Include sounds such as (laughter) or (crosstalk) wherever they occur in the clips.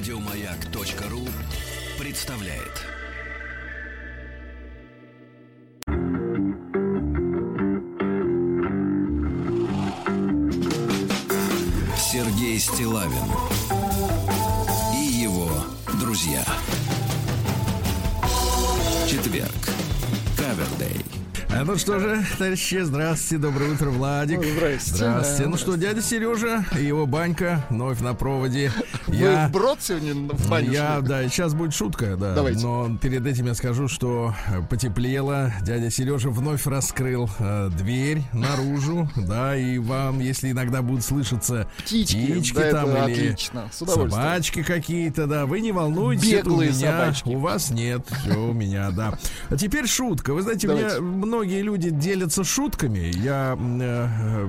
Радиомаяк.ру представляет. Сергей Стилавин и его друзья. Четверг. Кавердей. А ну что же, товарищи, здравствуйте, доброе утро, Владик. Здрасте. Здравствуйте. Да, ну что, дядя Сережа и его банька вновь на проводе. Вы в брод сегодня в баню Я, шли? да, сейчас будет шутка, да. Давайте. Но перед этим я скажу, что э, потеплело. Дядя Сережа вновь раскрыл э, дверь наружу, (laughs) да, и вам, если иногда будут слышаться Птички, да, там это или отлично, с собачки какие-то, да, вы не волнуйтесь, это у Беглые меня, собачки. у вас нет, все у меня, да. А теперь шутка. Вы знаете, Давайте. многие люди делятся шутками. Я э, э,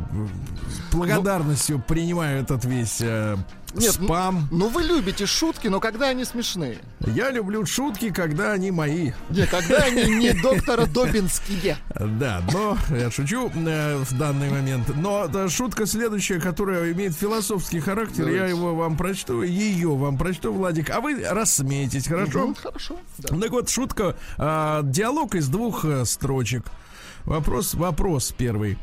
благодарностью принимаю этот весь э, Нет, ну- спам. Ну вы любите шутки, но когда они смешные? Я люблю шутки, когда они мои. Нет, когда они не доктора Добинские. Да, но я шучу э, в данный момент. Но да, шутка следующая, которая имеет философский характер, я его вам прочту, ее вам прочту, Владик, а вы рассмеетесь, хорошо? Мгм, Хорошо. Так вот, шутка, а, диалог из двух э, строчек. Вопрос, вопрос первый.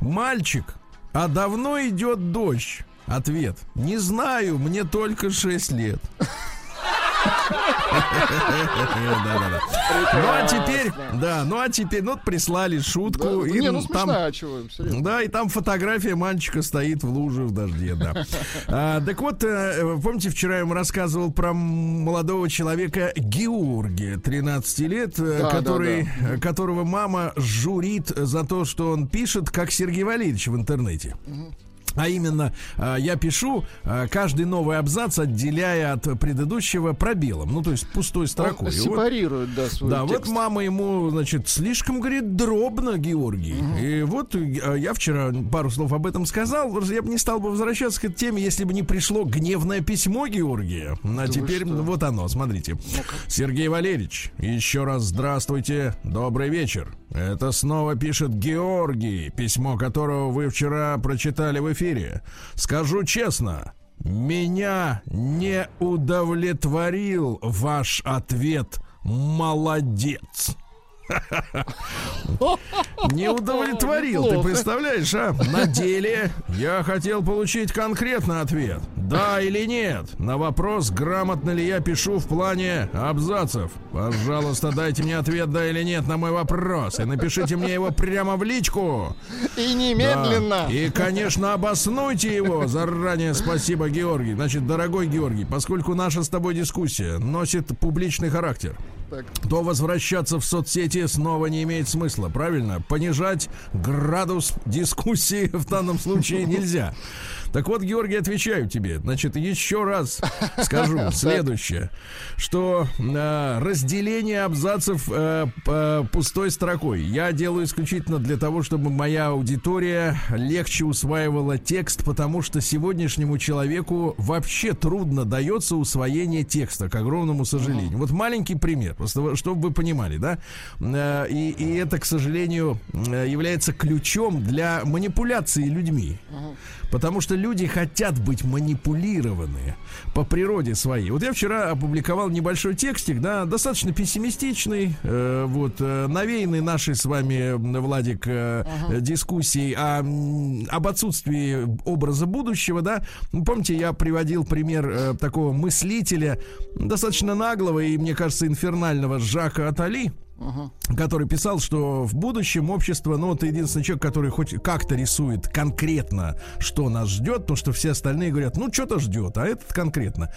Мальчик, а давно идет дождь? Ответ. Не знаю, мне только 6 лет. Да-да-да. Ну а теперь, да, ну а теперь, ну прислали Да, шутку. и Не, ну там- смешно, да, и там фотография мальчика стоит в луже в дожде, да. (laughs) А, так вот, э, помните, вчера я вам рассказывал про молодого человека Георгия, 13 лет, э, Да, который, да, э, которого мама журит за то, что он пишет, как Сергей Валерьевич в интернете. А именно, а, я пишу а, каждый новый абзац, отделяя от предыдущего пробелом, ну то есть пустой строкой. Он вот- сепарирует, да, свой да, вот текст. мама ему, значит, слишком, говорит, дробно, Георгий. И вот э, я вчера пару слов об этом сказал. Я бы не стал бы возвращаться к этой теме, если бы не пришло гневное письмо Георгия. А вы теперь вот оно, смотрите. Сергей Валерьевич, еще раз здравствуйте, добрый вечер. Это снова пишет Георгий, письмо которого вы вчера прочитали в эфире. Скажу честно, меня не удовлетворил ваш ответ. Молодец. Не удовлетворил, ты представляешь, а? На деле я хотел получить конкретный ответ. Да или нет? На вопрос, грамотно ли я пишу в плане абзацев. Пожалуйста, дайте мне ответ, да или нет, на мой вопрос. И напишите мне его прямо в личку. И немедленно. Да. И, конечно, обоснуйте его. Заранее спасибо, Георгий. Значит, дорогой Георгий, поскольку наша с тобой дискуссия носит публичный характер, То возвращаться в соцсети снова не имеет смысла, правильно? Понижать градус дискуссии (laughs) в данном случае нельзя. Так вот, Георгий, отвечаю тебе. Значит, еще раз (laughs) скажу следующее, что э, разделение абзацев э, п- пустой строкой я делаю исключительно для того, чтобы моя аудитория легче усваивала текст, потому что сегодняшнему человеку вообще трудно дается усвоение текста, к огромному сожалению. Вот маленький пример, просто чтобы вы понимали, да? Э, И, и это, к сожалению, э, является ключом для манипуляции людьми. Потому что люди хотят быть манипулированы по природе своей. Вот я вчера опубликовал небольшой текстик, да, достаточно пессимистичный, э, вот, э, навеянный нашей с вами, Владик, э, э, дискуссией о, об отсутствии образа будущего, да. Ну, Помните, я приводил пример э, такого мыслителя, достаточно наглого и, мне кажется, инфернального Жака Атали, который писал, что в будущем общество, ну, это единственный человек, который хоть как-то рисует конкретно, что нас ждет, то что все остальные говорят, ну, что-то ждет, а этот конкретно.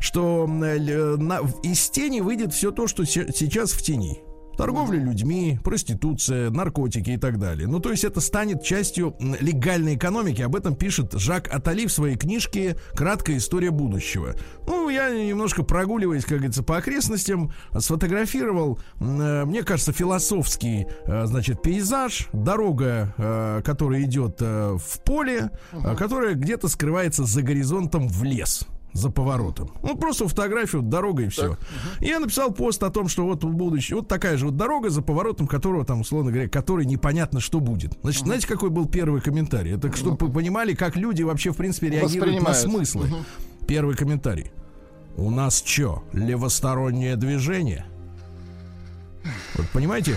Что э, л- на- из тени выйдет все то, что се- сейчас в тени. Торговля людьми, проституция, наркотики и так далее. Ну, то есть это станет частью легальной экономики. Об этом пишет Жак Атали в своей книжке «Краткая история будущего». Ну, я немножко прогуливаясь, как говорится, по окрестностям, сфотографировал, э, мне кажется, философский, э, значит, пейзаж, дорога, э, которая идет в поле, которая где-то скрывается за горизонтом в лес за поворотом. Ну, просто фотографию, дорога и все. Я написал пост о том, что вот в будущем, вот такая же вот дорога, за поворотом которого, там, условно говоря, которой непонятно, что будет. Значит, знаете, какой был первый комментарий? Это чтобы вы понимали, как люди вообще, в принципе, реагируют на смыслы. Первый комментарий. У нас что, левостороннее движение? Вот понимаете?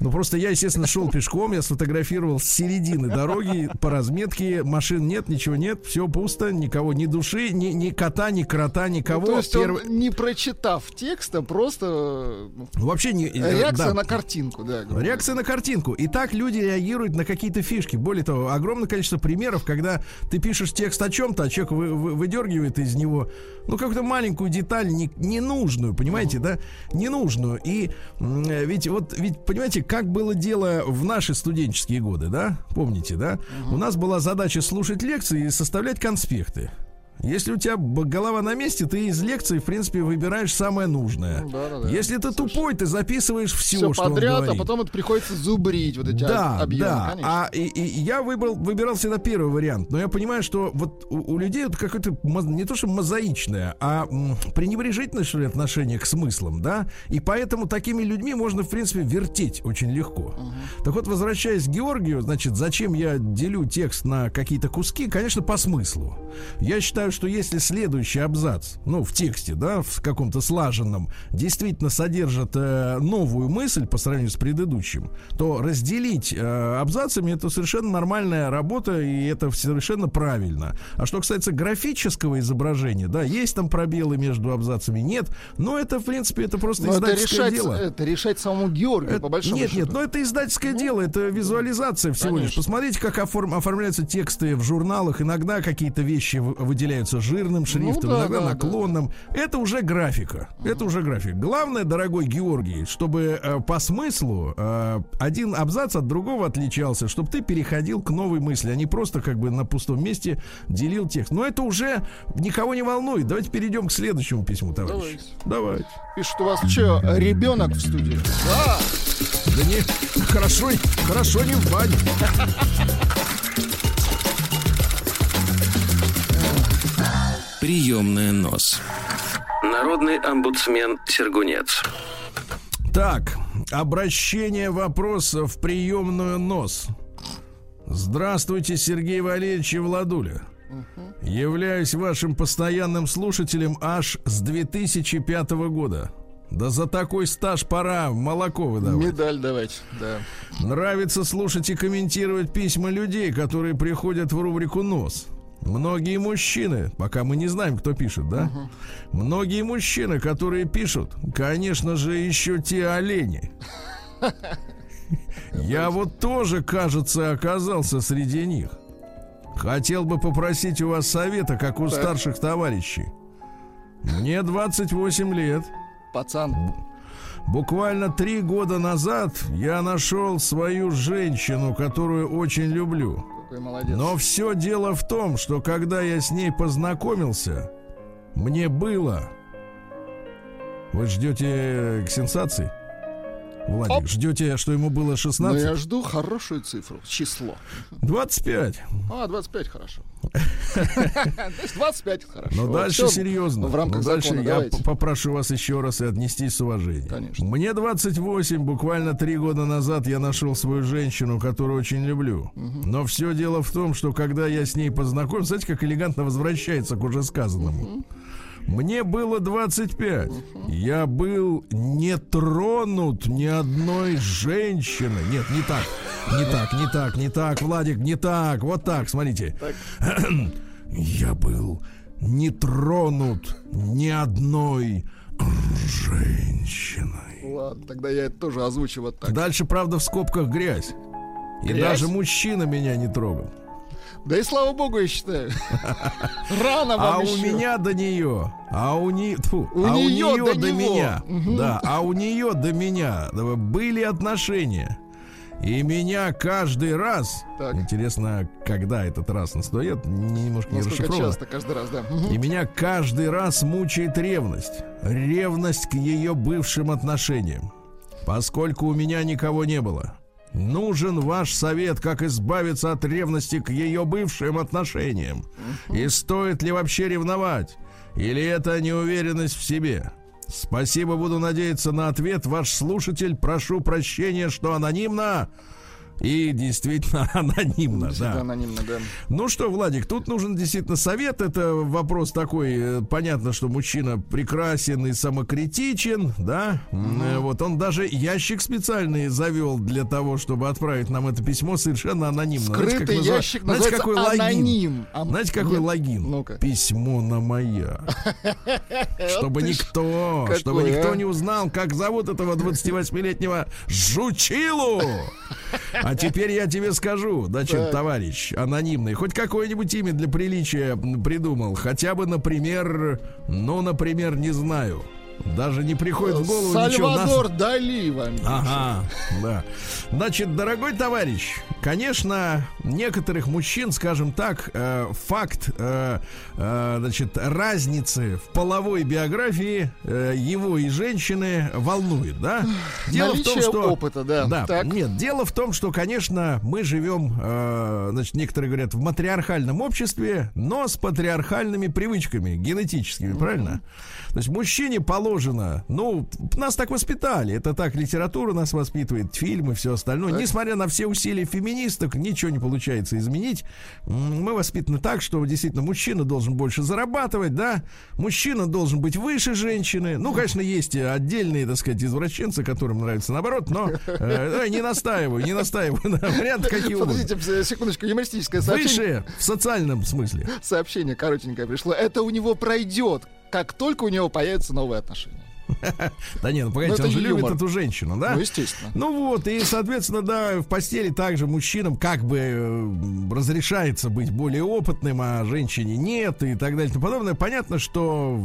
Ну, просто я, естественно, шел пешком, я сфотографировал с середины дороги по разметке. Машин нет, ничего нет, все пусто, никого, ни души, ни, ни кота, ни крота, никого. Ну, то есть Первый- он, не прочитав текста, просто ну, Вообще не... э, реакция да. на картинку, да. грубо Реакция на картинку. И так люди реагируют на какие-то фишки. Более того, огромное количество примеров, когда ты пишешь текст о чем-то, а человек вы- вы- выдергивает из него, ну, какую-то маленькую деталь, не- ненужную, понимаете, да? Ненужную. И э, ведь вот, ведь, понимаете, как было дело в наши студенческие годы, да? Помните, да? У нас была задача слушать лекции и составлять конспекты. Если у тебя голова на месте, ты из лекции, в принципе, выбираешь самое нужное. Ну, да-да-да. Если ты тупой, ты записываешь все, Все что он подряд, а говорит. потом это приходится зубрить вот эти Да, об- объемы, да. конечно. А и, и я выбрал, выбирал всегда первый вариант. Но я понимаю, что вот у, у людей вот какое-то не то что мозаичное, а м, пренебрежительное что ли отношение к смыслам, да. И поэтому такими людьми можно, в принципе, вертеть очень легко. Так вот, возвращаясь к Георгию, значит, зачем я делю текст на какие-то куски? Конечно, по смыслу. Я считаю, что если следующий абзац, ну, в тексте, да, в каком-то слаженном, действительно содержит э, новую мысль по сравнению с предыдущим, то разделить э, абзацами это совершенно нормальная работа, и это совершенно правильно. А что касается графического изображения, да, есть там пробелы между абзацами, нет, но это, в принципе, это просто Но это издательское решать, дело. это решать самому Георгию, Это- по большому нет, счету. нет, но это издательское дело, это визуализация всего лишь. Конечно. Посмотрите, как оформ- оформляются тексты в журналах. Иногда какие-то вещи в- выделяются жирным шрифтом, Ну да, иногда да, да. наклонным. Это уже графика. Это уже график. Главное, дорогой Георгий, чтобы э, по смыслу э, один абзац от другого отличался, чтобы ты переходил к новой мысли, а не просто как бы на пустом месте делил текст. Но это уже никого не волнует. Давайте перейдем к следующему письму, товарищ. Давайте. Пишут, у вас что, ребенок в студии? Да, Да не, хорошо, хорошо не в бане. Приемная нос. Народный омбудсмен Сергунец. Так, обращение вопросов в приемную нос. Здравствуйте, Сергей Валерьевич и Владуля. Являюсь вашим постоянным слушателем аж с 2005 года. Да за такой стаж пора в молоко выдавать. медаль давайте, да. Нравится слушать и комментировать письма людей, которые приходят в рубрику «Нос». Многие мужчины, пока мы не знаем, кто пишет, да? Многие мужчины, которые пишут, конечно же, еще те олени. Я вот тоже, кажется, оказался среди них. Хотел бы попросить у вас совета, как у Так. старших товарищей. Мне 28 лет. Пацан, Буквально три года назад я нашел свою женщину, которую очень люблю. Какой молодец. Но все дело в том, что когда я с ней познакомился, мне было... Вы ждете к сенсации? Владик, Оп. ждете, что ему было Но 16? я жду хорошую цифру, число. 25. А, 25 хорошо. Значит, 25 хорошо. Но Вот дальше серьезно. В рамках Но дальше я попрошу вас еще раз и отнестись с уважением. Конечно. Мне 28, буквально три года назад я нашел свою женщину, которую очень люблю. Но все дело в том, что когда я с ней познакомился, знаете, как элегантно возвращается к уже сказанному. Мне было 25. Я был не тронут ни одной женщины. Нет, не так. Не так, не так, не так, Владик, не так. Вот так, смотрите. (clears throat) Я был не тронут ни одной женщиной. Ладно, тогда я это тоже озвучу вот так. Дальше, правда, в скобках грязь. И Грязь? даже мужчина меня не трогал. Да и слава богу, я считаю. (laughs) Рано вам А у меня до нее, а у, не, У а у нее до до, меня, да, а у нее до меня были отношения. И меня каждый раз, Так. интересно, когда этот раз настает, немножко не Насколько расшифровано. часто, каждый раз, да. И меня каждый раз мучает ревность. Ревность к ее бывшим отношениям. Поскольку у меня никого не было. Нужен ваш совет, как избавиться от ревности к ее бывшим отношениям. И стоит ли вообще ревновать? Или это неуверенность в себе? Спасибо, буду надеяться на ответ. Ваш слушатель, прошу прощения, что анонимно. И действительно (laughs) анонимно, Действительно да. анонимно, да. Ну что, Владик, тут нужен действительно совет. Это вопрос такой. э, Понятно, что мужчина прекрасен и самокритичен, да. Э, Вот он даже ящик специальный завел для того, чтобы отправить нам это письмо совершенно анонимно. Знаете, как Скрытый ящик Знаете, какой логин? аноним. А- Знаете, какой Нет. логин? Ну-ка. Письмо на моя. (laughs) Чтобы никто, чтобы никто а? не узнал, как зовут этого 28-летнего жучилу. (laughs) А теперь я тебе скажу, значит, товарищ анонимный, хоть какое-нибудь имя для приличия придумал. Хотя бы, например, ну, например, не знаю. Даже не приходит в голову ничего. Нас- Сальвадор Дали вам. Ага, да. Значит, дорогой товарищ, конечно, некоторых мужчин, скажем так, э, факт, э, э, значит, разницы в половой биографии э, его и женщины волнует, да? Наличие опыта, да. Да, Так. нет, дело в том, что, конечно, мы живем, э, значит, некоторые говорят, в матриархальном обществе, но с патриархальными привычками, генетическими, правильно? То есть мужчине положено, ну, нас так воспитали, это так, литература нас воспитывает, фильмы, все остальное. Несмотря на все усилия феминисток, ничего не получается изменить. Мы воспитаны так, что действительно мужчина должен больше зарабатывать, да, мужчина должен быть выше женщины. Ну, конечно, есть отдельные, так сказать, извращенцы, которым нравится наоборот, но э, не настаиваю, не настаиваю на варианты какие угодно. Подождите, секундочку, юмористическое сообщение. Выше в социальном смысле. Сообщение коротенькое пришло. Это у него пройдет, как только у него появятся новые отношения. (laughs) Да нет, ну погодите, это он же любит эту женщину, да? Ну, естественно. Ну вот, и, соответственно, да, в постели также мужчинам как бы э, разрешается быть более опытным, а женщине нет, и так далее и тому подобное. Понятно, что,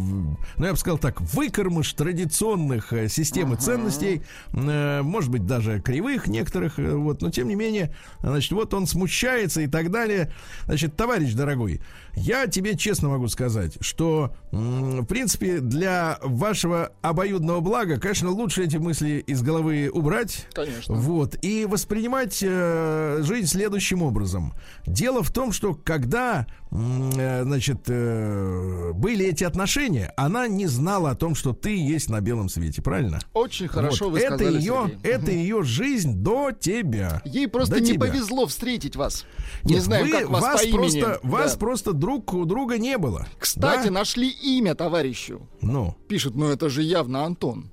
ну, я бы сказал так, выкормыш традиционных э, систем и ценностей, э, может быть, даже кривых некоторых, вот, но тем не менее, значит, вот он смущается и так далее. Значит, товарищ дорогой, я тебе честно могу сказать, что, в принципе, для вашего обоюдного блага, конечно, лучше эти мысли из головы убрать. Конечно. Вот. И воспринимать э, жизнь следующим образом. Дело в том, что когда, э, значит, э, были эти отношения, она не знала о том, что ты есть на белом свете, правильно? Очень хорошо Вот. вы это сказали, ее, Сергей. это ее жизнь до тебя. Ей просто До не тебя. повезло встретить вас. не Нет, знаю, вы- как вас, вас по имени. просто, вас Да. просто друг у друга не было. Кстати, Да? нашли имя товарищу. Ну, Пишут, ну это же явно Антон.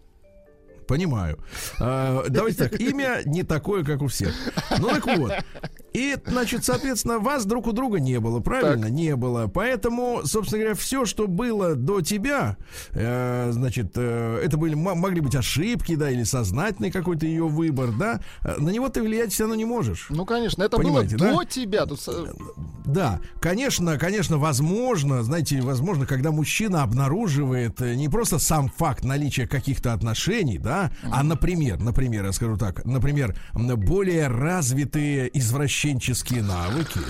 понимаю. А, давайте так, имя не такое, как у всех. Ну так вот. И, значит, соответственно, вас друг у друга не было, правильно? Не было. Поэтому, собственно говоря, все, что было до тебя, э, значит, э, это были могли быть ошибки, да, или сознательный какой-то ее выбор, да. Э, На него ты влиять все равно не можешь. Ну, конечно, это Понимаете, было да? до тебя. Тут со- Да, конечно, конечно, возможно, знаете, возможно, когда мужчина обнаруживает э, не просто сам факт наличия каких-то отношений, да, а, например, например, я скажу так, например, более развитые извращенческие навыки.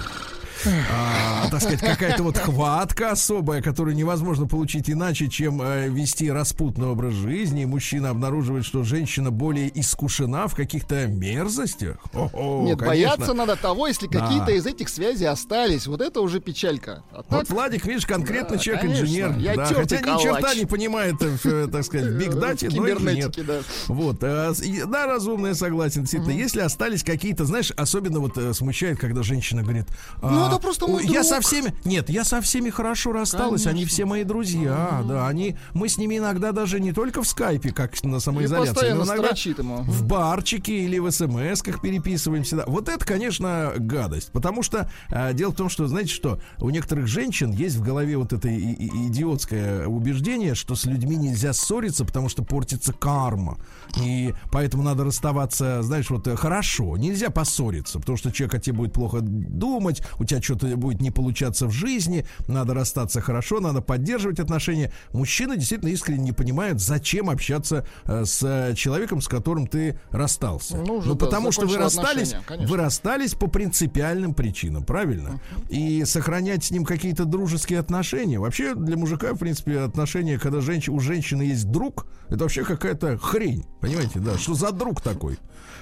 а, так сказать, какая-то вот хватка особая, которую невозможно получить иначе, чем э, вести распутный образ жизни. И мужчина обнаруживает, что женщина более искушена в каких-то мерзостях. О-о, Нет, конечно. бояться надо того, если Да. какие-то из этих связей остались. Вот это уже печалька. А Вот так, Владик, видишь, конкретно Да, человек-инженер. Я да, хотя ни черта калач. не понимает, э, в, так сказать, в бигдате, но кибернетике, да. Вот, и- да, разумно, я согласен. Действительно, если остались какие-то, знаешь, особенно вот э, смущает, когда женщина говорит... Ну, а, это просто мой «Ой, Я друг». со всеми... Нет, я со всеми хорошо рассталась, они Конечно. все мои друзья, да, они... Мы с ними иногда даже не только в скайпе, как на самоизоляции, но иногда ему. в барчике или в смс-ках переписываемся. Да. Вот это, конечно, гадость. Потому что э, дело в том, что, знаете что, у некоторых женщин есть в голове вот это и- и- идиотское убеждение, что с людьми нельзя ссориться, потому что портится карма. И поэтому надо расставаться, знаешь, вот э, хорошо, нельзя поссориться, потому что человек о тебе будет плохо думать, у тебя что-то будет не получаться в жизни, надо расстаться хорошо, надо поддерживать отношения. Мужчины действительно искренне не понимают, зачем общаться э, с э, человеком, с которым ты расстался. Ну, уже, ну да, потому что вы расстались, конечно. вы расстались по принципиальным причинам, правильно? И сохранять с ним какие-то дружеские отношения. Вообще для мужика, в принципе, отношения, когда женщ- у женщины есть друг, это вообще какая-то хрень, понимаете, да? Что за друг такой?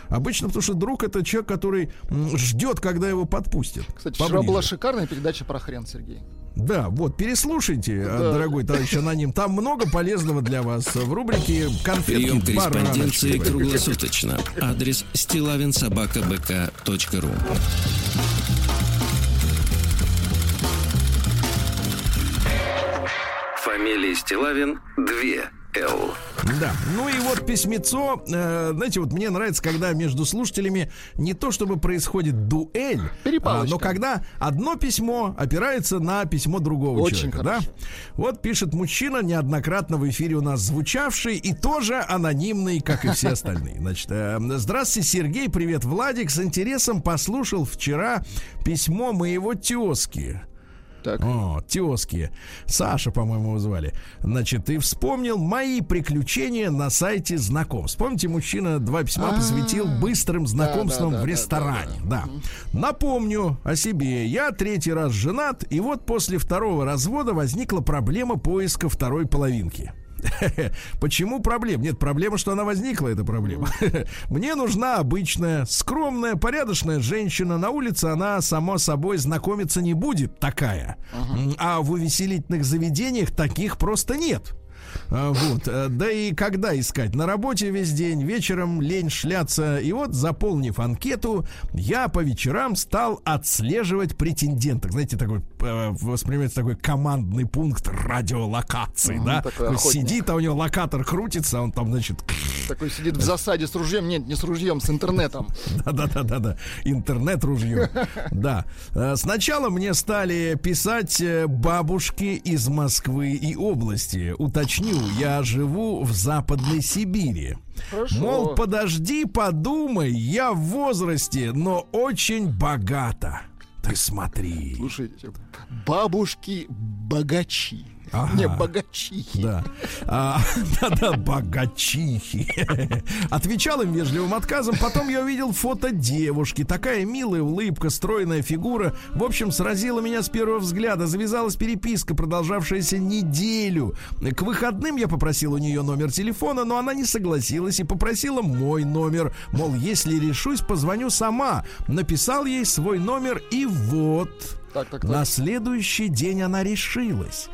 Обычно, потому что друг это человек, который м, ждет, когда его подпустят. Кстати, вчера поближе. была шикарная передача про хрен, Сергей. Да, вот, переслушайте, да. дорогой товарищ аноним. Там много полезного для вас в рубрике «Конфетки Прием корреспонденции круглосуточно. Адрес стилавинсобакабк.ру Фамилия Стилавин 2 Л. Да, ну и вот письмецо, э, знаете, вот мне нравится, когда между слушателями не то чтобы происходит дуэль, а, но когда одно письмо опирается на письмо другого Очень человека, хорошо. да? Вот пишет мужчина, неоднократно в эфире у нас звучавший и тоже анонимный, как и все (laughs) остальные. Значит, э, здравствуйте, Сергей, привет, Владик, с интересом послушал вчера письмо моего тезки. Так. О, тезки. Саша, по-моему, его звали. Значит, ты вспомнил мои приключения на сайте знакомств. Помните, мужчина два письма посвятил быстрым знакомствам в ресторане. Да. Напомню о себе. Я третий раз женат, и вот после второго развода возникла проблема поиска второй половинки. (laughs) Почему проблем? Нет, проблема, что она возникла, эта проблема. (laughs) Мне нужна обычная, скромная, порядочная женщина. На улице она, само собой, знакомиться не будет такая. А в увеселительных заведениях таких просто нет. А, вот. Э, да и когда искать? На работе весь день, вечером лень шляться. И вот, заполнив анкету, я по вечерам стал отслеживать претенденток. Знаете, такой э, воспринимается такой командный пункт радиолокации, да? Такой сидит, а у него локатор крутится, он там, значит... Такой сидит в засаде с ружьем. Нет, не с ружьем, с интернетом. Да-да-да-да. Интернет ружье. Да. Э, сначала мне стали писать бабушки из Москвы и области, уточню, я живу в Западной Сибири. Хорошо. Мол, подожди, подумай, я в возрасте, но очень богата. Ты смотри. Слушайте, бабушки богачи. Ага. Не, богачихи. Да. А, (laughs) да-да, богачихи. Отвечал им вежливым отказом. Потом я увидел фото девушки. Такая милая улыбка, стройная фигура. В общем, сразила меня с первого взгляда. Завязалась переписка, продолжавшаяся неделю. К выходным я попросил у нее номер телефона, но она не согласилась и попросила мой номер. Мол, если решусь, позвоню сама. Написал ей свой номер и вот... Так, так, так. На следующий день она решилась.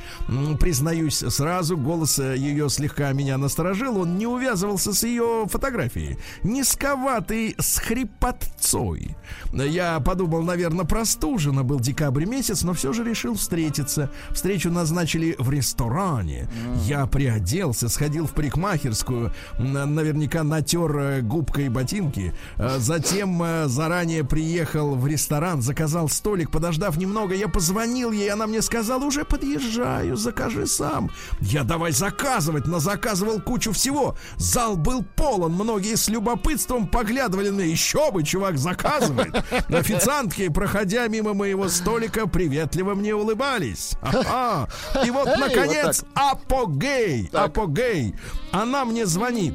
Признаюсь сразу, голос э, ее слегка меня насторожил. Он не увязывался с ее фотографией. Низковатый, с хрипотцой. Я подумал, наверное, простужена. Был декабрь месяц, но все же решил встретиться. Встречу назначили в ресторане. Я приоделся, сходил в парикмахерскую. Наверняка натер э, губкой ботинки. Э, затем заранее приехал в ресторан, заказал столик, подождав не немного, я позвонил ей, она мне сказала, уже подъезжаю, закажи сам. Я давай заказывать, но заказывал кучу всего. Зал был полон, многие с любопытством поглядывали на еще бы, чувак заказывает. (laughs) Официантки, проходя мимо моего столика, приветливо мне улыбались. Ага. И вот, наконец, апогей, апогей. Она мне звонит.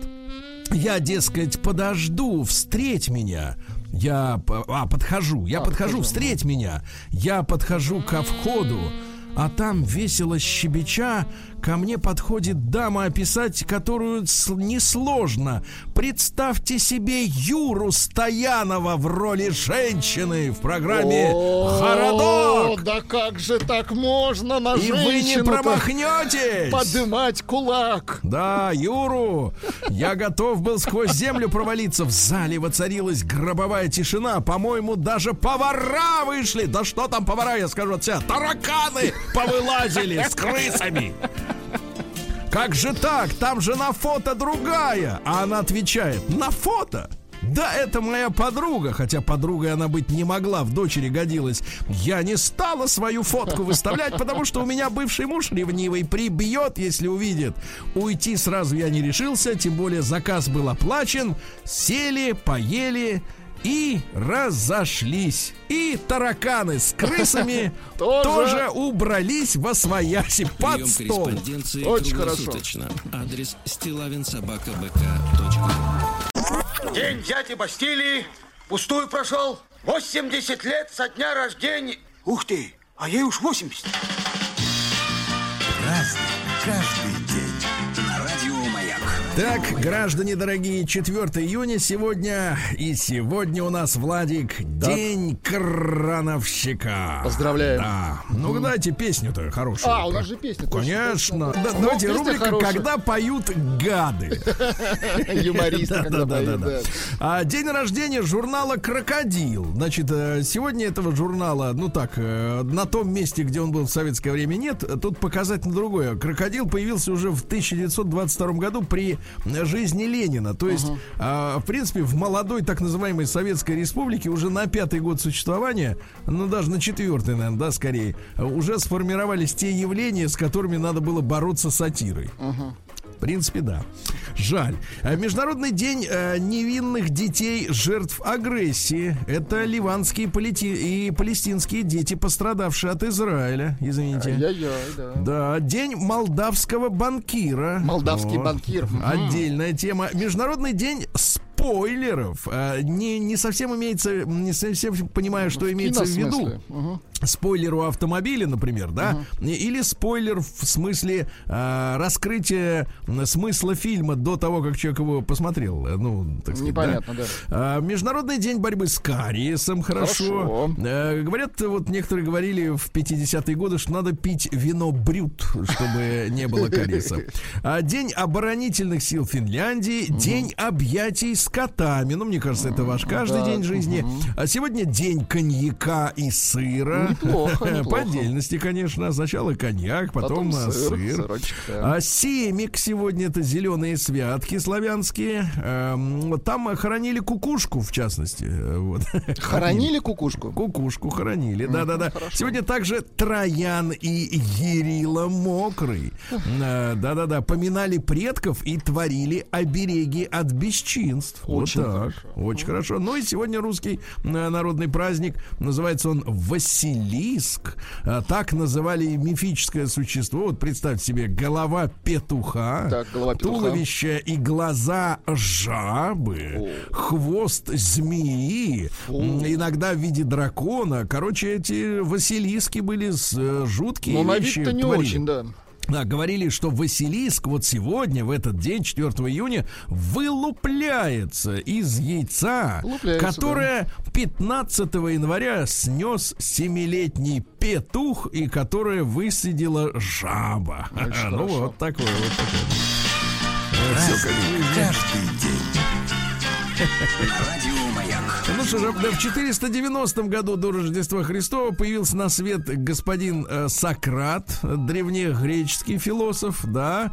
Я, дескать, подожду, встреть меня. Я а, подхожу, я а, подхожу, подхожу, встреть меня. Я подхожу ко входу, а там весело щебеча Ко мне подходит дама, описать которую несложно. Представьте себе Юру Стоянова в роли женщины в программе «Хородок». Да как же так можно на И вы не промахнетесь! Подымать кулак. Да, Юру. Я готов был сквозь землю провалиться. В зале воцарилась гробовая тишина. По-моему, даже повара вышли. Да что там повара, я скажу от себя. Тараканы повылазили с крысами. Как же так? Там же на фото другая. А она отвечает, на фото? Да, это моя подруга, хотя подругой она быть не могла, в дочери годилась. Я не стала свою фотку выставлять, потому что у меня бывший муж ревнивый прибьет, если увидит. Уйти сразу я не решился, тем более заказ был оплачен. Сели, поели, и разошлись. И тараканы с крысами (laughs) тоже убрались во свояси под стол. Очень хорошо. Адрес стилавинсобакабк.ру День дяди Бастилии пустую прошел. 80 лет со дня рождения. Ух ты, а ей уж 80. Разный, каждый Так, граждане дорогие, 4 июня сегодня. И сегодня у нас, Владик, День крановщика. Поздравляем. Да. Ну, дайте песню-то хорошую. А, у нас же песня. Конечно. Да, Ну, давайте рубрика хорошая. «Когда поют гады». (laughs) Юмористы, когда Да, да, поют. А, День рождения журнала «Крокодил». Значит, э, сегодня этого журнала, ну так, э, на том месте, где он был в советское время, нет. Тут показательно другое. «Крокодил» появился уже в 1922 году при жизни Ленина. То есть, а, в принципе, в молодой так называемой Советской Республике уже на пятый год существования, ну даже на четвертый, наверное, да, скорее, уже сформировались те явления, с которыми надо было бороться сатирой. В принципе, да. Жаль. А Международный день э, невинных детей жертв агрессии. Это ливанские полити- и палестинские дети, пострадавшие от Израиля. Извините. Ай-яй-яй, да. Да, день молдавского банкира. Молдавский банкир. Мгм. Отдельная тема. Международный день спойлеров. А, Не, не совсем имеется, не совсем понимаю, что имеется в виду спойлер у автомобиля, например, да, или спойлер в смысле а, раскрытия смысла фильма до того, как человек его посмотрел. Э, Ну, так сказать, Непонятно, да. А, Международный день борьбы с кариесом, хорошо. Хорошо. Э, говорят, вот некоторые говорили в 50-е годы, что надо пить вино брют, чтобы не было кариеса. (laughs) День оборонительных сил Финляндии, день объятий с котами. Ну, мне кажется, это ваш каждый Да, день жизни. А сегодня день коньяка и сыра. Неплохо, неплохо. По отдельности, конечно. Сначала коньяк, потом, Потом а, сыр, сыр. сырочек, да. А семик сегодня это зеленые святки славянские. Эм, там хоронили кукушку, в частности. Э, Вот. (laughs) Хоронили кукушку? Кукушку хоронили, да-да-да. Сегодня также Троян и Ерила Мокрый. Э, Да-да-да, поминали предков и творили обереги от бесчинств. Очень вот так. хорошо. Очень хорошо. Ну и сегодня русский э, народный праздник. Называется он Василиск. Э, Так называли мифическое существо. Вот представьте себе, голова петуха, Так, голова петуха. туловище и глаза жабы, хвост змеи, м, иногда в виде дракона. Короче, эти Василиски были с, э, жуткие на вещи. вид-то не творили. очень, да. Да, говорили, что Василиск вот сегодня, в этот день, 4 июня, вылупляется из яйца, Вылупляется, которое 15 января снес семилетний петух и которое высидела жаба. Очень ну хорошо. вот такое вот такое. Всё как. Каждый день. Радио Маяк. Ну в 490 году до Рождества Христова появился на свет господин э, Сократ, древнегреческий философ, да.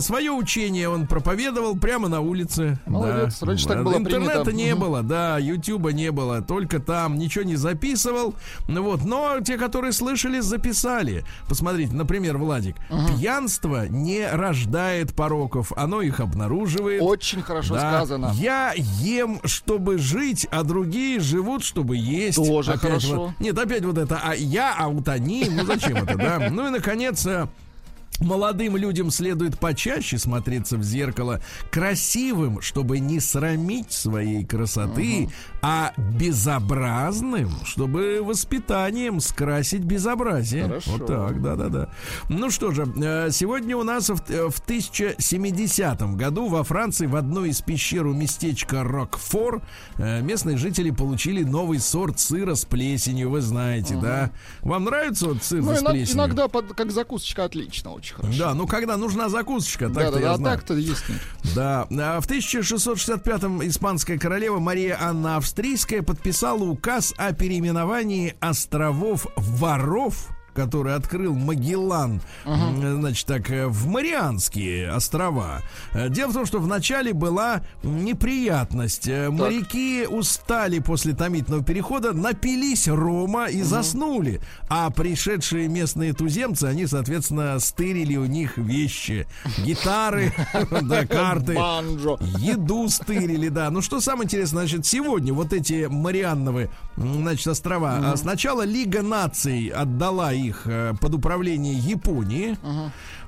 Свое учение он проповедовал прямо на улице. Молодец, да. раньше так было Интернета принято. не было, да, Ютуба не было, только там, ничего не записывал. Ну Вот, но те, которые слышали, записали. Посмотрите, например, Владик, пьянство не рождает пороков, оно их обнаруживает. Очень хорошо Да. сказано. Я ем, чтобы жить, а другие живут, чтобы есть. Тоже Опять хорошо. вот- нет, опять вот это, а я, а вот они, ну зачем это, да? Ну и, наконец, э, Молодым людям следует почаще смотреться в зеркало красивым, чтобы не срамить своей красоты, а безобразным, чтобы воспитанием скрасить безобразие. Хорошо. Вот так, да-да-да. Ну что же, э, сегодня у нас в, э, в 1070 году во Франции в одной из пещер у местечка Рокфор э, местные жители получили новый сорт сыра с плесенью, вы знаете, да? Вам нравится вот сыр Ну, с плесенью? иногда под- как закусочка отлично, очень хорошо. Да, ну когда нужна закусочка, да, так-то да, я да, а знаю. так-то есть. Да, А в 1665-м испанская королева Мария Анна Австрийская подписала указ о переименовании островов Воров который открыл Магеллан, м, значит, так, э, в Марианские острова. Э, Дело в том, что вначале была неприятность. Э, Моряки устали после томительного перехода, напились рома и заснули. А пришедшие местные туземцы, они, соответственно, стырили у них вещи. Гитары, (laughs) да, карты. Еду стырили, да. Ну что самое интересное, значит, сегодня вот эти Марианновы, значит, острова. а Сначала Лига наций отдала их их э, под управление Японии.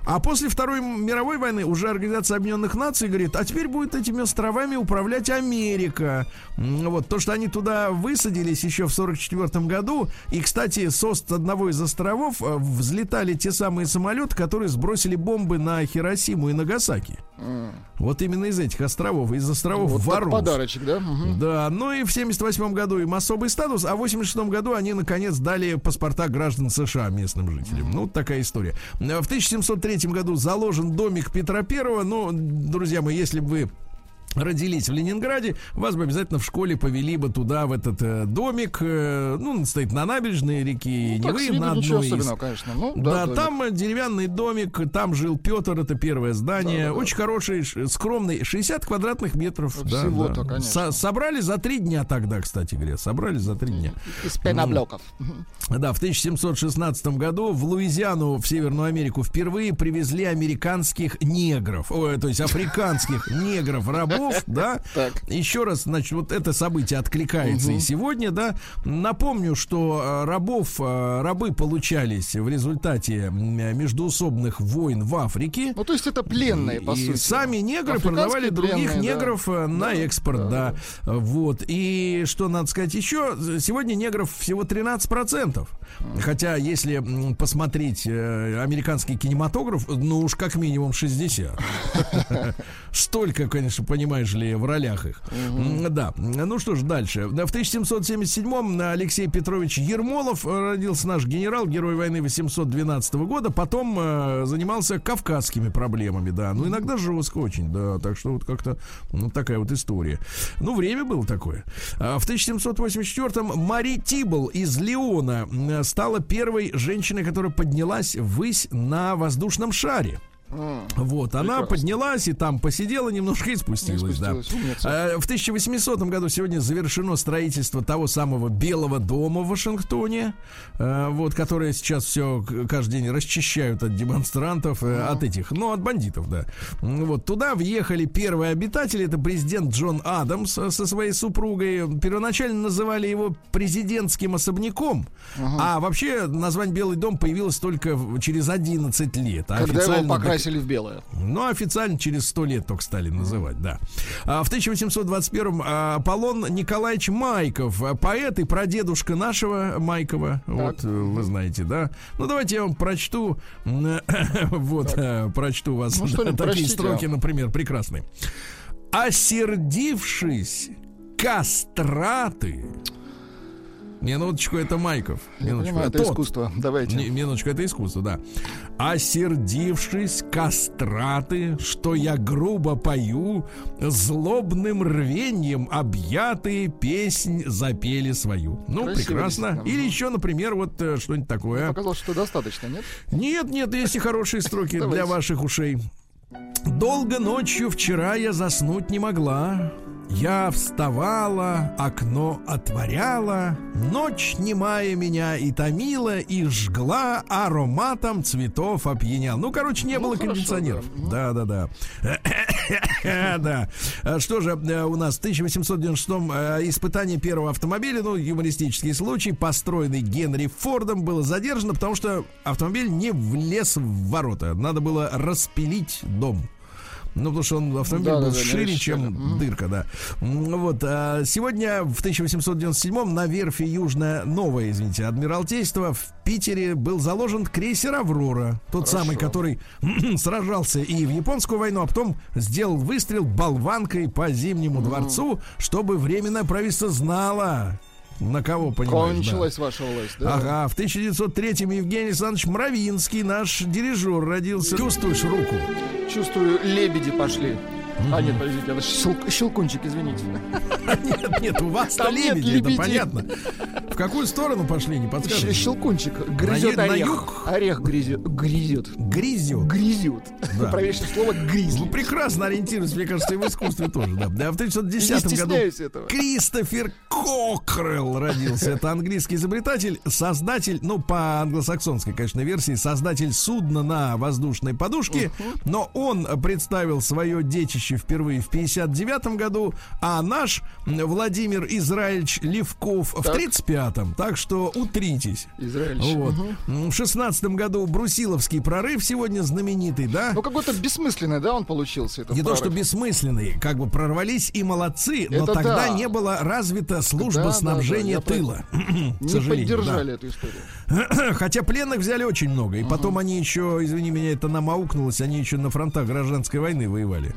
А после Второй мировой войны уже Организация Объединенных Наций говорит, а теперь будет этими островами управлять Америка. Вот то, что они туда высадились еще в 44 году. И, кстати, с ост одного из островов э, взлетали те самые самолеты, которые сбросили бомбы на Хиросиму и Нагасаки. Вот именно из этих островов, из островов Вот воров. подарочек, да? Мгм. Да, ну и в 78 году им особый статус, а в 86 году они, наконец, дали паспорта граждан США местным жителям. Ну, вот такая история. В 1703 году заложен домик Петра Первого. Ну, друзья мои, если бы вы родились в Ленинграде, вас бы обязательно в школе повели бы туда, в этот э, домик. э, ну, он стоит на набережной реки Ну, Невы, на одной из конечно. Ну, да, да, домик. там э, деревянный домик, там жил Петр, это первое здание. Да, да, да. Очень хороший, ш- скромный, 60 квадратных метров. да, Всего-то, да. конечно. Со- собрали за три дня тогда, кстати говоря. Собрали за три дня. Из пеноблоков. Да, в 1716 году в Луизиану, в Северную Америку, впервые привезли американских негров, ой, то есть африканских негров-рабов, (laughs) да. Еще раз, значит, вот это событие откликается и сегодня, да. Напомню, что э, рабов, э, рабы получались в результате междуусобных войн в Африке. Ну, то есть это пленные, по сути. сами негры продавали других негров э, на экспорт, да, Вот. И что надо сказать еще? Сегодня негров всего 13%. Хотя, если посмотреть американский кинематограф, ну уж как минимум 60. (laughs) Столько, конечно, понимаешь ли, в ролях их. М, Да. Ну что ж, дальше. В 1777-м Алексей Петрович Ермолов э, родился наш генерал, герой войны 812 года. Потом э, занимался кавказскими проблемами, да. Ну, иногда жестко очень, да. Так что вот как-то ну, такая вот история. Ну, время было такое. А В 1784-м Мари Тибл из Леона стала первой женщиной, которая поднялась ввысь на воздушном шаре. Вот, она Прекрасно. поднялась и там посидела немножко и спустилась, да. умница. Э, В 1800 году сегодня завершено строительство того самого Белого дома в Вашингтоне, э, вот, которое сейчас все каждый день расчищают от демонстрантов, э, от этих, ну, от бандитов, да. Вот, туда въехали первые обитатели, это президент Джон Адамс со своей супругой. Первоначально называли его президентским особняком, а вообще название Белый дом появилось только через 11 лет. а Когда его официально до- покрасили в белое. ну, официально через сто лет только стали называть, да. А в 1821-м а, Аполлон Николаевич Майков, а, поэт и прадедушка нашего Майкова, вот, э, вы знаете, да. Ну, давайте я вам прочту, (laughs) вот, э, прочту вас Ну, (laughs) такие прочтите, строки, а. например, прекрасные. Осердившись кастраты... Минуточку, это Майков. Минуточку, понимаю, это тот. искусство. Давайте. Не, минуточку, это искусство, да. Осердившись кастраты, что я грубо пою, злобным рвеньем объятые песнь запели свою. Ну, Красиво, прекрасно. Или еще, например, вот э, что-нибудь такое. Показалось, что достаточно, нет? Нет, нет, есть и хорошие строки для ваших ушей. Долго ночью вчера я заснуть не могла. Я вставала, окно отворяла, Ночь немая меня и томила, И жгла ароматом цветов опьянял. Ну, короче, не Ну, было хорошо, кондиционеров. да. Да, да, да. Да. А Что же э, у нас в 1896-м э, испытание первого автомобиля, ну, юмористический случай, построенный Генри Фордом, было задержано, потому что автомобиль не влез в ворота. Надо было распилить дом. Ну, потому что он автомобиль Да, был да, шире, чем Мгм. дырка, да. Вот. а Сегодня, в 1897-м, на верфи Южное Новое, извините, Адмиралтейство в Питере был заложен крейсер «Аврора». Тот Хорошо. самый, который (clears throat) сражался и в японскую войну, а потом сделал выстрел болванкой по Зимнему дворцу, чтобы Временное правительство знало, на кого, понимаешь, да. Кончилась ваша власть, да? Ага, в 1903-м Евгений Александрович Мравинский, наш дирижер, родился. Чувствуешь руку? Чувствую, лебеди пошли. А, нет, подождите, это щел- щелкунчик, извините. (laughs) Нет, нет, у вас-то Там лебеди, это понятно. В какую сторону пошли, не подскажешь? Щелкунчик грызет на орех. юг? Орех грызет. Грызет. Грызет. Да. (laughs) Проверьте слово Вы гризли. прекрасно ориентируетесь, мне кажется, и в искусстве тоже, да. Да, в Не 1910 году этого. Кристофер Кокрелл родился. Это английский изобретатель, создатель, ну, по англосаксонской, конечно, версии, создатель судна на воздушной подушке. Но он представил свое детище Павлович впервые в 59 году, а наш Владимир Израильевич Левков в Так. 35-м. Так что утритесь. Израильевич. Вот. Мгм. В 16 году Брусиловский прорыв сегодня знаменитый, да? Ну, какой-то бессмысленный, да, он получился. этот Не то, что прорыв. бессмысленный, как бы прорвались и молодцы, но Это тогда да. не была развита служба Да, да, снабжения да, я тыла. (clears throat) Не сожалению, да. поддержали эту историю. (clears throat) Хотя пленных взяли очень много. И потом они еще, извини меня, это нам аукнулось, они еще на фронтах гражданской войны воевали.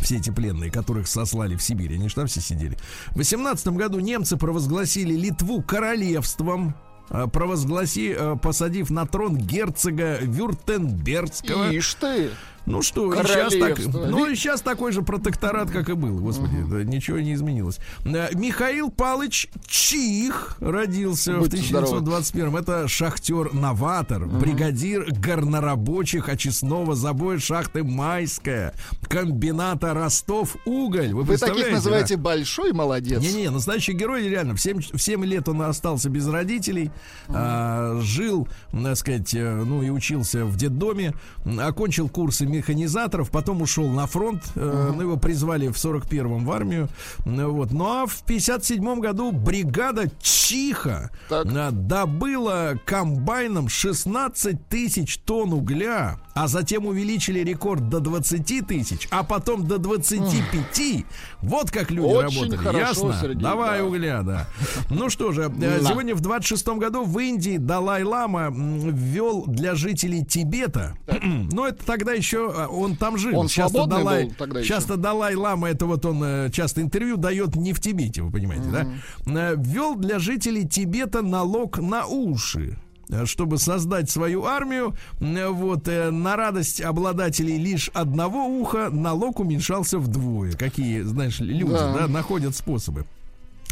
Все эти пленные, которых сослали в Сибирь, они же там все сидели. В 18 году немцы провозгласили Литву королевством, а, провозгласи, а, посадив на трон герцога Вюртембергского. Ишь ты. Ну что, и сейчас, так, ну и сейчас такой же протекторат, как и был. Господи, да, ничего не изменилось. Э, Михаил Палыч Чих родился Будьте в 1921 Это шахтер-новатор, бригадир горнорабочих очистного забоя шахты Майская, комбината Ростов-Уголь. Вы, Вы таких да? называете большой молодец. Не-не, настоящий герой реально. В 7, в 7 лет он остался без родителей, а, жил, так сказать, э, ну и учился в детдоме, окончил курсы механизаторов, потом ушел на фронт, э, ну его призвали в 41-м в армию, ну, вот. Ну а в 57 году бригада Чиха Так. а, добыла комбайном 16 тысяч тонн угля, а затем увеличили рекорд до 20 тысяч, а потом до 25. Вот как люди Очень работали. хорошо, Ясно? Сергей, Давай да. угля, да. Ну что же, э, сегодня в 26 году в Индии Далай-Лама ввел для жителей Тибета, (clears throat) но это тогда еще а, он там жил. Он Часто Далай, был тогда еще? часто Далай-Лама, это вот он э, часто интервью дает не в Тибете, вы понимаете, да? Э, Ввел для жителей Тибета налог на уши э, чтобы создать свою армию, вот на радость обладателей лишь одного уха налог уменьшался вдвое. Какие, знаешь, люди, Да. да, находят способы.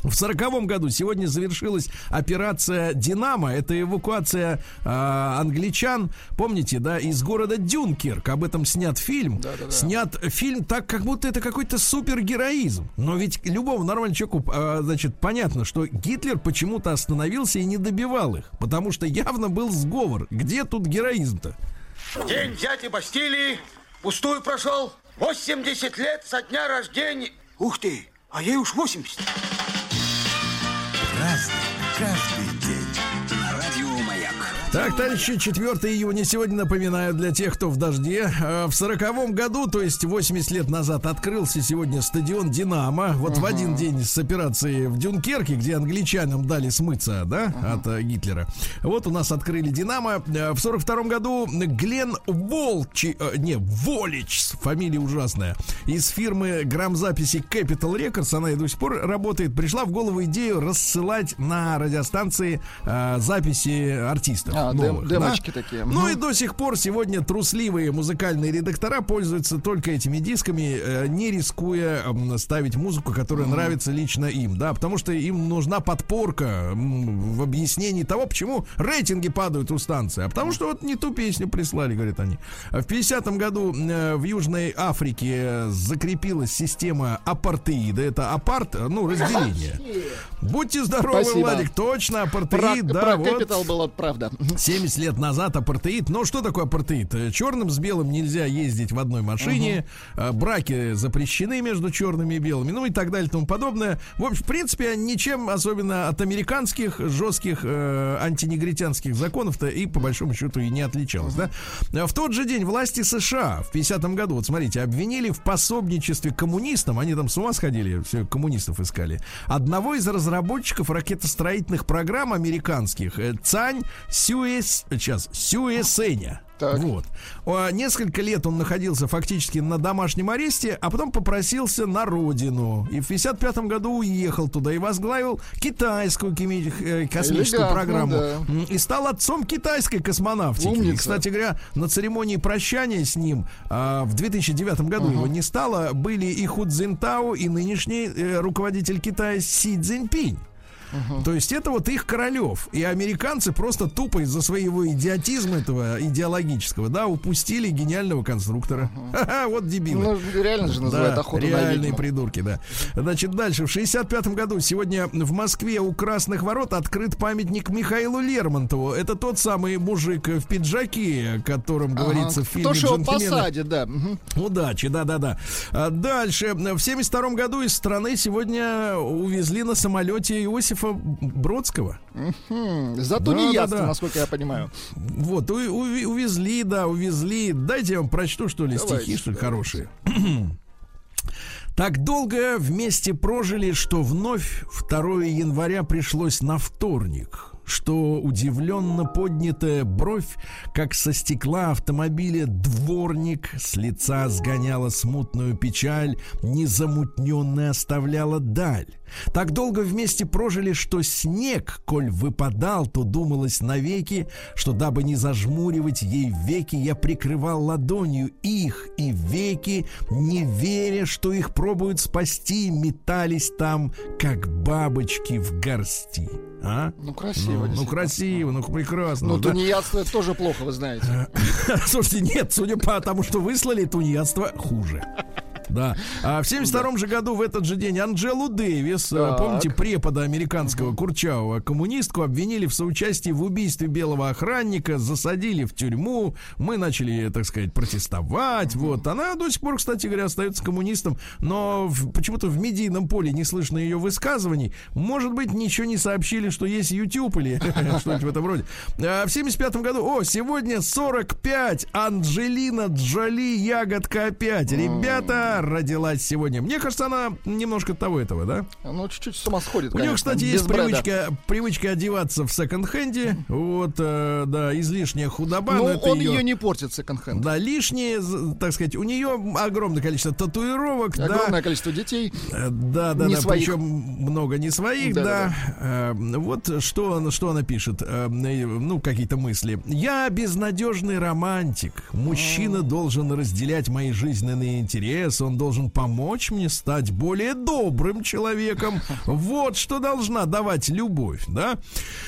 В сороковом году сегодня завершилась операция «Динамо». Это эвакуация а, англичан, помните, да, из города Дюнкерк. Об этом снят фильм. Да-да-да. Снят фильм так, как будто это какой-то супергероизм. Но ведь любому нормальному человеку, а, значит, понятно, что Гитлер почему-то остановился и не добивал их. Потому что явно был сговор. Где тут героизм-то? День дяди Бастилии пустую прошел. 80 лет со дня рождения. Ух ты, а ей уж 80. Разный, Так, товарищи, 4 июня сегодня, напоминаю, для тех, кто в дожде. Э, В сороковом году, то есть 80 лет назад, открылся сегодня стадион «Динамо». Вот в один день с операцией в Дюнкерке, где англичанам дали смыться, да, от э, Гитлера. Вот у нас открыли «Динамо». Э, В сорок втором году Глен Волчи, э, не, Волич, фамилия ужасная, из фирмы грамзаписи Capital Records, она и до сих пор работает, пришла в голову идею рассылать на радиостанции э, записи артистов. А, дем- демочки да? такие. Ну и до сих пор сегодня трусливые музыкальные редактора пользуются только этими дисками, э, не рискуя ставить музыку, которая нравится лично им, да, потому что им нужна подпорка в объяснении того, почему рейтинги падают у станции, а потому что вот не ту песню прислали, говорят они. В 50-м году э, в Южной Африке закрепилась система апартеида, это апарт, э, ну, разделение. Будьте здоровы, Спасибо. Владик, точно, Про, апартеид, да, про вот. Capital было правда. 70 лет назад апартеид. Но что такое апартеид? Э, Черным с белым нельзя ездить в одной машине. э, Браки запрещены между черными и белыми. Ну и так далее и тому подобное. В общем, в принципе, ничем особенно от американских жестких э, антинегритянских законов-то и по большому счету и не отличалось. Да? В тот же день власти США в 50-м году, вот смотрите, обвинили в пособничестве коммунистам. Они там с ума сходили, все коммунистов искали. Одного из разработчиков ракетостроительных программ американских, э, Цань Сюэс, сейчас, Сюэсеня. Так. Вот. Несколько лет он находился фактически на домашнем аресте, а потом попросился на родину. И в 55 году уехал туда и возглавил китайскую э, космическую Элегантно, программу. да. И стал отцом китайской космонавтики. И, Умница. кстати говоря, на церемонии прощания с ним а, в 2009 году его не стало. Были и Ху Цзинтао, и нынешний э, руководитель Китая Си Цзиньпинь. То есть это вот их королев. И американцы просто тупо из-за своего идиотизма этого идеологического, да, упустили гениального конструктора. (laughs) Ха-ха, вот дебилы. Ну, реально же называют Да, охоту на реальные ведьму. придурки, да. Значит, дальше. В 65 году сегодня в Москве у Красных Ворот открыт памятник Михаилу Лермонтову. Это тот самый мужик в пиджаке, о котором говорится в фильме Кто ж его посадит, да. Удачи, да-да-да. А Дальше. В 72 году из страны сегодня увезли на самолете Иосифа Бродского. Хм, За Да, тунеядство, да, да. насколько я понимаю. Вот, у- уви- увезли, да, увезли. Дайте я вам прочту, что ли, Давайте, стихи, что ли, хорошие. (clears throat) Так долго вместе прожили, что вновь 2 января пришлось на вторник что удивленно поднятая бровь, как со стекла автомобиля дворник, с лица сгоняла смутную печаль, незамутненная оставляла даль. Так долго вместе прожили, что снег, коль выпадал, то думалось навеки, что дабы не зажмуривать ей веки, я прикрывал ладонью их и веки, не веря, что их пробуют спасти, метались там, как бабочки в горсти. А? Ну, красиво. Ну, ну, красиво, ну прекрасно. Ну, да. тунеядство это тоже плохо, вы знаете. (laughs) Слушайте, нет, судя по тому, что выслали, тунеядство хуже. Да. А в 72 же году в этот же день Анджелу Дэвис, э, Так. помните, препода американского Курчавого, коммунистку обвинили в соучастии в убийстве белого охранника, засадили в тюрьму. Мы начали, так сказать, протестовать. Вот. Она до сих пор, кстати говоря, остается коммунистом, но почему-то в медийном поле не слышно ее высказываний. Может быть, ничего не сообщили, что есть YouTube или (laughs) что-нибудь в этом роде. А в 75 году, о, сегодня 45, Анджелина Джоли, ягодка опять. Ребята, родилась сегодня. Мне кажется, она немножко того этого, да? Ну, чуть-чуть с ума сходит, У нее, конечно, кстати, без есть бреда. привычка, привычка одеваться в секонд-хенде. Вот, э, да, излишняя худоба. Ну, но это он её- ее не портит, секонд-хенд. Да, лишние, так сказать, у нее огромное количество татуировок, да. Огромное количество детей. Э, Да, да, Не да, своих. причем много не своих, Да, да. да, Э, Вот что, она- что она пишет, э, ну, какие-то мысли. Я безнадежный романтик. Мужчина должен разделять мои жизненные интересы, он должен помочь мне стать более добрым человеком. Вот что должна давать любовь, да.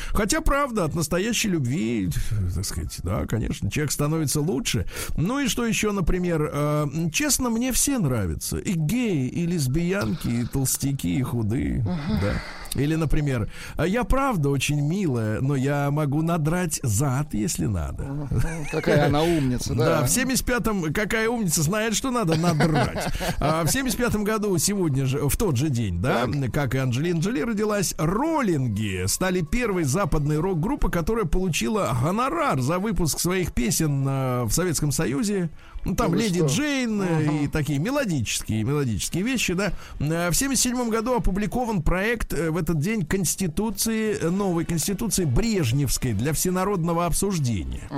Хотя, правда, от настоящей любви, так сказать, да, конечно, человек становится лучше. Ну и что еще, например, э, честно, мне все нравятся. И геи, и лесбиянки, и толстяки, и худые, да. Или, например, «А я правда очень милая, но я могу надрать зад, если надо. Какая она умница, (laughs) Да, да. в 75-м, какая умница, знает, что надо надрать. А в 75-м году, сегодня же, в тот же день, да, как и Анджелина Джоли родилась, Роллинги стали первой западной рок-группой, которая получила гонорар за выпуск своих песен э, в Советском Союзе. Ну, там вы Леди что? Джейн э, и такие мелодические, мелодические вещи, да. В 77 году опубликован проект э, в этот день Конституции, э, новой Конституции Брежневской для всенародного обсуждения.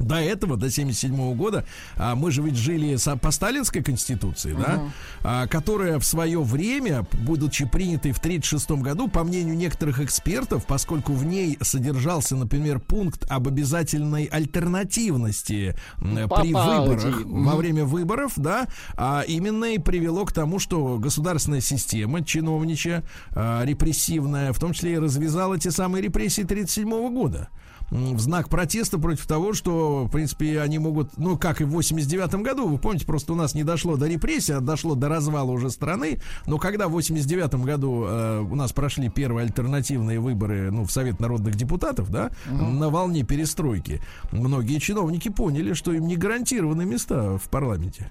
До этого, до 77 года, а, мы же ведь жили по сталинской конституции, да, а, которая в свое время, будучи принятой в 36 году, по мнению некоторых экспертов, поскольку в ней содержался, например, пункт об обязательной альтернативности м, при По выборах, партии. во время выборов, да, а именно и привело к тому, что государственная система чиновничья, а, репрессивная, в том числе и развязала те самые репрессии 37 года в знак протеста против того, что, в принципе, они могут, ну, как и в 89 году, вы помните, просто у нас не дошло до репрессий, а дошло до развала уже страны, но когда в 89 году э, у нас прошли первые альтернативные выборы, ну, в Совет народных депутатов, да, на волне перестройки, многие чиновники поняли, что им не гарантированы места в парламенте.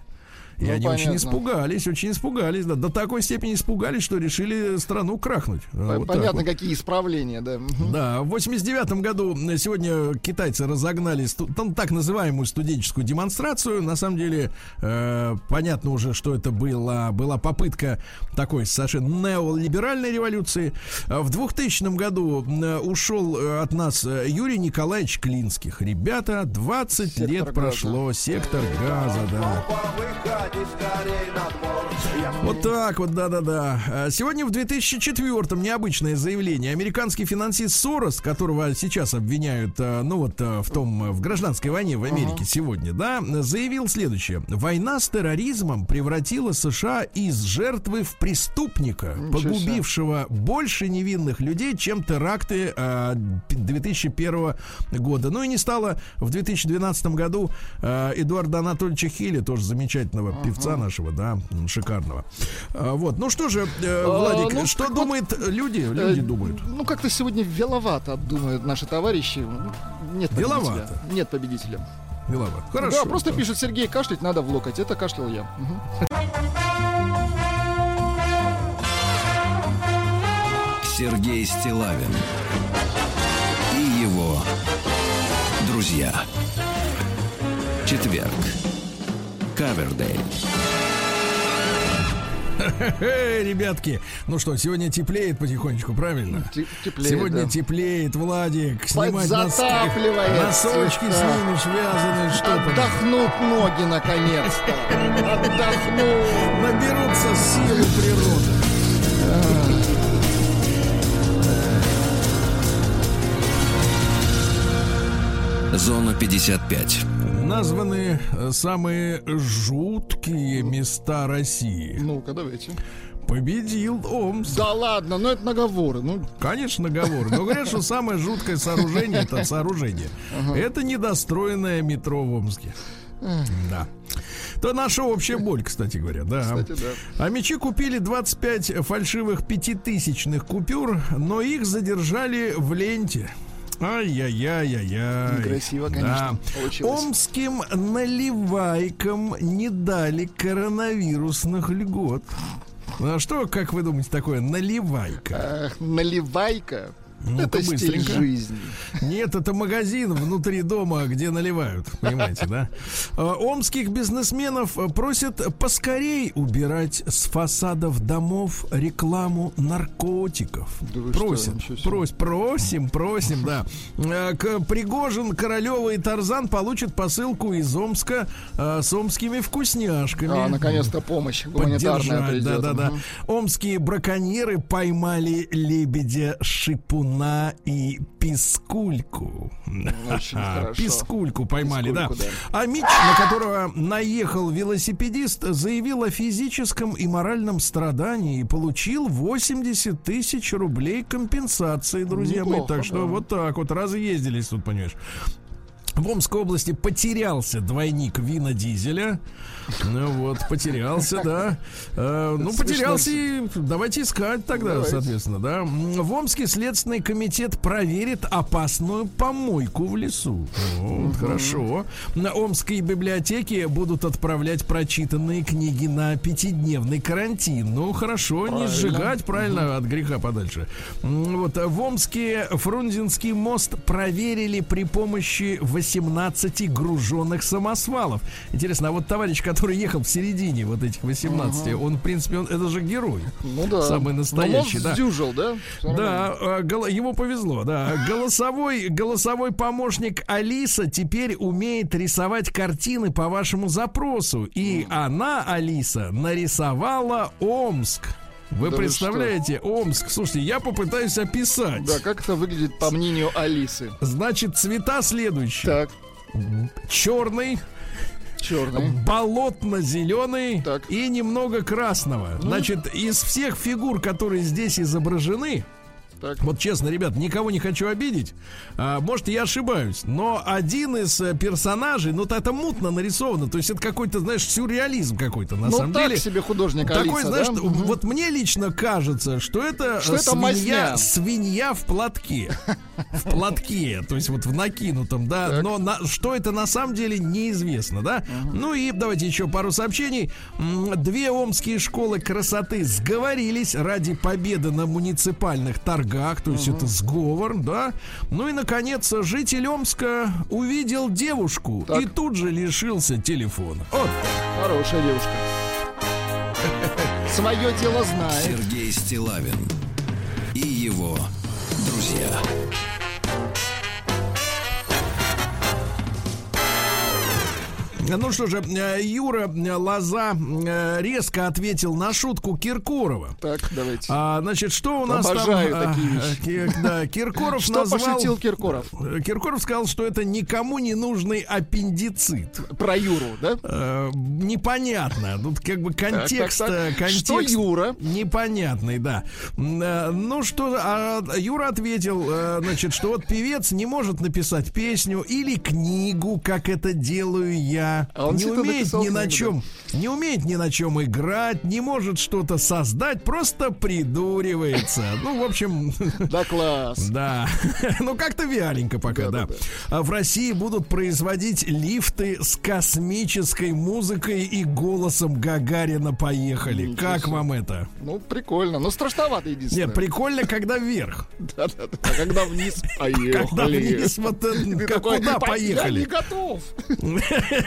И Ну, они очень понятно. испугались, очень испугались, да, до такой степени испугались, что решили страну крахнуть. По- Вот Понятно, вот. какие исправления, да. Да, в 89 году э, сегодня китайцы разогнали сту- там так называемую студенческую демонстрацию. На самом деле э, понятно уже, что это была, была попытка такой совершенно неолиберальной революции. А В 2000 году э, ушел э, от нас Юрий Николаевич Клинских. Ребята, 20 Сектор лет газа. прошло, сектор газа, да. Вот так вот, да-да-да. А, Сегодня в 2004-м необычное заявление. Американский финансист Сорос, которого сейчас обвиняют, а, ну вот а, в том, в гражданской войне в Америке сегодня, да, заявил следующее. Война с терроризмом превратила США из жертвы в преступника, Ничего себе. погубившего больше невинных людей, чем теракты а, 2001 года. Ну и не стало в 2012 году Эдуарда Анатольевича Хилли, тоже замечательного певца нашего, да, шикарного. А, вот, ну что же, э, Владик, ну, что так вот, думают люди? Люди Э, думают. Ну, как-то сегодня веловато думают наши товарищи. Нет победителя. Веловато. Нет победителя. Вилова. Хорошо. да, просто да. пишет Сергей, кашлять надо в локоть. Это кашлял я. Сергей Стилавин и его друзья. Четверг. Кавердейл. Ребятки, ну что, сегодня теплеет потихонечку, правильно? Те- теплеет, Сегодня да. теплеет, Владик. Снимать носки, Подзатапливает носочки снимешь, вязаные, штопаны. Отдохнут ноги наконец-то. Отдохнут. Наберутся силы природы. Зона 55. Названы э, самые жуткие места России. Ну-ка, давайте. Победил Омск. Да ладно, ну это наговоры. Ну, Конечно, наговор. Но говорят, что самое жуткое сооружение это сооружение. Это недостроенное метро в Омске. Да. То наша общая боль, кстати говоря, да. Кстати, да. А мечи купили 25 фальшивых пятитысячных купюр, но их задержали в ленте. Ай-яй-яй-яй-яй. Некрасиво, конечно, получилось. Омским наливайкам не дали коронавирусных льгот. А что, как вы думаете, такое наливайка? Эх, наливайка. Ну-ка, это стиль быстренько. жизни. Нет, это магазин внутри дома, где наливают, понимаете, да? А, Омских бизнесменов просят поскорей убирать с фасадов домов рекламу наркотиков. Да себе. прос- просим, просим, да. Э, К Пригожин, Королева и Тарзан получат посылку из Омска э, с омскими вкусняшками. А, наконец-то помощь гуманитарная придет. да, да, да. Омские браконьеры поймали лебедя Шипуна и Пискульку. Очень (laughs) хорошо. Пискульку поймали, да. А Мич, на которого наехал велосипедист, заявил о физическом и моральном страдании и получил 80 тысяч рублей компенсации, друзья мои. Так что да. вот так вот разъездились тут, понимаешь. В Омской области потерялся двойник Вина Дизеля. Ну вот, потерялся, да. Э, ну, потерялся и давайте искать тогда, соответственно, да. В Омске Следственный комитет проверит опасную помойку в лесу. Вот, хорошо. На Омской библиотеке будут отправлять прочитанные книги на пятидневный карантин. Ну, хорошо, не сжигать, правильно, от греха подальше. Вот, в Омске Фрунзенский мост проверили при помощи 18 груженных самосвалов. Интересно, а вот товарищ, который ехал в середине вот этих 18, он, в принципе, он, это же герой. Ну да. Самый настоящий, да. сдюжил, да? Да, а, гол- ему повезло, да. Голосовой, голосовой помощник Алиса теперь умеет рисовать картины по вашему запросу. И она, Алиса, нарисовала Омск. Вы Да вы представляете, Омск. Слушайте, я попытаюсь описать. Да, как это выглядит по мнению Алисы? Значит, цвета следующие. Так, Черный, черный. болотно-зеленый и немного красного. Значит, из всех фигур, которые здесь изображены, Так. Вот честно, ребят, никого не хочу обидеть. А, может, я ошибаюсь, но один из э, персонажей, ну, это мутно нарисовано. То есть это какой-то, знаешь, сюрреализм какой-то, на ну самом так деле. себе художник Такой, Алиса, знаешь, да? что- вот мне лично кажется, что это, Что э, это свинья, мазня. свинья в платке. В платке, то есть вот в накинутом, да. Но на- что это на самом деле неизвестно, да. Ну и давайте еще пару сообщений. Две омские школы красоты сговорились ради победы на муниципальных торгах, то есть это сговор, да. Ну и, наконец, житель Омска увидел девушку Так. и тут же лишился телефона. Вот Хорошая девушка. Свое дело знает. Сергей Стилавин и его друзья. Ну что же, э, Юра э, Лоза э, резко ответил на шутку Киркорова. Так, давайте. А, значит, что у нас Обожаю там? такие а, вещи. Да, Киркоров Что назвал... пошутил Киркоров? Киркоров сказал, что это никому не нужный аппендицит. Про Юру, да? Э, непонятно. Тут как бы контекст, так, так. э, контекст Что Юра? непонятный, да. Ну что, а, Юра ответил, значит, что вот певец не может написать песню или книгу, как это делаю я. А он не умеет ни на чем, не умеет ни на чем играть, не может что-то создать, просто придуривается. (laughs) Ну, в общем, (laughs) Да, класс. (laughs) да. Ну, как-то вяленько пока, да. А в России будут производить лифты с космической музыкой и голосом Гагарина поехали. Как вам это? Ну, прикольно. Ну, страшновато единственное. Нет, прикольно, когда вверх. Да-да-да. А когда вниз поехали. Когда вниз, вот э, как куда «По- Я не поехали? готов.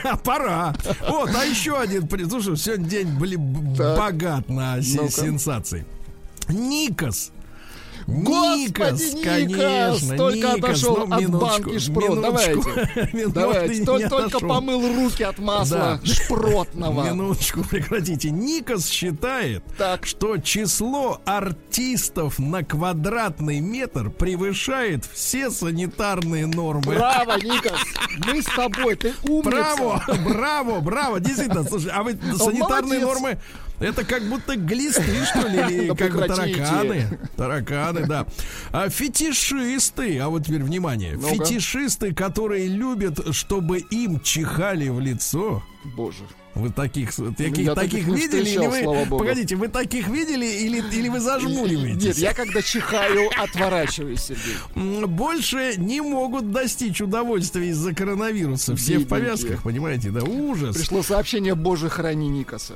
А пора. Вот, а еще один. Слушай, сегодня день, блин, б- Так. богат на сенсации. Никос. Господи, Никос, конечно, только Никос, отошел ну, от минуточку, банки шпрот. минуточку. Давайте. (laughs) Давайте. Только, помыл руки от масла Да. шпротного. Минуточку, прекратите. Никос считает, Так. что число артистов на квадратный метр превышает все санитарные нормы. Браво, Никос. Мы с тобой. Ты умница. Браво, (laughs) браво, браво, действительно. Слушай, а вы санитарные молодец. нормы (laughs) это как будто глисты, что ли, или (laughs) как тараканы. Тараканы, да. А фетишисты, а вот теперь внимание, фетишисты, которые любят, чтобы им чихали в лицо. Боже. Вы таких, таких, Я таких таких видели? Или встречал, слава вы, погодите, вы таких видели или, или вы зажмуриваетесь? Нет, я когда чихаю, отворачиваюсь, Сергей. Больше не могут достичь удовольствия из-за коронавируса. Все в Бедненькие. повязках, понимаете, да, ужас. Пришло сообщение «Боже, храни Никоса».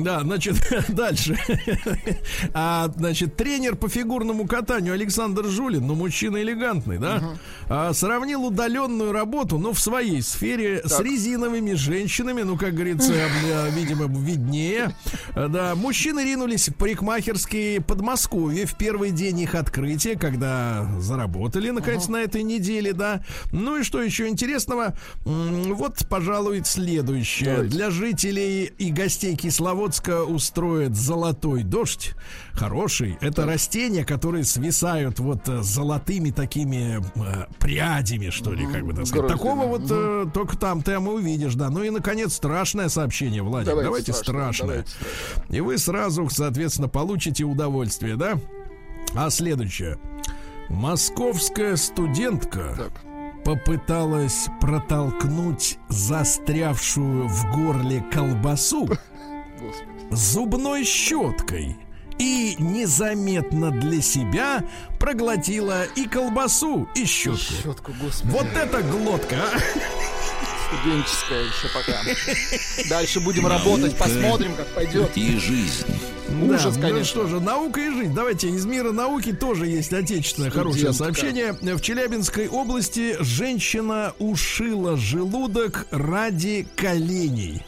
Да, значит, (laughs) дальше. А, значит, тренер по фигурному катанию Александр Жулин, ну, мужчина элегантный, да, а, сравнил удаленную работу, ну, в своей сфере с резиновыми женщинами, ну, как говорится, (laughs) э, видимо, виднее. Да, мужчины ринулись в парикмахерские Подмосковье в первый день их открытия, когда заработали, наконец, на этой неделе, да. Ну и что еще интересного? Вот, пожалуй, следующее. Давайте. Для жителей и гостей Кисловодска устроят золотой дождь. Хороший. Это растения, которые свисают вот э, золотыми такими э, прядями, что ли, как бы так сказать. Гроздями. Такого вот э, только там ты и увидишь, да. Ну и, наконец, страшное сообщение, Владик. Давайте Давайте, страшное, страшное. давайте И вы сразу, соответственно, получите удовольствие, да? А следующее. Московская студентка Так. попыталась протолкнуть застрявшую в горле колбасу (laughs) Господи. зубной щеткой и незаметно для себя проглотила и колбасу, и щетку. Щетку, господи. Вот это глотка, а! Студенческая еще пока. Дальше будем работать, посмотрим, как пойдет. И жизнь. Ужас, Да, конечно. Ну что же, наука и жизнь. Давайте из мира науки тоже есть отечественное хорошее Студентка. сообщение. В Челябинской области женщина ушила желудок ради коленей.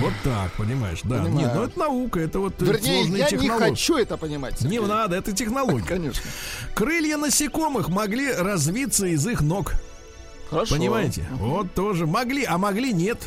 Вот так, понимаешь, да. Понимаю. Нет, ну это наука, это вот э, Вернее, сложные я не технологии. хочу это понимать. Не Сергей. надо, это технология. Конечно. Крылья насекомых могли развиться из их ног. Хорошо. Понимаете? Вот тоже могли, а могли нет.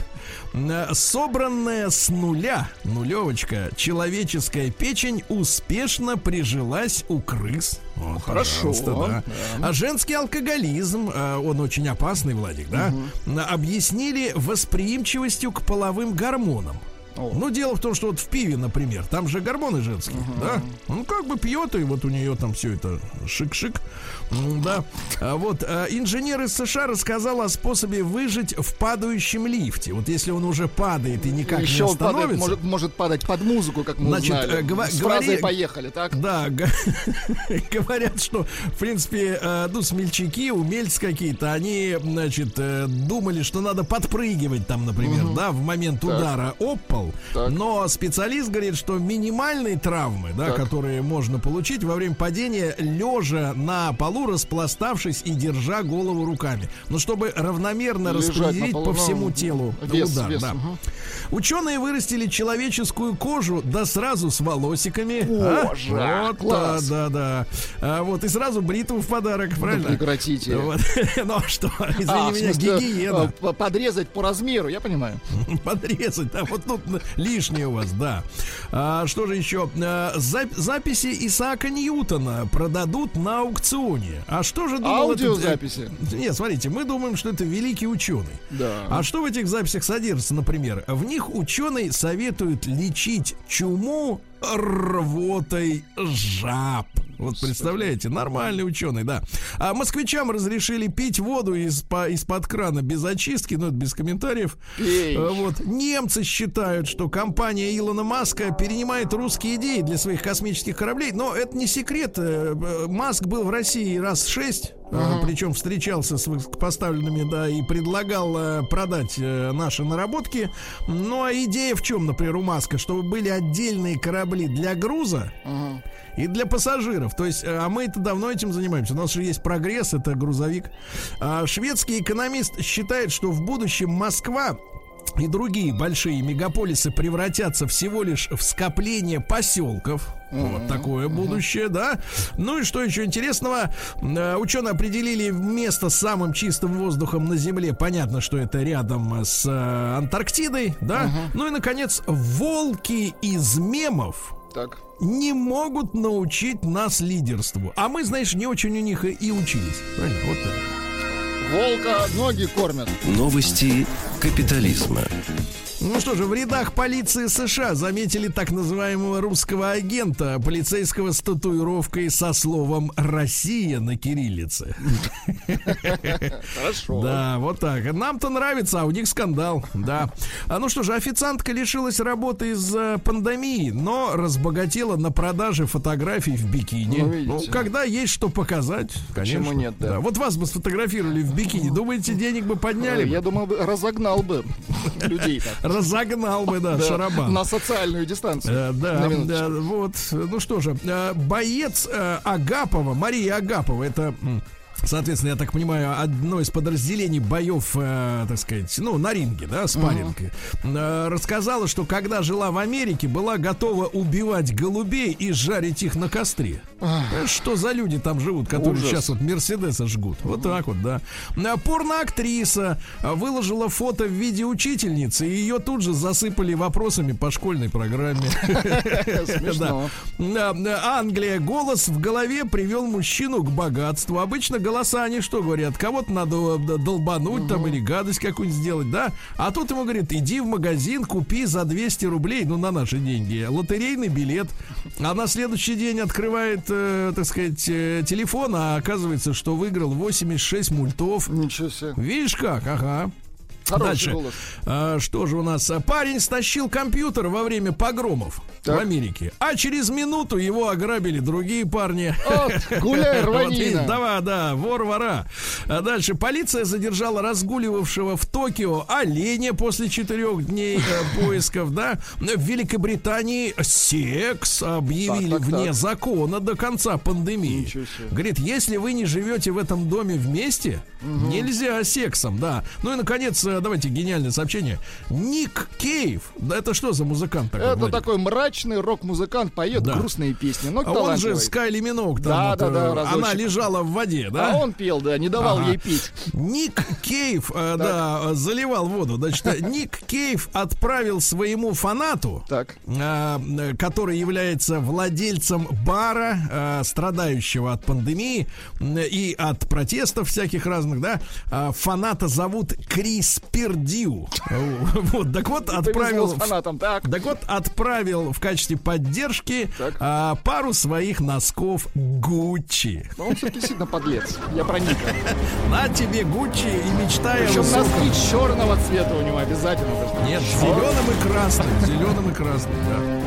Собранная с нуля, нулевочка, человеческая печень успешно прижилась у крыс. Вот, Хорошо, пожалуйста, да. А женский алкоголизм, э, он очень опасный, Владик, да, м, объяснили восприимчивостью к половым гормонам. О. Ну, дело в том, что вот в пиве, например, там же гормоны женские, да? Он как бы пьет, и вот у нее там все это шик-шик. Да. А вот а, инженер из США рассказал о способе выжить в падающем лифте. Вот если он уже падает и никак Еще не он падает, остановится. может, может падать под музыку, как мы Значит, узнали. э, гова- С говори- фразой «поехали», так? Да, (laughs) говорят, что, в принципе, э, ну, смельчаки, умельцы какие-то, они, значит, э, думали, что надо подпрыгивать там, например, да, в момент удара об пол. Упал. Но специалист говорит, что минимальные травмы, да, Так. которые можно получить во время падения, лежа на полу, распластавшись и держа голову руками. Но чтобы равномерно Лежать распределить полу, по ну, всему телу вес, удар. вес, да. Ученые вырастили человеческую кожу, да сразу с волосиками. А? Кожа, Вот, класс. да, да, да. А, вот и сразу бритву в подарок, правильно? прекратите. Вот. (laughs) Ну а что, извини А, меня, смысле, гигиена. э, подрезать по размеру, я понимаю. (laughs) Подрезать, да, вот тут (laughs) лишнее у вас, да. А, что же еще? А, зап- записи Исаака Ньютона продадут на аукционе. А что же думал этот, Аудиозаписи. Нет, смотрите, мы думаем, что это великий ученый. Да. А что в этих записях содержится, например? В них ученые советуют лечить чуму рвотой жаб. Вот представляете, нормальный ученый, да. А москвичам разрешили пить воду из- по- из-под крана без очистки, ну это без комментариев. Пей. А, Вот немцы считают, что компания Илона Маска перенимает русские идеи для своих космических кораблей, но это не секрет. Э, э, Маск был в России раз шесть, э, причем встречался с высокопоставленными, да, и предлагал э, продать э, наши наработки. Ну а идея в чем, например, у Маска, чтобы были отдельные корабли для груза и для пассажиров. То есть, э, а мы это давно этим занимаемся. У нас же есть прогресс, это грузовик. А шведский экономист считает, что в будущем Москва и другие большие мегаполисы превратятся всего лишь в скопление поселков. Вот такое будущее, да. Ну и что еще интересного? Э, Ученые определили место с самым чистым воздухом на Земле. Понятно, что это рядом с э, Антарктидой, да. Ну и, наконец, волки из мемов Так. не могут научить нас лидерству. А мы, знаешь, не очень у них и, и учились. Правильно? Вот так. Волка ноги кормят. Новости капитализма. Ну что же, в рядах полиции США заметили так называемого русского агента, полицейского с татуировкой со словом «Россия» на кириллице. Хорошо. (laughs) Да, вот так. Нам-то нравится, а у них скандал. Да. А ну что же, официантка лишилась работы из-за пандемии, но разбогатела на продаже фотографий в бикини. Ну, видите. когда есть что показать, конечно. Почему нет, да. Вот вас бы сфотографировали в бикини. Думаете, денег бы подняли? бы? Я думаю, бы разогнал бы (laughs) людей. (laughs) Разогнал бы, да, (laughs) Да, шарабан. На социальную дистанцию. Э, Да, да, вот. Ну что же, э, боец э, Агапова, Мария Агапова, это. Соответственно, я так понимаю, одно из подразделений боев, э, так сказать, ну, на ринге, да, спарринг, э, рассказала, что когда жила в Америке, была готова убивать голубей и жарить их на костре. Э, Что за люди там живут, которые Ужас. сейчас вот Мерседеса жгут? Вот так вот, да. А Порноактриса а, выложила фото в виде учительницы, и ее тут же засыпали вопросами по школьной программе. (laughs) (laughs) Смешно. Англия. Голос в голове привел мужчину к богатству. Обычно голоса, они что говорят? Кого-то надо э, долбануть там или гадость какую-нибудь сделать, да? А тут ему говорит, иди в магазин, купи за 200 рублей, ну, на наши деньги, лотерейный билет. А на следующий день открывает, э, так сказать, э, телефон, а оказывается, что выиграл 86 мультов. Ничего себе. Видишь как? Ага. Хороший Дальше. голос. А, что же у нас? Парень стащил компьютер во время погромов Так. в Америке. А через минуту его ограбили другие парни. Вот, гуляй, (laughs) Вот рванина. Давай, да, вор-вора. А дальше полиция задержала разгуливавшего в Токио оленя после четырех дней э, (laughs) поисков, да. В Великобритании секс объявили Так, так, вне так. закона до конца пандемии. Говорит, если вы не живете в этом доме вместе, нельзя сексом, да. Ну и, наконец, э, давайте гениальное сообщение. Ник Кейв, да это что за музыкант такой? Это Владик? такой мрачный рок-музыкант, поет Да. грустные песни. Но А он же талантливый. с Кайли Миноуг там Да, вот, да, да, э, разочек. она лежала в воде, да? А он пел, да, не давал Ага. ей пить. Ник Кейв, э, да, заливал воду. Значит, Ник Кейв отправил своему фанату, Так. э, который является владельцем бара, э, страдающего от пандемии и от протестов всяких разных, да, фаната зовут Крис Пердью. Э, (laughs) Вот, так вот, отправил... с фанатом. Так. Так вот, отправил в качестве поддержки а, пару своих носков Гуччи. Но он все-таки сильно подлец. Я про Ника. (laughs) На тебе Гуччи и мечтай о Причем носки черного цвета у него обязательно. Нет, зеленым и красным. Зеленым и красным, да.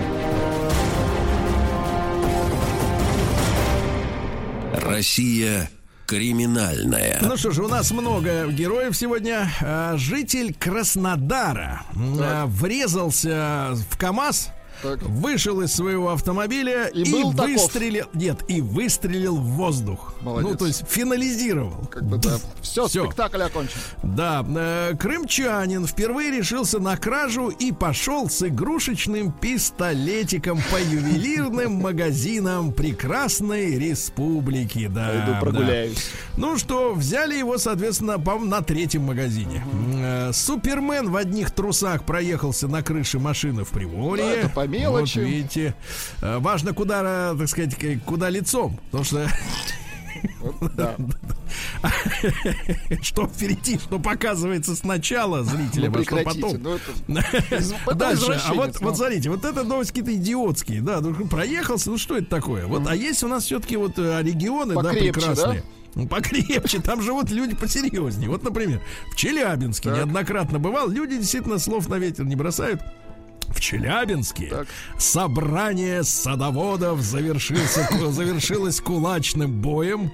Россия Криминальное. Ну что ж, у нас много героев сегодня. А, Житель Краснодара а, врезался в КАМАЗ. Так. Вышел из своего автомобиля И и, был таков. выстрелил. Нет, и выстрелил в воздух. Молодец. Ну, то есть финализировал. Как бы, да. (laughs) Все, Всё. спектакль окончен. Да, э, крымчанин впервые решился на кражу и пошел с игрушечным пистолетиком по ювелирным (laughs) магазинам прекрасной республики. Да, Пойду да. прогуляюсь. Ну что, взяли его, соответственно, по на третьем магазине. Э, Супермен в одних трусах проехался на крыше машины в Приволье. Да, это мелочи. Вот видите. Э, Важно, куда, э, так сказать, куда лицом. Потому что да. (laughs) что впереди, что показывается сначала зрителям, Ну, а что потом. Ну, это... (laughs) это Дальше, а вот, вот смотрите, вот это новости какие-то идиотские, да, ну, проехался, ну что это такое? Вот, а есть у нас все-таки вот э, регионы, да, прекрасные. Покрепче, там живут люди посерьезнее. Вот, например, в Челябинске Так. неоднократно бывал, люди действительно слов на ветер не бросают. В Челябинске Так. собрание садоводов завершился, (laughs) завершилось кулачным боем.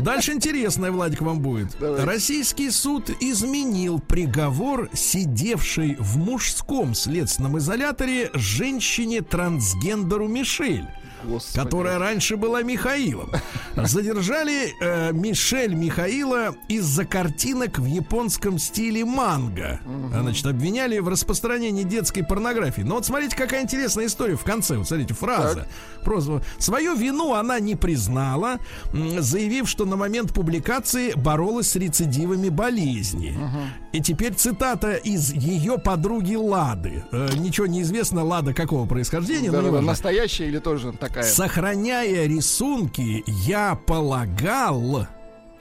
Дальше интересное, Владик, вам будет. Давайте. Российский суд изменил приговор сидевшей в мужском следственном изоляторе женщине-трансгендеру Мишель. Господи. Которая раньше была Михаилом. (laughs) Задержали э, Мишель Михаила из-за картинок в японском стиле манго. А, Значит, обвиняли в распространении детской порнографии. Но вот смотрите, какая интересная история в конце. Вот смотрите, фраза. Просто свою вину она не признала, заявив, что на момент публикации боролась с рецидивами болезни. И теперь цитата из ее подруги Лады. Э, ничего не известно, Лада какого происхождения, но Да-да-да, неважно. настоящая или тоже такая? Сохраняя рисунки, я полагал,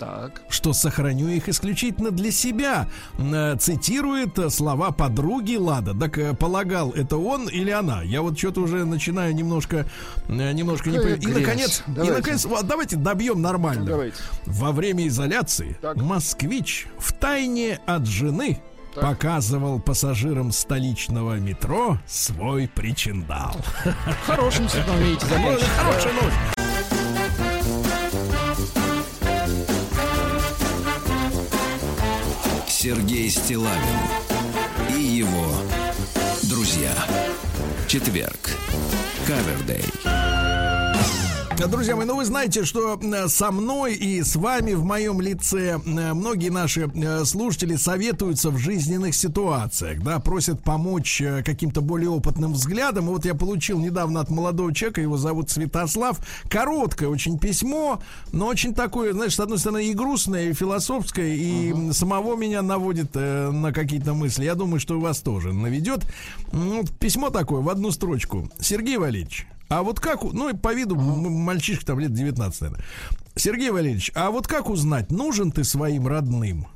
Так. что сохраню их исключительно для себя. Э, Цитирует э, слова подруги Лада. Так э, полагал, это он или она? Я вот что-то уже начинаю немножко, немножко не. И наконец, и Давайте. наконец, вот давайте добьем нормально. Давайте. Во время изоляции Так. москвич в тайне от жены Так. показывал пассажирам столичного метро свой причиндал. Хорошим цветом видите. Хорошая новость. Сергей Стилавин и его друзья. Четверг. Кавердей. Друзья мои, ну вы знаете, что э, со мной и с вами в моем лице э, многие наши э, слушатели советуются в жизненных ситуациях, да, просят помочь каким-то более опытным взглядом. И вот я получил недавно от молодого человека, его зовут Святослав, короткое очень письмо, но очень такое, знаешь, с одной стороны и грустное, и философское, и м, самого меня наводит на какие-то мысли. Я думаю, что и вас тоже наведет. Вот письмо такое в одну строчку. Сергей Валерьевич, а вот как, ну и по виду мальчишка там лет 19, наверное. Сергей Валерьевич, а вот как узнать, нужен ты своим родным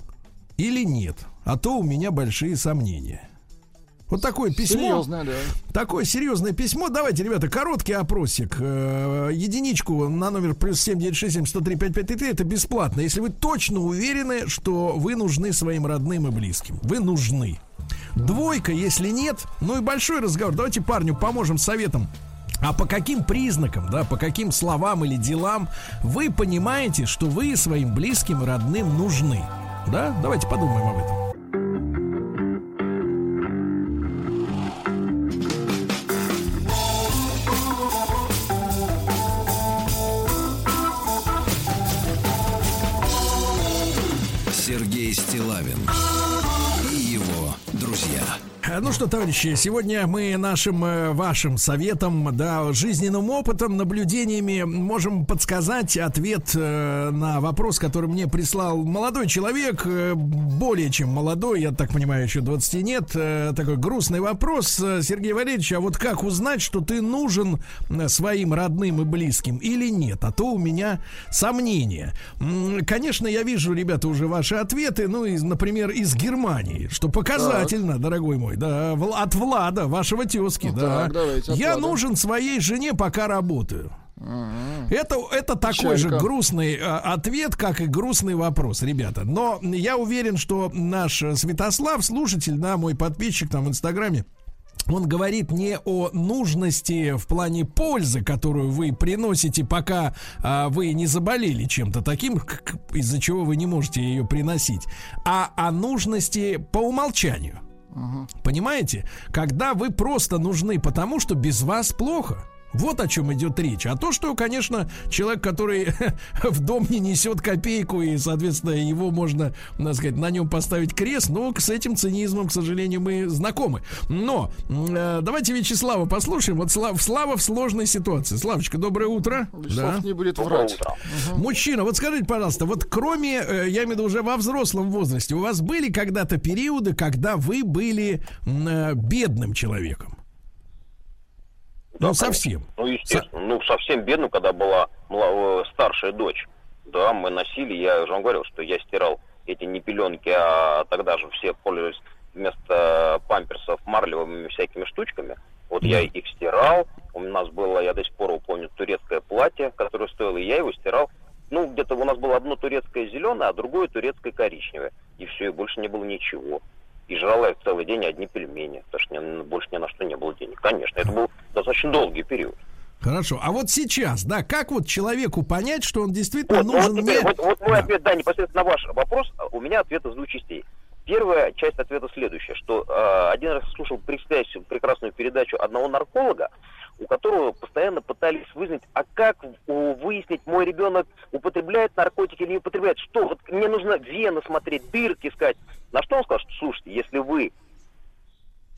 или нет? А то у меня большие сомнения. Вот такое письмо. Серьезно, да. Такое серьезное письмо. Давайте, ребята, короткий опросик. Э, единичку на номер плюс 7967 103 5533. Это бесплатно. Если вы точно уверены, что вы нужны своим родным и близким. Вы нужны. Двойка, если нет. Ну и большой разговор. Давайте парню поможем советом. А по каким признакам, да, по каким словам или делам вы понимаете, что вы своим близким и родным нужны? Да? Давайте подумаем об этом. Сергей Стилавин Ну что, товарищи, сегодня мы нашим, э, вашим советом, да, жизненным опытом, наблюдениями можем подсказать ответ э, на вопрос, который мне прислал молодой человек, э, более чем молодой, я так понимаю, еще 20 нет. Такой грустный вопрос, Сергей Валерьевич, а вот как узнать, что ты нужен своим родным и близким или нет? А то у меня сомнения. Конечно, я вижу, ребята, уже ваши ответы, ну, из, например, из Германии, что показательно, дорогой мой, да, от Влада, вашего тезки, Ну да. так, давайте, я Влада. нужен своей жене, пока работаю. Это, это такой же Печалька. грустный э, ответ, как и грустный вопрос, ребята. Но я уверен, что наш Святослав, слушатель, да, мой подписчик там в Инстаграме, он говорит не о нужности в плане пользы, которую вы приносите, пока а, вы не заболели чем-то таким, из-за чего вы не можете ее приносить, а о нужности по умолчанию. Понимаете? Когда вы просто нужны потому, что без вас плохо. Вот о чем идет речь. А то, что, конечно, человек, который (laughs) в дом не несет копейку, и, соответственно, его можно, так сказать, на нем поставить крест, но с этим цинизмом, к сожалению, мы знакомы. Но э, давайте Вячеслава послушаем. Вот Слав, Слава в сложной ситуации. Славочка, доброе утро. Вячеслав не будет врать. утро. Мужчина, вот скажите, пожалуйста, вот кроме, э, я имею в виду уже во взрослом возрасте, у вас были когда-то периоды, когда вы были э, бедным человеком? Да, ну, конечно. совсем. Ну, естественно. Ну, совсем бедным, когда была э, старшая дочь. Да, мы носили, я уже вам говорил, что я стирал эти не пеленки, а тогда же все пользовались вместо памперсов марлевыми всякими штучками. Вот я их стирал. У нас было, я до сих пор помню, турецкое платье, которое стоило, и я его стирал. Ну, где-то у нас было одно турецкое зеленое, а другое турецкое коричневое. И все, и больше не было ничего. И жрала я целый день одни пельмени, потому что ни- больше ни на что не было денег. Конечно, это был достаточно долгий период. Хорошо. А вот сейчас, да, как вот человеку понять, что он действительно Вот, ну, нужен вот, теперь, не... вот, вот мой Да. ответ, да, непосредственно на ваш вопрос. а У меня ответ из двух частей. Первая часть ответа следующая, что э, один раз слушал прекрасную передачу одного нарколога, у которого постоянно пытались выяснить, а как выяснить, мой ребенок употребляет наркотики или не употребляет, что, вот мне нужно вены смотреть, дырки искать. На что он сказал, что, слушайте, если вы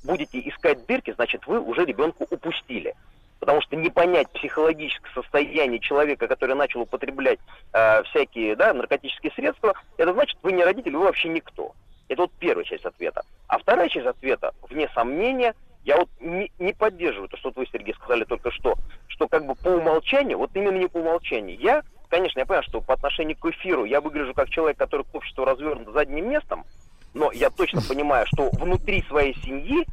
будете искать дырки, значит, вы уже ребенку упустили. Потому что не понять психологическое состояние человека, который начал употреблять э, всякие да, наркотические средства, это значит, вы не родитель, вы вообще никто. Это вот первая часть ответа. А вторая часть ответа, вне сомнения, я вот не, не поддерживаю то, что вот вы, Сергей, сказали только что, что как бы по умолчанию, вот именно не по умолчанию. Я, конечно, я понимаю, что по отношению к эфиру я выгляжу как человек, который к обществу развернут задним местом, но я точно понимаю, что внутри своей семьи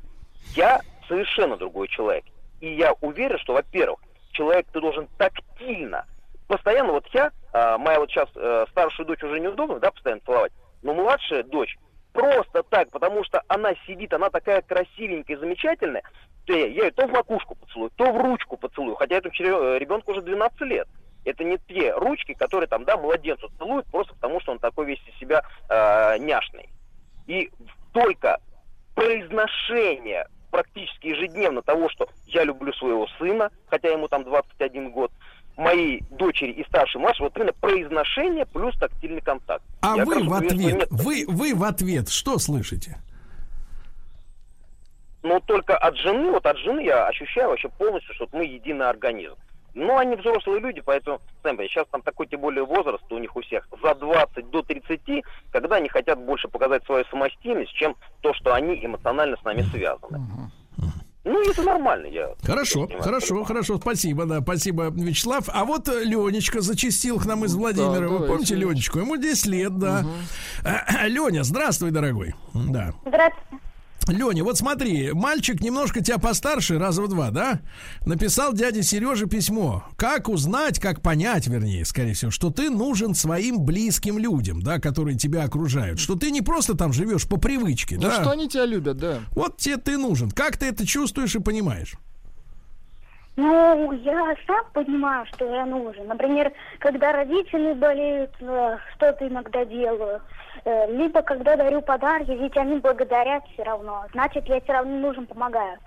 я совершенно другой человек. И я уверен, что, во-первых, человек ты должен тактильно, постоянно, вот я, а, моя вот сейчас э, старшую дочь уже неудобно, да, постоянно целовать, но младшая дочь просто так, потому что она сидит, она такая красивенькая, замечательная, то я, я ее то в макушку поцелую, то в ручку поцелую, хотя этому чере- ребенку уже 12 лет. Это не те ручки, которые там, да, младенцу целуют, просто потому что он такой весь из себя э, няшный. И только произношение практически ежедневно того, что я люблю своего сына, хотя ему там 21 год, моей дочери и старшей младшей, вот именно произношение плюс тактильный контакт. А Я вы в ответ, вы, вы в ответ что слышите? Но только от жены, вот от жены я ощущаю вообще полностью, что мы единый организм. Но они взрослые люди, поэтому, сами понимаете, сейчас там такой тем более возраст у них у всех, за 20 до 30, когда они хотят больше показать свою самостоятельность, чем то, что они эмоционально с нами связаны. Ну, это нормально, я... Хорошо, понимаю, хорошо, понимаю. хорошо, спасибо, да, спасибо, Вячеслав. А вот э, Ленечка зачистил к нам из Владимира. Вы давайте, помните. Ленечку? Ему 10 лет, да. Леня, здравствуй, дорогой. Да. Здравствуйте. Леня, вот смотри, мальчик немножко тебя постарше, раза в два, да? Написал дяде Сереже письмо. Как узнать, как понять, вернее, скорее всего, что ты нужен своим близким людям, да, которые тебя окружают. Что ты не просто там живешь по привычке, Ну да? что они тебя любят, да. Вот тебе ты нужен. Как ты это чувствуешь и понимаешь? Ну, я сам понимаю, что я нужен. Например, когда родители болеют, э, что-то иногда делаю. Э, Либо когда дарю подарки, ведь они благодарят все равно. Значит, я все равно нужен, помогаю.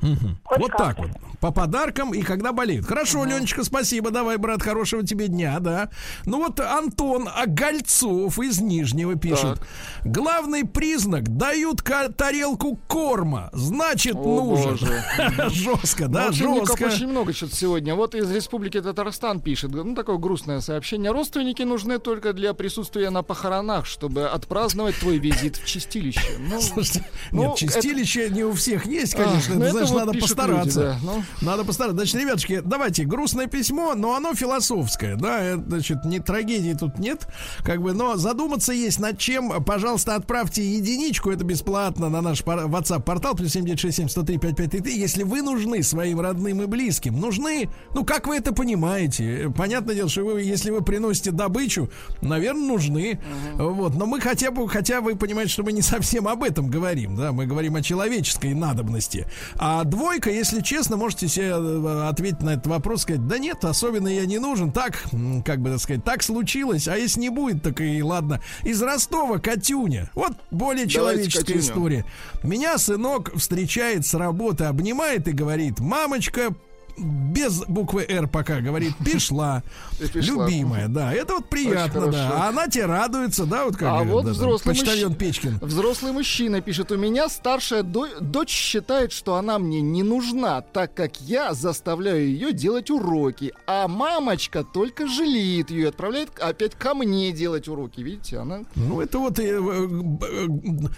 Хоть вот как-то. так вот. По подаркам и когда болеют. Хорошо, Ленечка, спасибо. Давай, брат, хорошего тебе дня, да. Ну вот Антон Огольцов из Нижнего пишет. Так. Главный признак дают тарелку корма. Значит, О, нужен. (laughs) Жестко, да, Родственников жестко. очень много что-то сегодня. Вот из Республики Татарстан пишет, ну, такое грустное сообщение. Родственники нужны только для присутствия на похоронах, чтобы отпраздновать твой визит в чистилище. Ну, Слушайте, Ну, нет, чистилище не у всех есть, конечно. ну, это, вот надо постараться. люди, да. Ну, Надо постараться. Значит, ребятушки, давайте, грустное письмо, но оно философское, да, это, значит, не трагедии тут нет, как бы, но задуматься есть над чем. Пожалуйста, отправьте единичку, это бесплатно, на наш пор- WhatsApp-портал, плюс 7967 103 5533, если вы нужны своим родным и близким. Нужны, ну, как вы это понимаете? Понятное дело, что вы, если вы приносите добычу, наверное, нужны. Вот, но мы хотя бы, хотя вы понимаете, что мы не совсем об этом говорим, да, мы говорим о человеческой надобности. А двойка, если честно, можете себе э, ответить на этот вопрос, сказать, да нет, особенно я не нужен, так, как бы так сказать, так случилось, а если не будет, так и ладно. Из Ростова Катюня, вот более человеческая Катюню. история. Меня сынок встречает с работы, обнимает и говорит, мамочка, без буквы Р пока говорит, пришла. (laughs) любимая, да, это вот приятно, да, а она тебе радуется, да, вот как А вот взрослый почтальон Печкин. Взрослый мужчина пишет, у меня старшая до- дочь считает, что она мне не нужна, так как я заставляю ее делать уроки, а мамочка только жалеет ее и отправляет опять ко мне делать уроки. Видите, она... Ну, это вот э, э, э,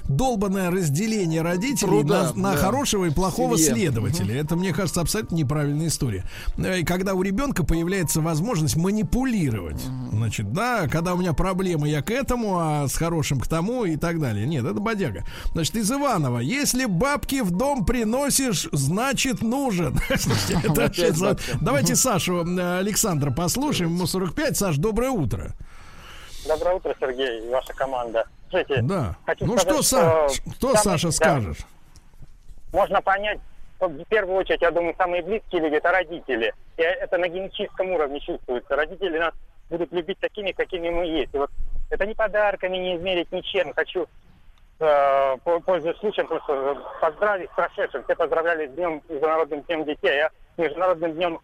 долбанное разделение родителей на, хорошего и плохого следователя. Это, мне кажется, абсолютно неправильная история. Э, И когда у ребенка появляется возможность манипулировать. Значит, да, когда у меня проблемы, я к этому, а с хорошим к тому и так далее. Нет, это бодяга. Значит, из Иванова. Если бабки в дом приносишь, значит нужен. (laughs) Давайте Сашу э, Александра послушаем. Ему 45. Саш, доброе утро. Доброе утро, Сергей и ваша команда. Слушайте, Да. хочу ну сказать, что, что что Саша, да, скажешь? Можно понять, в первую очередь, я думаю, самые близкие люди – это родители. И это на генетическом уровне чувствуется. Родители нас будут любить такими, какими мы есть. И вот это не подарками, не измерить ничем. Хочу, э, по- пользуясь случаем, просто поздравить с. Все поздравляли с Днем, Международным днем детей, а Международным днем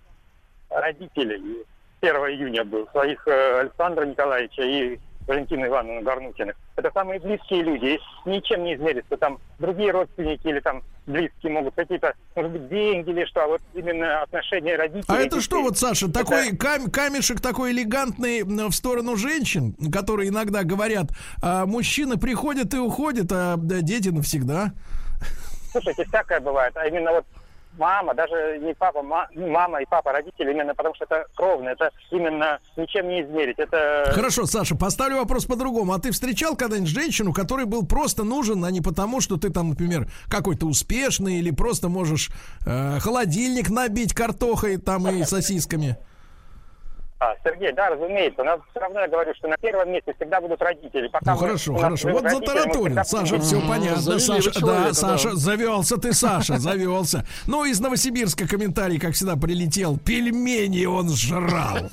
родителей. 1 июня был. Своих э, Александра Николаевича и Валентины Ивановны Гарнутиных. Это самые близкие люди. И ничем не измерится. Там другие родственники или там близкие могут какие-то, может быть, деньги или что. А вот именно отношения родителей. А это что вот, Саша, Это- такой кам- камешек такой элегантный в сторону женщин, которые иногда говорят, а, мужчины приходят и уходят, а дети навсегда. Слушайте, всякое бывает. А именно вот мама, даже не папа, ма- мама и папа, родители, именно потому что это кровно, это именно ничем не измерить. Это Хорошо, Саша, поставлю вопрос по-другому. А ты встречал когда-нибудь женщину, которой был просто нужен, а не потому, что ты там, например, какой-то успешный или просто можешь э, холодильник набить картохой там и сосисками? А, Сергей, да, разумеется, но все равно я говорю, что на первом месте всегда будут родители. Пока Ну хорошо, хорошо. Вот мы затараторил. всегда Саша, все понятно. завели Саша, да, да. Саша, завелся ты, Саша, завелся. Ну, из Новосибирска комментарий, как всегда, прилетел. Пельмени он жрал.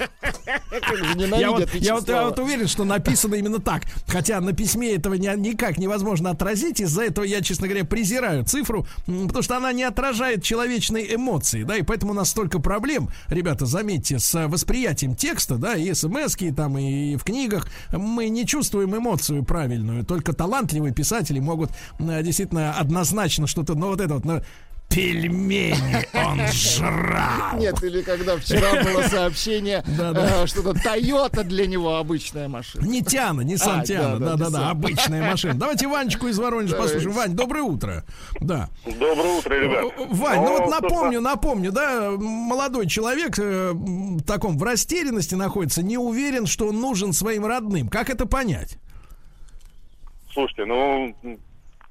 Я вот, я, вот, я Вячеслава. вот уверен, что написано именно так. Хотя на письме этого никак невозможно отразить. Из-за этого я, честно говоря, презираю цифру, потому что она не отражает человечной эмоции, да, и поэтому у нас столько проблем, ребята, заметьте, с восприятием текста, да, и смс там, и в книгах. Мы не чувствуем эмоцию правильную. Только талантливые писатели могут э, действительно однозначно что-то, ну, вот это вот, ну, пельмени он жрал. Нет, или когда вчера было сообщение, (laughs) э, что-то Тойота для него обычная машина. Не Тиана, не сам А, Тиана, да, да, да-да-да, обычная машина. Давайте Ванечку из Воронежа послушаем. Вань, доброе утро. Да. Доброе утро, ребят. Э, Вань, ну вот Ну, напомню, напомню, да, молодой человек э, в таком в растерянности находится, не уверен, что он нужен своим родным. Как это понять? Слушайте, ну,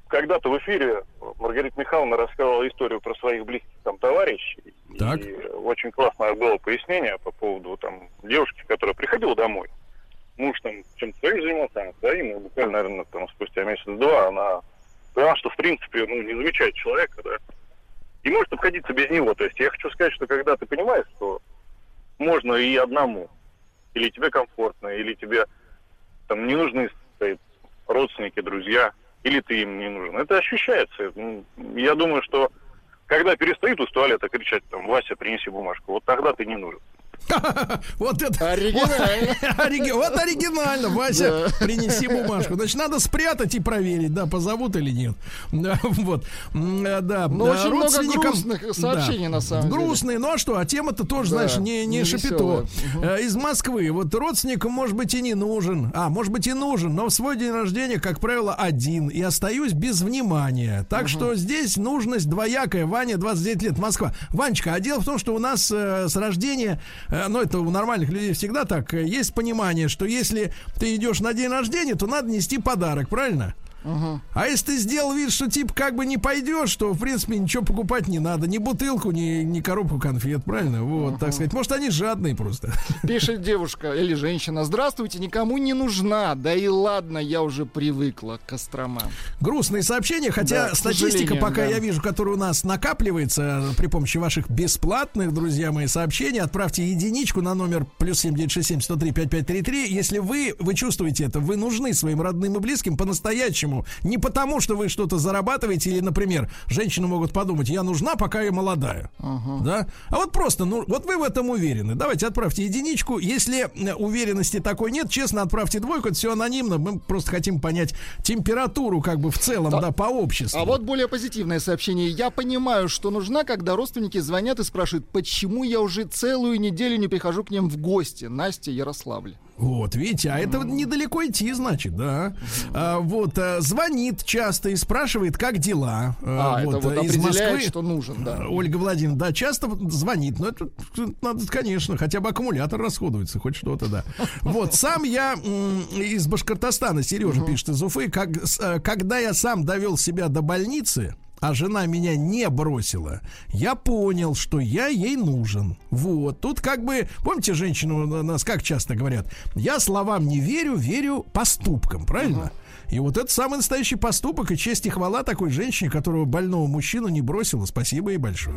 когда-то в эфире Маргарита Михайловна рассказывала историю про своих близких там товарищей. Так. И очень классное было пояснение по поводу там девушки, которая приходила домой. Муж там чем-то своим занимался, она своим, и буквально, наверное, там спустя месяц-два она поняла, что в принципе, ну, не замечает человека, да, и может обходиться без него. То есть я хочу сказать, что когда ты понимаешь, что можно и одному, или тебе комфортно, или тебе там не нужны родственники, друзья, или ты им не нужен. Это ощущается. Ну, Я думаю, что когда перестают из туалета кричать, там, Вася, принеси бумажку, вот тогда ты не нужен. (laughs) Вот это... Оригинально. Вот, (laughs) ориги- вот оригинально, Вася, принеси бумажку. Значит, надо спрятать и проверить, да, позовут или нет. (laughs) Да, вот. Э, Да, да, очень много грустных сообщений, Да. на самом деле. Грустные, ну а что, а тема-то тоже, Да, знаешь, не, не не шапито. Э, Из Москвы. Вот родственникам, может быть, и не нужен. А, может быть, и нужен, но в свой день рождения, как правило, один. И остаюсь без внимания. Так что здесь нужность двоякая. Ваня, 29 лет, Москва. Ванечка, а дело в том, что у нас э, с рождения, э, ну, это у нормальных людей всегда так, э, есть понимание, что если ты идешь на день рождения, то надо нести подарок, правильно? А если ты сделал вид, что типа как бы не пойдешь, то в принципе ничего покупать не надо. Ни бутылку, ни, ни коробку конфет, правильно? Вот, так сказать. Может, они жадные просто. Пишет девушка или женщина. Здравствуйте, никому не нужна. Да и ладно, я уже привыкла к Кострома. Грустные сообщения, хотя Да, статистика, пока да. я вижу, которая у нас накапливается при помощи ваших бесплатных, друзья мои, сообщений, отправьте единичку на номер плюс 7967 103 5533. Если вы, вы чувствуете это, вы нужны своим родным и близким по-настоящему. Не потому, что вы что-то зарабатываете или, например, женщины могут подумать, я нужна, пока я молодая. Да? А вот просто, ну, вот вы в этом уверены. Давайте отправьте единичку. Если э, уверенности такой нет, честно, отправьте двойку. Это все анонимно. Мы просто хотим понять температуру, как бы в целом, да, по обществу. А вот более позитивное сообщение. Я понимаю, что нужна, когда родственники звонят и спрашивают, почему я уже целую неделю не прихожу к ним в гости. Настя Ярославль. Вот, видите, а это вот недалеко идти, значит, да. А, вот, а, звонит часто и спрашивает, как дела. А, это вот а, из Москвы. что нужен, да. Ольга Владимировна, да, часто звонит, но это надо, конечно, хотя бы аккумулятор расходуется, хоть что-то, да. Вот, сам я из Башкортостана, Сережа пишет из Уфы, как, э, когда я сам довел себя до больницы, а жена меня не бросила, я понял, что я ей нужен. Вот. Тут как бы, помните, женщину нас как часто говорят, я словам не верю, верю поступкам, правильно? И вот это самый настоящий поступок и честь и хвала такой женщине, которого больного мужчину не бросила. Спасибо ей большое.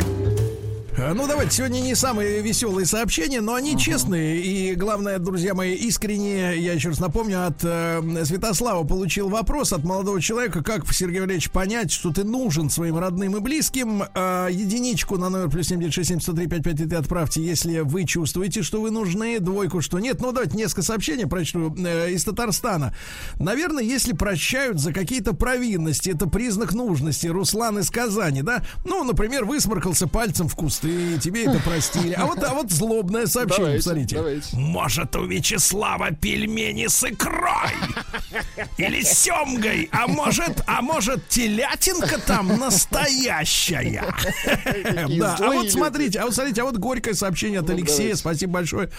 А, Ну, давайте, сегодня не самые веселые сообщения, но они честные. И главное, друзья мои, искренне, я еще раз напомню, от э, Святослава получил вопрос от молодого человека, как, Сергей Валерьевич, понять, что ты нужен своим родным и близким. А, единичку на номер плюс 7967 отправьте, если вы чувствуете, что вы нужны, двойку, что нет. Ну, давайте несколько сообщений прочту э, из Татарстана. Наверное, если прощают за какие-то провинности, это признак нужности. Руслан из Казани, да? Ну, например, высморкался пальцем в кусты, тебе это простили. А вот, а вот злобное сообщение, Давайте, смотрите. давайте. Может, у Вячеслава пельмени с икрой? Или семгой? А может, а может, телятинка там настоящая? Да, а вот смотрите, а вот смотрите, а вот горькое сообщение от Ну, Алексея. Спасибо большое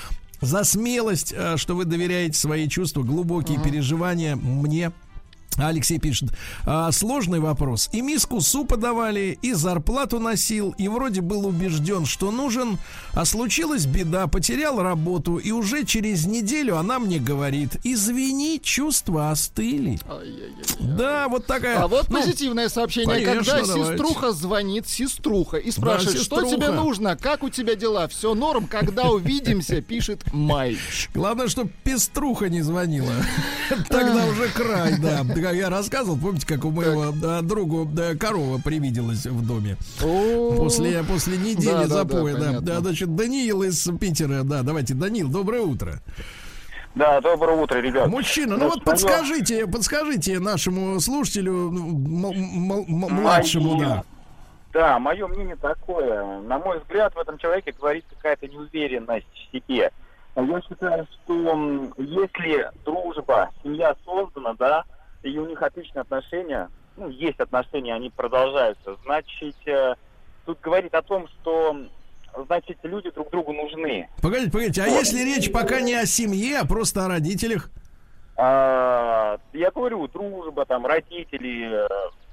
за смелость, э, что вы доверяете свои чувства, глубокие переживания мне. Алексей пишет, «А, сложный вопрос. И миску супа давали, и зарплату носил, и вроде был убежден, что нужен, а случилась беда, потерял работу, и уже через неделю она мне говорит, извини, чувства остыли. Да, вот такая. А вот ну, позитивное сообщение, конечно, когда давайте. сеструха звонит сеструха и спрашивает, что сеструха. тебе нужно, как у тебя дела, все норм, когда увидимся, (laughs) пишет Майч. Главное, чтобы пеструха не звонила. (laughs) Тогда уже край, да. Как я рассказывал, помните, как у моего да, другу да, корова привиделась в доме. После, после недели Да, да, да, запоя, да, понятно. да, значит, Даниил из Питера, да, давайте, Данил, доброе утро. Да, доброе утро, ребят. Мужчина, ну вот Значит, моё- подскажите, подскажите нашему слушателю, ну, младшему, да. Да, мое мнение такое. На мой взгляд, в этом человеке говорит какая-то неуверенность в себе. Я считаю, что если дружба, семья создана, да, и у них отличные отношения, ну, есть отношения, они продолжаются, значит, э, тут говорит о том, что, значит, люди друг другу нужны. Погодите, погодите, а если речь пока не о семье, а просто о родителях? А, я говорю, дружба, там, родители, э,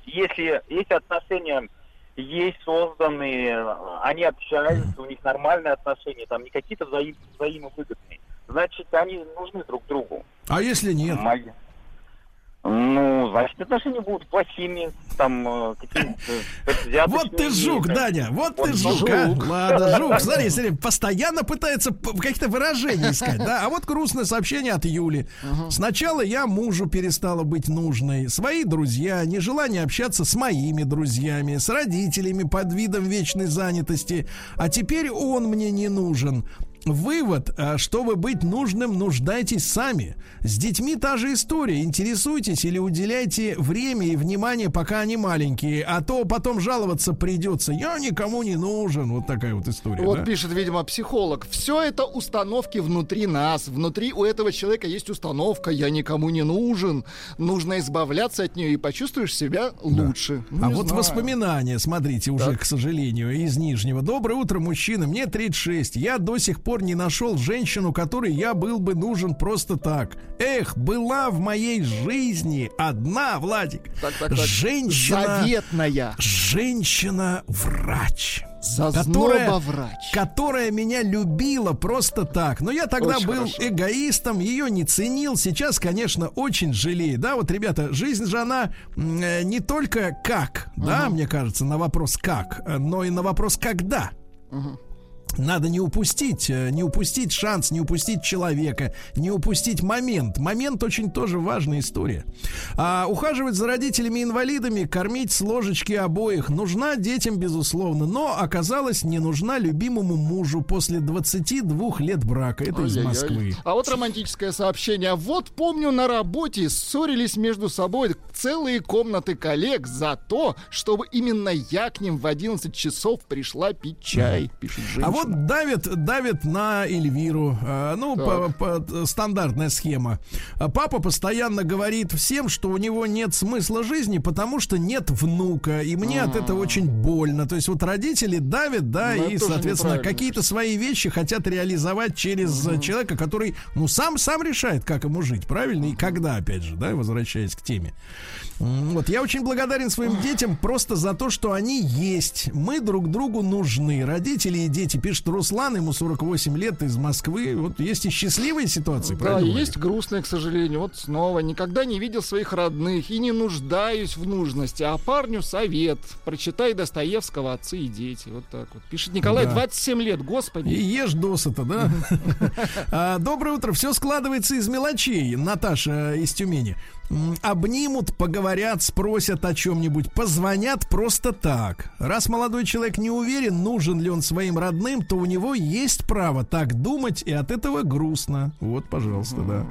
если эти отношения есть созданные, они общаются, у них нормальные отношения, там не какие-то взаим, взаимовыгодные, значит, они нужны друг другу. А если нет? Мои- Ну, значит, отношения будут плохими, там, э, какие-то (laughs) Вот ты жук, Даня, вот ты жук, а. Ладно, (laughs) жук, смотри, смотри, постоянно пытается каких-то выражений искать, да. А вот грустное сообщение от Юли. Сначала я мужу перестала быть нужной, свои друзья, нежелание общаться с моими друзьями, с родителями под видом вечной занятости, а теперь он мне не нужен. Вывод, а, чтобы быть нужным, нуждайтесь сами. С детьми та же история. Интересуйтесь или уделяйте время и внимание, пока они маленькие, а то потом жаловаться придется. Я никому не нужен. Вот такая вот история. Вот да? пишет, видимо, психолог. Все это установки внутри нас. Внутри у этого человека есть установка. Я никому не нужен. Нужно избавляться от нее и почувствуешь себя лучше. Ну, а вот знаю. воспоминания, смотрите, уже, так. к сожалению, из Нижнего. Доброе утро, мужчина. Мне 36. Я до сих пор не нашел женщину, которой я был бы нужен просто так. Эх, была в моей жизни одна, Владик, так, так, так. женщина... Заветная. Женщина-врач. Которая, врач. которая меня любила просто так. Но я тогда очень был хорошо. эгоистом, ее не ценил. Сейчас, конечно, очень жалею. Да, вот, ребята, жизнь же она э, не только как, угу. да, мне кажется, на вопрос как, но и на вопрос когда. Угу надо не упустить, э, не упустить шанс, не упустить человека, не упустить момент. Момент очень тоже важная история. А, ухаживать за родителями-инвалидами, кормить с ложечки обоих нужна детям, безусловно, но оказалось не нужна любимому мужу после 22 лет брака. Это Ой-ой-ой. из Москвы. А вот романтическое сообщение. Вот помню на работе ссорились между собой целые комнаты коллег за то, чтобы именно я к ним в 11 часов пришла пить чай, пишет женщина. А вот давит, давит на Эльвиру. А, ну, по, по, стандартная схема. А папа постоянно говорит всем, что у него нет смысла жизни, потому что нет внука. И мне А-а-а. от этого очень больно. То есть вот родители давят, да, ну, и, соответственно, какие-то свои вещи хотят реализовать через угу. человека, который, ну, сам, сам решает, как ему жить, правильно? И когда, опять же, да, возвращаясь к теме. Вот, я очень благодарен своим детям просто за то, что они есть. Мы друг другу нужны. Родители и дети пишет Руслан, ему 48 лет из Москвы. Вот есть и счастливые ситуации, да, есть грустные, к сожалению. Вот снова. Никогда не видел своих родных и не нуждаюсь в нужности. А парню совет. Прочитай Достоевского «Отцы и дети». Вот так вот. Пишет Николай, да. 27 лет, господи. И ешь досыта, да? (laughs) А, доброе утро. Все складывается из мелочей. Наташа из Тюмени обнимут, поговорят, спросят о чем-нибудь, позвонят просто так. Раз молодой человек не уверен, нужен ли он своим родным, то у него есть право так думать, и от этого грустно. Вот, пожалуйста, да.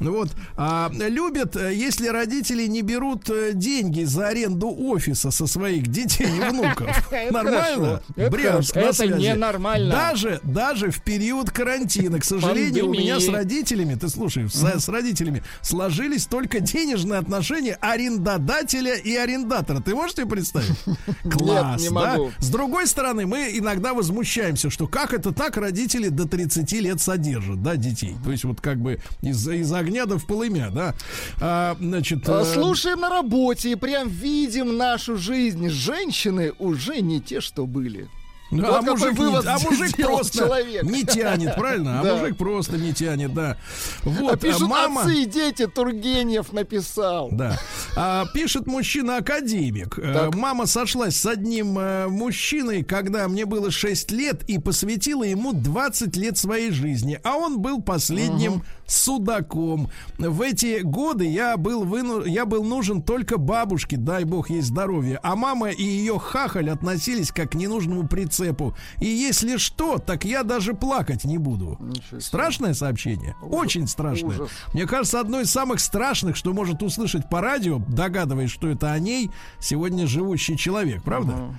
Ну вот. А, любят, э, если родители не берут э, деньги за аренду офиса со своих детей и внуков. (laughs) Нормально? Брянск Это ненормально. Даже, даже в период карантина, к сожалению, у меня с родителями, ты слушай, с родителями сложились только денежные отношения арендодателя и арендатора. Ты можешь себе представить? Класс, (laughs) Нет, не да? Могу. С другой стороны, мы иногда возмущаемся, что как это так родители до 30 лет содержат, да, детей. То есть вот как бы из-за из огня да в полымя, да. А, значит, а, слушаем на работе и прям видим нашу жизнь. Женщины уже не те, что были. Ну, вот а, мужик не, а мужик просто человек. не тянет, правильно? А да. мужик просто не тянет, да. Вот, а пишут мама... отцы и дети, Тургенев написал. Да. А, пишет мужчина-академик. Э, мама сошлась с одним а, мужчиной, когда мне было 6 лет, и посвятила ему 20 лет своей жизни. А он был последним угу. Судаком. В эти годы я был, выну... я был нужен только бабушке, дай бог ей здоровье. А мама и ее хахаль относились как к ненужному прицепу. И если что, так я даже плакать не буду. Страшное сообщение? Ужас. Очень страшное. Ужас. Мне кажется, одно из самых страшных, что может услышать по радио, догадываясь, что это о ней, сегодня живущий человек, правда? Uh-huh.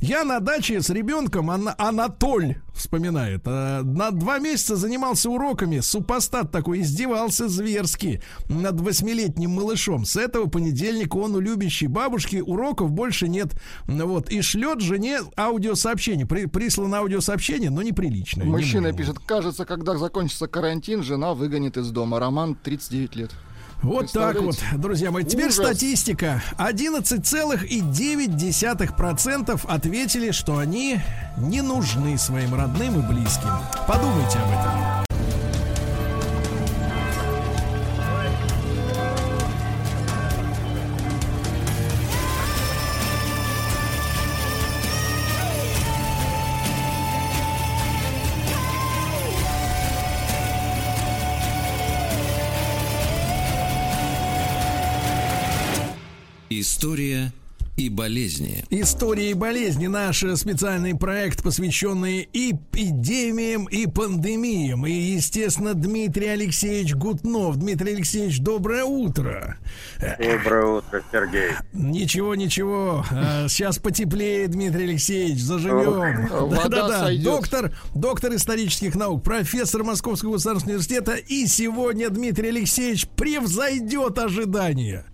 Я на даче с ребенком, Ан- Анатоль вспоминает, э, на два месяца занимался уроками, супостат такой, издевался зверски над восьмилетним малышом. С этого понедельника он у любящей бабушки, уроков больше нет. Вот, и шлет жене аудиосообщение. При, прислано аудиосообщение, но неприличное. Мужчина не пишет, кажется, когда закончится карантин, жена выгонит из дома. Роман 39 лет. Вот так вот, друзья мои. Теперь Ужас. статистика. 11,9% ответили, что они не нужны своим родным и близким. Подумайте об этом. История и болезни. История и болезни. Наш специальный проект, посвященный эпидемиям и пандемиям. И, естественно, Дмитрий Алексеевич Гутнов. Дмитрий Алексеевич, доброе утро. Доброе утро, Сергей. Ничего, ничего. А, Сейчас потеплее, Дмитрий Алексеевич, заживем. (laughs) Да-да-да. Доктор, доктор исторических наук, профессор Московского государственного университета. И сегодня Дмитрий Алексеевич превзойдет ожидания.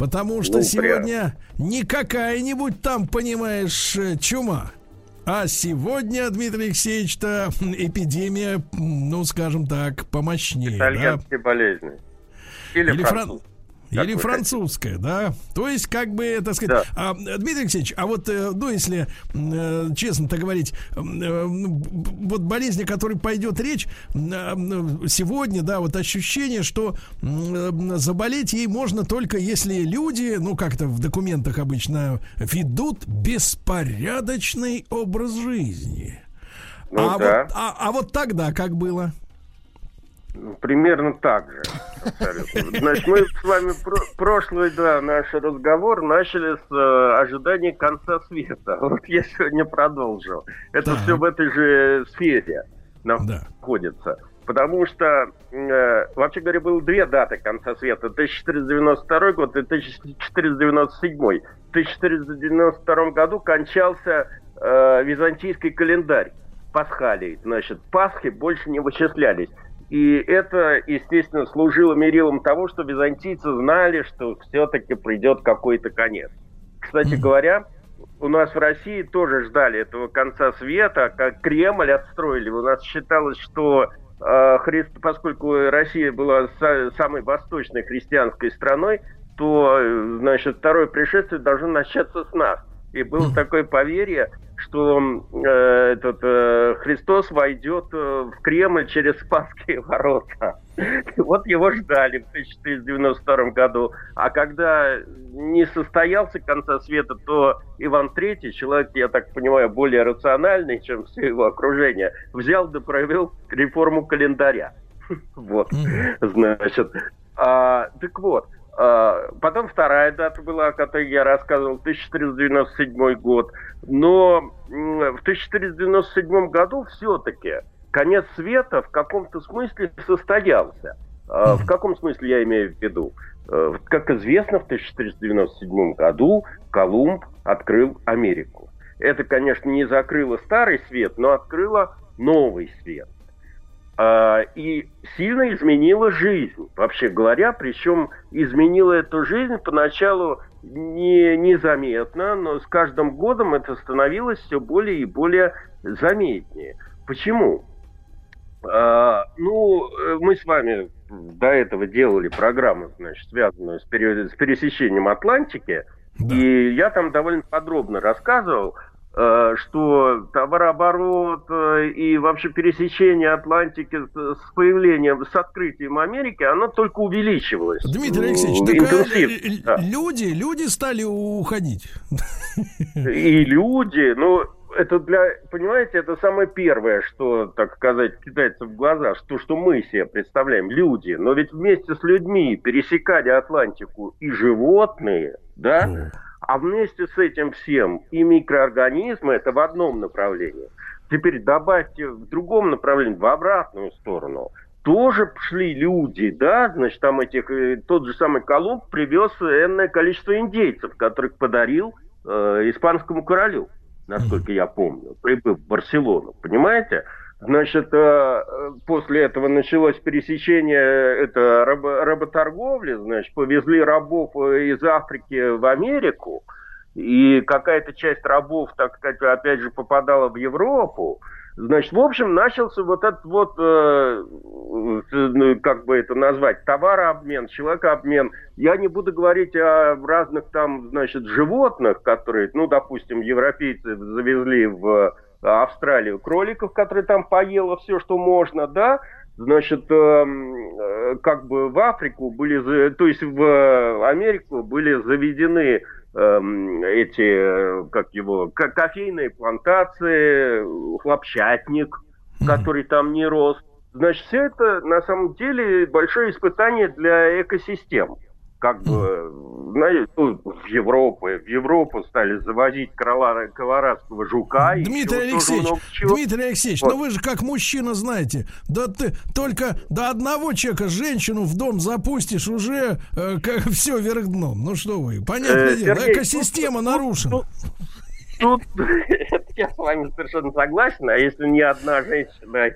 Потому что Ну, сегодня не какая-нибудь там, понимаешь, э, чума. А сегодня, Дмитрий Алексеевич-то эпидемия, ну, скажем так, помощнее. да? Итальянские болезни. Или, Или фран- француз. Как Или французская, да? То есть, как бы, так сказать... А, Дмитрий Алексеевич, а вот, э, ну, если э, честно-то говорить, э, ну, вот болезнь, о которой пойдет речь, сегодня, да, вот ощущение, что заболеть ей можно только если люди, ну, как-то в документах обычно, ведут беспорядочный образ жизни. Ну а, да. вот, а, а вот тогда как было? Примерно так же. абсолютно. Значит, мы с вами про- прошлый да, наш разговор начали с э, ожидания конца света. Вот я сегодня продолжил. Это Так. все в этой же сфере находится. Потому что, э, вообще говоря, было две даты конца света. 1492 год и 1497. В 1492 году кончался э, византийский календарь пасхалий. Значит, Пасхи больше не вычислялись. И это, естественно, служило мерилом того, что византийцы знали, что все-таки придет какой-то конец. Кстати говоря, у нас в России тоже ждали этого конца света, как Кремль отстроили. У нас считалось, что э, христ- поскольку Россия была са- самой восточной христианской страной, то, э, значит, второе пришествие должно начаться с нас. И было такое поверье, что э, этот э, Христос войдет э, в Кремль через Спасские (laughs) ворота. Вот его ждали в 1492 году. А когда не состоялся конца света, то Иван III, человек, я так понимаю, более рациональный, чем все его окружение, взял да провел реформу календаря. (laughs) Вот, значит. А, так вот, потом вторая дата была, о которой я рассказывал, 1497 год. Но в 1497 году все-таки конец света в каком-то смысле состоялся. А, В каком смысле я имею в виду? Э, Как известно, в 1497 году Колумб открыл Америку. Это, конечно, не закрыло старый свет, но открыло новый свет. А, И сильно изменила жизнь, вообще говоря, причем изменила эту жизнь поначалу не, незаметно, но с каждым годом это становилось все более и более заметнее. Почему? А, ну, э, мы с вами до этого делали программу, значит, связанную с, пере- с пересечением Атлантики, и я там довольно подробно рассказывал, что товарооборот э, и вообще пересечение Атлантики с появлением, с открытием Америки, оно только увеличивалось. Дмитрий Алексеевич, М, так а, э, э, да. люди, люди стали уходить. И люди, ну, это для, понимаете, это самое первое, что, так сказать, кидается в глаза, что, что мы себе представляем, люди. Но ведь вместе с людьми пересекали Атлантику и животные, да? А вместе с этим всем и микроорганизмы, это в одном направлении. Теперь добавьте в другом направлении, в обратную сторону. Тоже шли люди, да, значит, там этих, э, тот же самый Колумб привез энное количество индейцев, которых подарил э, испанскому королю, насколько я помню, прибыв в Барселону, понимаете? Значит, э, после этого началось пересечение это, рабо- работорговли, значит, повезли рабов э, из Африки в Америку, и какая-то часть рабов, так сказать, опять же, попадала в Европу. Значит, в общем, начался вот этот вот, э, ну, как бы это назвать, товарообмен, человекообмен. Я не буду говорить о разных там, значит, животных, которые, ну, допустим, европейцы завезли в Австралию кроликов, которые там поело все, что можно, да, значит, эм, э, как бы в Африку были, то есть в Америку были заведены эм, эти, э, как его, ко- кофейные плантации, хлопчатник, который там не рос. Значит, все это на самом деле большое испытание для экосистем. Как бы знаете, ну, в Европу, в Европу стали завозить колорадского жука. Дмитрий Алексеевич, Дмитрий Алексеевич, вот. ну вы же как мужчина знаете, да ты только до одного человека женщину в дом запустишь, уже э, как, (laughs) все вверх дном. Ну что вы, понятное э, дело, Сергей, экосистема ну, нарушена. Ну, (laughs) тут я с вами совершенно согласен, а если не одна женщина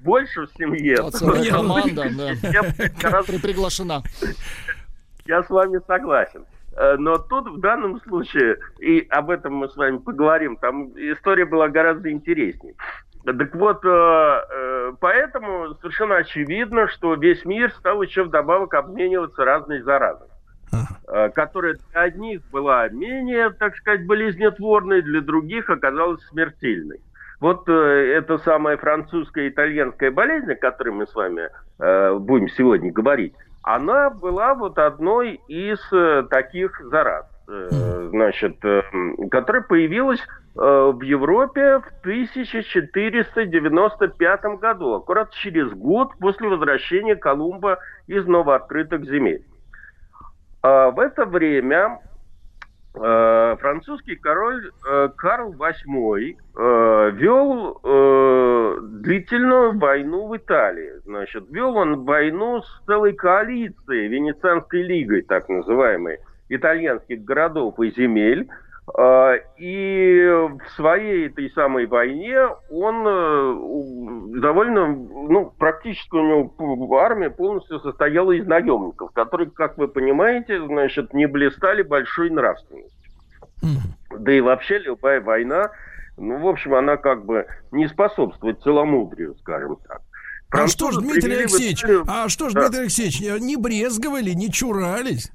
больше в семье, то команда, (laughs) да, приглашена. Я с вами согласен. Э, но тут в данном случае, и об этом мы с вами поговорим, там история была гораздо интереснее. Так вот, э, э, поэтому совершенно очевидно, что весь мир стал еще вдобавок обмениваться разной заразой. Э, которая для одних была менее, так сказать, болезнетворной, для других оказалась смертельной. Вот э, эта самая французская итальянская болезнь, о которой мы с вами э, будем сегодня говорить, она была вот одной из э, таких зараз, э, значит, э, которая появилась в Европе в 1495 году, аккурат через год после возвращения Колумба из новооткрытых земель. А, в это время французский король а, Карл VIII вел длительную войну в Италии. Значит, вел он войну с целой коалицией, Венецианской лигой, так называемой, итальянских городов и земель, и в своей этой самой войне он э, довольно, ну, практически у него армия полностью состояла из наемников, которые, как вы понимаете, значит, не блистали большой нравственностью. Да и вообще любая война, ну, в общем, она как бы не способствует целомудрию, скажем так. А что ж, Дмитрий Алексеевич, а что ж, да. Дмитрий Алексеевич, не брезговали, не чурались?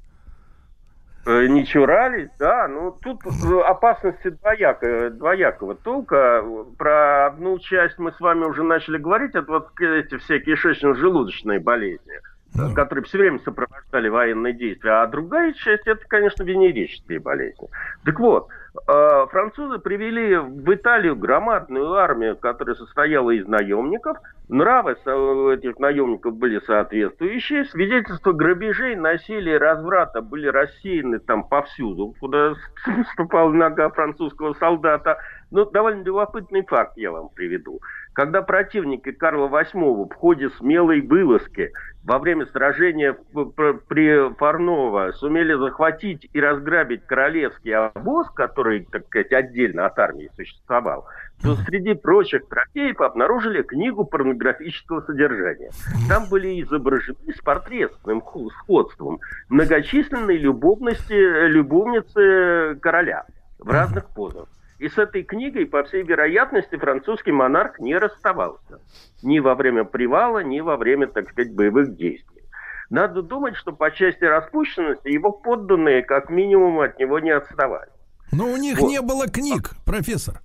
Э, не чурались, да, ну тут э, опасности двояко, двоякого толка. Про одну часть мы с вами уже начали говорить, это вот эти все кишечно-желудочные болезни, да. которые все время сопровождали военные действия. А другая часть, это, конечно, венерические болезни. Так вот, э, французы привели в Италию громадную армию, которая состояла из наемников – Нравы этих наемников были соответствующие. Свидетельства грабежей, насилия, разврата были рассеяны там повсюду, куда (laughs) ступала нога французского солдата. Ну, довольно любопытный факт я вам приведу. Когда противники Карла VIII в ходе смелой вылазки во время сражения при Фарново сумели захватить и разграбить королевский обоз, который, так сказать, отдельно от армии существовал, то среди прочих трофеев обнаружили книгу порнографического содержания. Там были изображены с портретным сходством многочисленные любовности, любовницы короля в разных позах. И с этой книгой, по всей вероятности, французский монарх не расставался. Ни во время привала, ни во время, так сказать, боевых действий. Надо думать, что по части распущенности его подданные как минимум от него не отставали. Но у них вот. не было книг, профессор.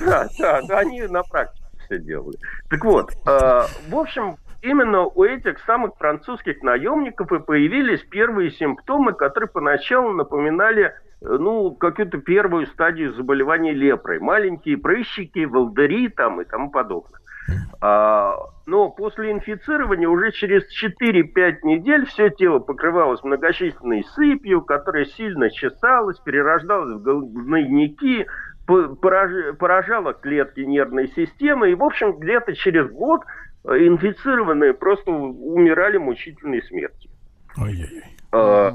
Да, да, они на практике все делали. Так вот, э, в общем, именно у этих самых французских наемников и появились первые симптомы, которые поначалу напоминали ну, какую-то первую стадию заболевания лепрой. Маленькие прыщики, волдыри там и тому подобное. А, но после инфицирования уже через 4-5 недель все тело покрывалось многочисленной сыпью, которая сильно чесалась, перерождалась в гнойники, поражала клетки нервной системы, и, в общем, где-то через год э, инфицированные просто умирали мучительной смертью. А,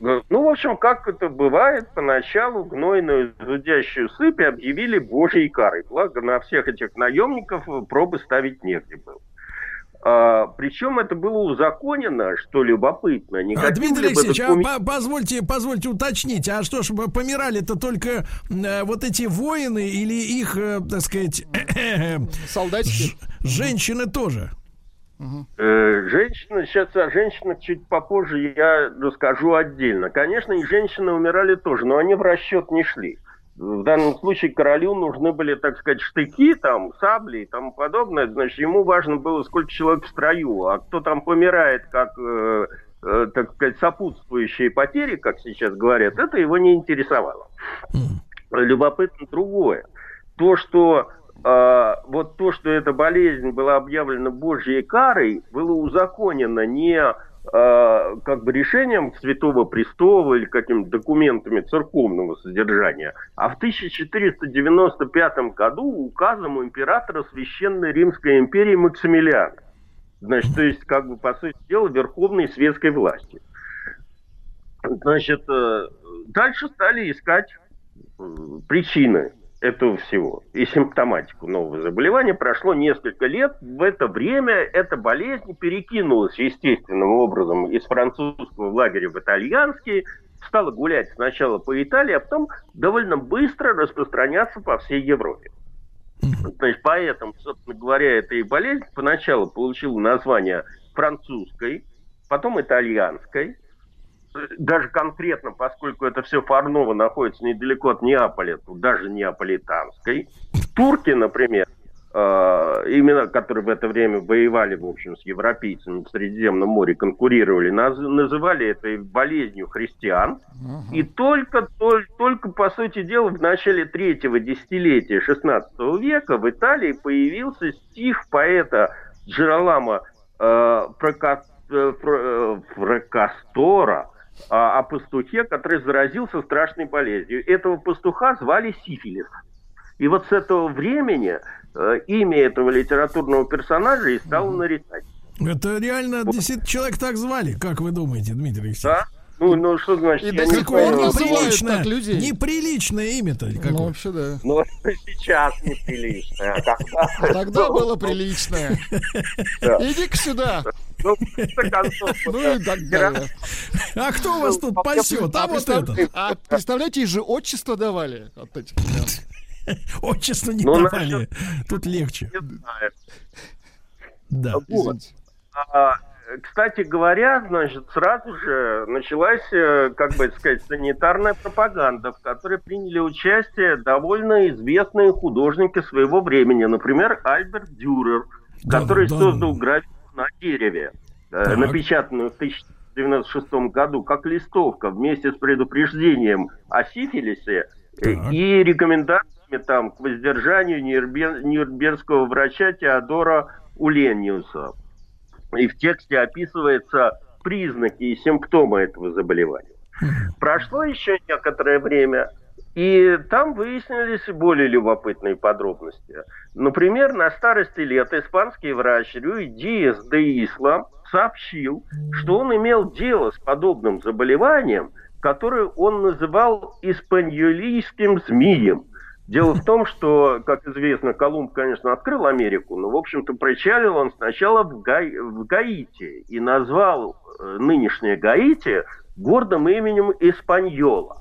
ну, в общем, как это бывает, поначалу гнойную зудящую сыпь объявили божьей карой. Благо, на всех этих наемников пробы ставить негде было. А, причем это было узаконено, что любопытно. А, Дмитрий Алексеевич, документ... а, позвольте, позвольте уточнить, а что ж, помирали-то только э, вот эти воины или их, э, так сказать, (clears throat) солдатики? Женщины тоже? Э, женщины, сейчас о женщинах чуть попозже я расскажу отдельно. Конечно, и женщины умирали тоже, но они в расчет не шли в данном случае королю нужны были, так сказать, штыки, там, сабли и тому подобное. Значит, ему важно было, сколько человек в строю. А кто там помирает, как, э, э, так сказать, сопутствующие потери, как сейчас говорят, это его не интересовало. Любопытно другое. То, что э, вот то, что эта болезнь была объявлена Божьей карой, было узаконено не э, как бы решением Святого Престола или какими-то документами церковного содержания, а в 1495 году указом императора Священной Римской империи Максимилиана. Значит, то есть, как бы, по сути дела, верховной светской власти. Значит, э, дальше стали искать причины этого всего и симптоматику нового заболевания. Прошло несколько лет. В это время эта болезнь перекинулась естественным образом из французского лагеря в итальянский, стала гулять сначала по Италии, а потом довольно быстро распространяться по всей Европе. Значит, поэтому, собственно говоря, эта и болезнь поначалу получила название французской, потом итальянской, даже конкретно, поскольку это все Фарново находится недалеко от Неаполя, то даже неаполитанской. Турки, например, э, именно которые в это время воевали, в общем, с европейцами в Средиземном море, конкурировали, наз, называли этой болезнью христиан. Uh-huh. И только, только, только, по сути дела, в начале третьего десятилетия 16 века в Италии появился стих поэта Джералама э, Прока, э, Прокастора, о пастухе, который заразился страшной болезнью. Этого пастуха звали Сифилис. И вот с этого времени э, имя этого литературного персонажа и стало нарицать. Это реально вот. действительно человек так звали, как вы думаете, Дмитрий Алексеевич? Да. Ну, ну что значит? И до сих пор неприличное, неприличное имя-то. Какое? Ну, вообще, да. Ну, сейчас неприличное. А тогда... тогда было приличное. Иди-ка сюда. Ну, ну и так далее. А кто у вас тут пасет? А, а вот это. А представляете, же отчество давали. Отчество не ну, давали. Тут легче. Да. А, кстати говоря, значит, сразу же началась, э, как бы сказать, санитарная пропаганда, в которой приняли участие довольно известные художники своего времени. Например, Альберт Дюрер, да, который да, создал да. графику на дереве, э, так. напечатанную в 1996 году, как листовка вместе с предупреждением о сифилисе э, так. и рекомендациями там к воздержанию нюрнбергского врача Теодора Улениуса и в тексте описываются признаки и симптомы этого заболевания. Прошло еще некоторое время, и там выяснились более любопытные подробности. Например, на старости лет испанский врач Рюй Диас де Ислам сообщил, что он имел дело с подобным заболеванием, которое он называл испаньолийским змеем – Дело в том, что, как известно, Колумб, конечно, открыл Америку, но, в общем-то, причалил он сначала в, Га... в Гаити и назвал э, нынешнее Гаити гордым именем Испаньола.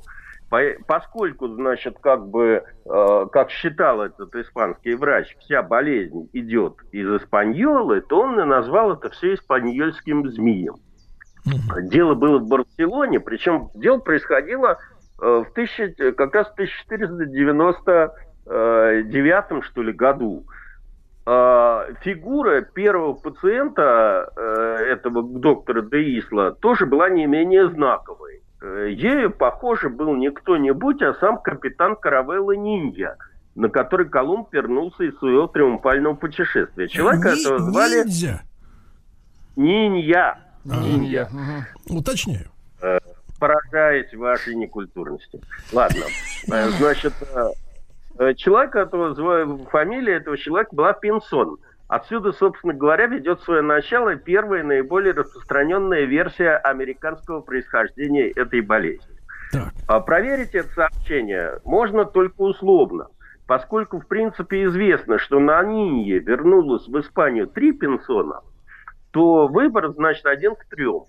По... Поскольку, значит, как бы, э, как считал этот испанский врач, вся болезнь идет из Испаньолы, то он и назвал это все испаньольским змеем. Дело было в Барселоне, причем дело происходило в тысяча, как раз в 1499 что ли, году э, фигура первого пациента э, этого доктора Деисла тоже была не менее знаковой. Ею, похоже, был не кто-нибудь, а сам капитан каравелла Ниндзя, на который Колумб вернулся из своего триумфального путешествия. Человека Ни- этого звали... Ниндзя? Нинья. Нинья. Уточняю поражаете вашей некультурности. Ладно, э, значит, э, э, человек этого, фамилия этого человека была Пинсон. Отсюда, собственно говоря, ведет свое начало первая наиболее распространенная версия американского происхождения этой болезни. Так. А проверить это сообщение можно только условно, поскольку, в принципе, известно, что на Нинье вернулось в Испанию три пенсона, то выбор, значит, один к трем.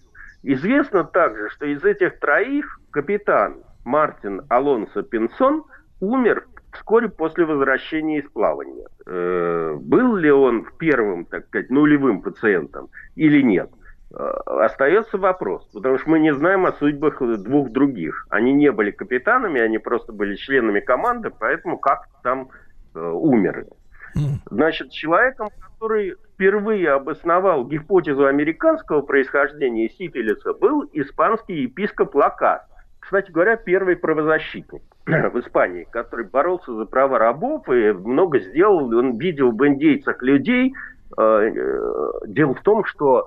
Известно также, что из этих троих капитан Мартин Алонсо Пинсон умер вскоре после возвращения из плавания. Э, был ли он первым, так сказать, нулевым пациентом или нет? Э, остается вопрос, потому что мы не знаем о судьбах двух других. Они не были капитанами, они просто были членами команды, поэтому как там э, умерли. Значит, человеком, который впервые обосновал гипотезу американского происхождения сифилиса, был испанский епископ Лакас. Кстати говоря, первый правозащитник (clears throat) в Испании, который боролся за права рабов и много сделал. Он видел в индейцах людей. Э, э, дело в том, что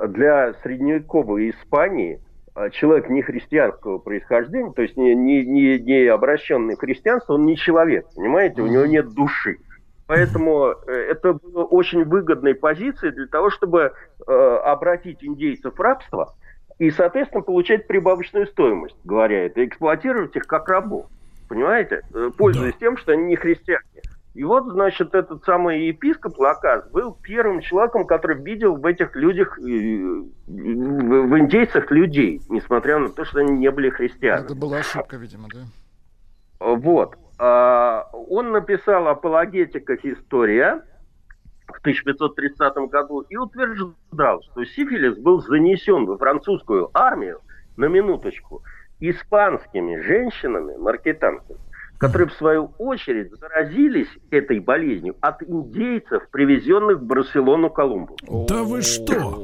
для средневековой Испании а, человек не христианского происхождения, то есть не, не, не, не обращенный в христианство, он не человек, понимаете, у него нет души. Поэтому э, это было очень выгодной позицией для того, чтобы э, обратить индейцев в рабство и, соответственно, получать прибавочную стоимость, говоря это, эксплуатировать их как рабов. Понимаете? Э, пользуясь да. тем, что они не христиане. И вот, значит, этот самый епископ Лакас был первым человеком, который видел в этих людях, в индейцах людей, несмотря на то, что они не были христианами. Это была ошибка, видимо, да? Вот. А, он написал «Апологетиках история» в 1530 году и утверждал, что сифилис был занесен во французскую армию, на минуточку, испанскими женщинами, маркетанками, которые в свою очередь заразились этой болезнью от индейцев, привезенных в Барселону Колумбу. Да вы что?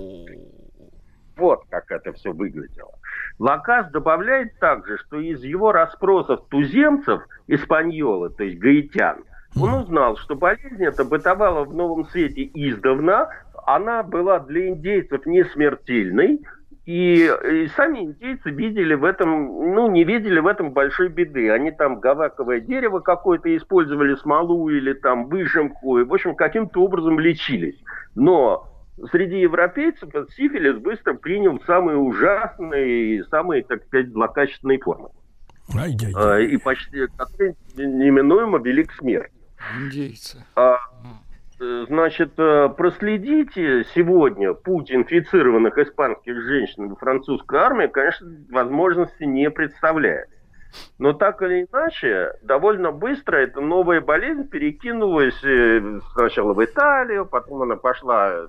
Вот как это все выглядело. Лакас добавляет также, что из его расспросов туземцев, испаньолы, то есть гаитян, он узнал, что болезнь эта бытовала в Новом Свете издавна, она была для индейцев не смертельной, и, и сами индейцы видели в этом, ну, не видели в этом большой беды. Они там гаваковое дерево какое-то использовали, смолу или там выжимку, и, в общем, каким-то образом лечились. Но среди европейцев сифилис быстро принял самые ужасные и самые, так сказать, злокачественные формы. Ай-яй-яй. И почти неминуемо велик смерть. Индейцы. А, значит, э, проследите сегодня путь инфицированных испанских женщин в французской армии, конечно, возможности не представляет. Но так или иначе, довольно быстро эта новая болезнь перекинулась э, сначала в Италию, потом она пошла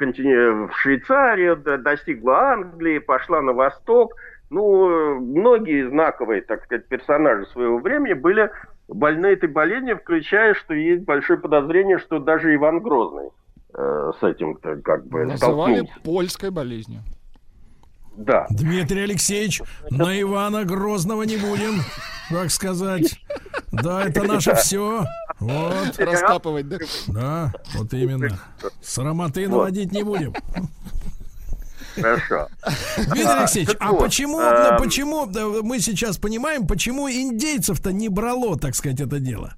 в, Швейцарию, достигла Англии, пошла на восток. Ну, многие знаковые, так сказать, персонажи своего времени были больны этой болезнью, включая, что есть большое подозрение, что даже Иван Грозный э, с этим как бы Называли столкнулся. польской болезнью. Да. Дмитрий Алексеевич, на Ивана Грозного не будем, как сказать. Да, это наше все. Вот. Раскапывать, да? Да, вот именно. Срамоты наводить не будем. Хорошо. Дмитрий Алексеевич, а почему, эм, почему мы сейчас понимаем, почему индейцев-то не брало, так сказать, это дело?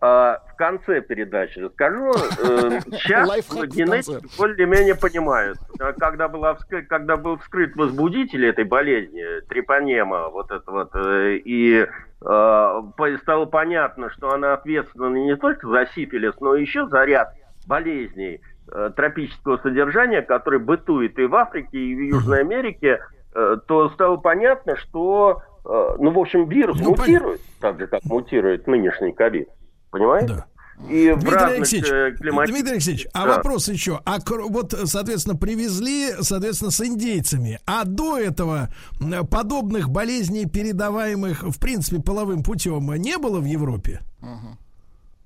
А, в конце передачи расскажу. Э, (laughs) сейчас генетики более-менее понимают. Когда, была, когда был вскрыт возбудитель этой болезни, трипанема, вот это вот, э, и э, стало понятно, что она ответственна не только за сифилис, но еще за ряд болезней, Э, тропического содержания, который бытует и в Африке, и в Южной Америке, э, то стало понятно, что, э, ну, в общем, вирус ну, мутирует, так же, как мутирует нынешний ковид. Понимаете? Да. И Дмитрий, разных, Алексеевич, климат... Дмитрий Алексеевич, а да. вопрос еще. А вот, соответственно, привезли, соответственно, с индейцами. А до этого подобных болезней, передаваемых, в принципе, половым путем, не было в Европе?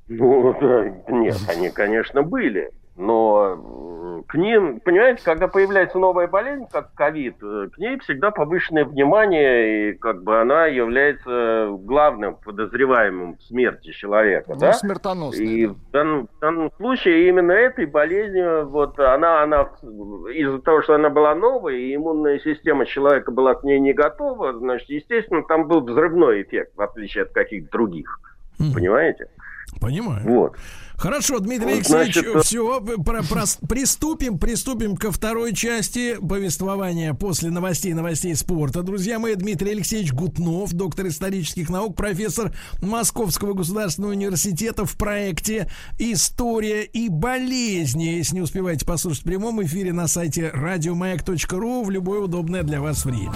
Ну, да, (laughs) нет, они, конечно, были. Но к ним, понимаете, когда появляется новая болезнь, как ковид, э, к ней всегда повышенное внимание, и как бы она является главным подозреваемым в смерти человека. Ну, да? смертоносной. И в данном, в данном случае именно этой болезнью, вот она, она из-за того, что она была новая, и иммунная система человека была к ней не готова, значит, естественно, там был взрывной эффект, в отличие от каких-то других. Mm. Понимаете? Понимаю. Вот. Хорошо, Дмитрий Алексеевич, Значит, все, про, про, приступим, приступим ко второй части повествования после новостей, новостей спорта. Друзья мои, Дмитрий Алексеевич Гутнов, доктор исторических наук, профессор Московского государственного университета в проекте «История и болезни». Если не успеваете послушать в прямом эфире на сайте радиомаяк.ру в любое удобное для вас время.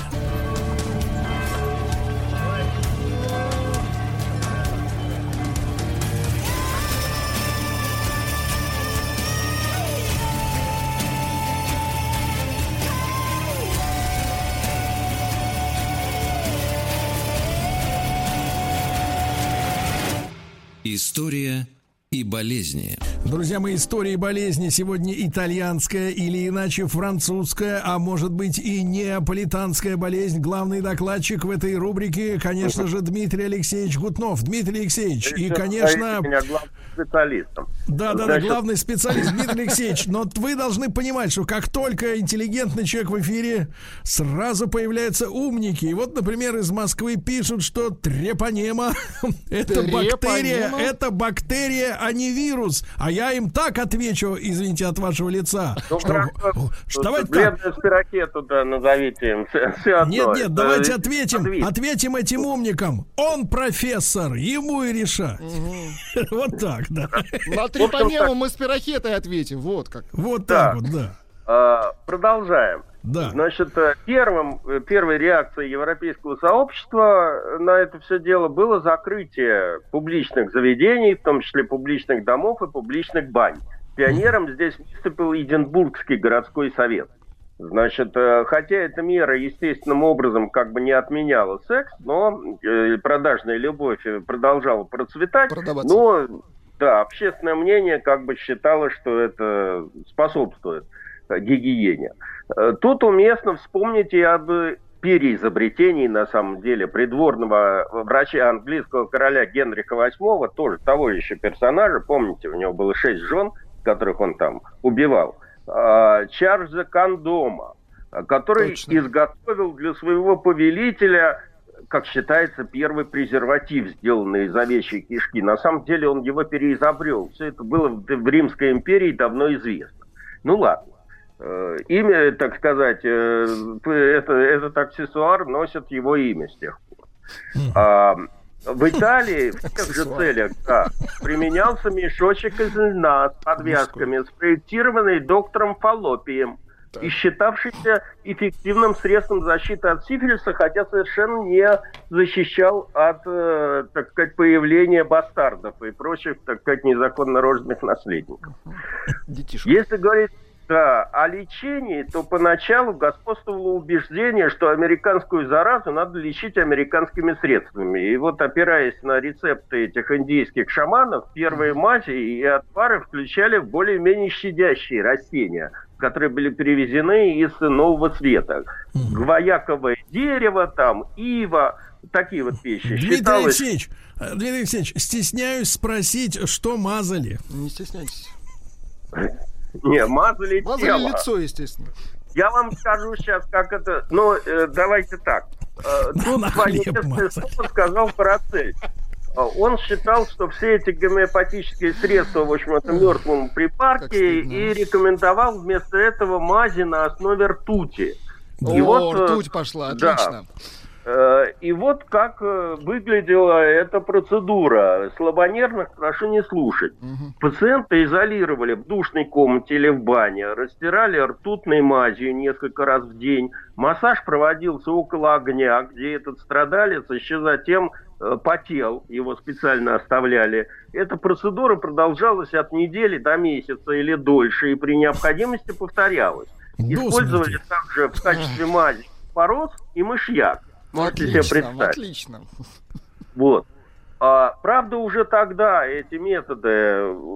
И болезни. Друзья мои, история и болезни сегодня итальянская или иначе французская, а может быть и неаполитанская болезнь. Главный докладчик в этой рубрике, конечно же, Дмитрий Алексеевич Гутнов. Дмитрий Алексеевич, и, конечно... Меня главным специалистом. Да, да, да, главный специалист Дмитрий Алексеевич. Но вы должны понимать, что как только интеллигентный человек в эфире, сразу появляются умники. И вот, например, из Москвы пишут, что трепанема это бактерия, это бактерия, а не вирус. А я им так отвечу, извините, от вашего лица. Ну, что, что, давайте так. спирокету, да, назовите им. (laughs) Нет, нет, давайте ответим, ответим этим умникам. Он профессор, ему и решать. (laughs) Вот так, да. На трепанему мы с пирохетой ответим, вот как. Вот так вот, да. А, продолжаем. Да. Значит, э, первым, э, первой реакцией европейского сообщества на это все дело было закрытие публичных заведений, в том числе публичных домов и публичных бань. Пионером здесь выступил Единбургский городской совет. Значит, э, хотя эта мера естественным образом как бы не отменяла секс, но продажная любовь продолжала процветать. Но да, общественное мнение как бы считало, что это способствует гигиене. Э, тут уместно вспомнить и об переизобретении, на самом деле, придворного врача английского короля Генриха VIII, тоже того еще персонажа, помните, у него было шесть жен, которых он там убивал, а, Чарльза Кондома, который Точно. изготовил для своего повелителя как считается, первый презерватив, сделанный из овечьей кишки. На самом деле он его переизобрел. Все это было в Римской империи давно известно. Ну ладно. Э, имя, так сказать, э, это, этот аксессуар носит его имя с тех пор. А, в Италии в тех же целях да, применялся мешочек из льна с подвязками, спроектированный доктором Фаллопием и считавшийся эффективным средством защиты от сифилиса, хотя совершенно не защищал от, э, так сказать, появления бастардов и прочих, так сказать, незаконно рожденных наследников. Детишек. Если говорить да, о лечении, то поначалу господствовало убеждение, что американскую заразу надо лечить американскими средствами. И вот опираясь на рецепты этих индийских шаманов, первые мази и отвары включали более-менее щадящие растения, которые были перевезены из Нового Света. Гвояковое дерево, там, ива, такие вот вещи. Дмитрий Считалось... Алексеевич, Дмитрий Алексеевич, стесняюсь спросить, что мазали? Не стесняйтесь. Не, мазали, мазали тело. лицо, естественно. Я вам скажу сейчас, как это... Ну, э, давайте так. Э, тут свое слово сказал Парацельс. Э, он считал, что все эти гомеопатические средства, в общем, это мертвому припарке, и рекомендовал вместо этого мази на основе ртути. О, и вот, э, ртуть пошла, отлично. Да. Э, и вот как э, выглядела эта процедура. Слабонервных прошу не слушать. Угу. Пациента изолировали в душной комнате или в бане, растирали ртутной мазью несколько раз в день. Массаж проводился около огня, где этот страдалец еще затем э, потел, его специально оставляли. Эта процедура продолжалась от недели до месяца или дольше, и при необходимости повторялась. Использовали также в качестве мази порос и мышьяк. Можете отлично, себе представить. Отлично. Вот. А, правда, уже тогда эти методы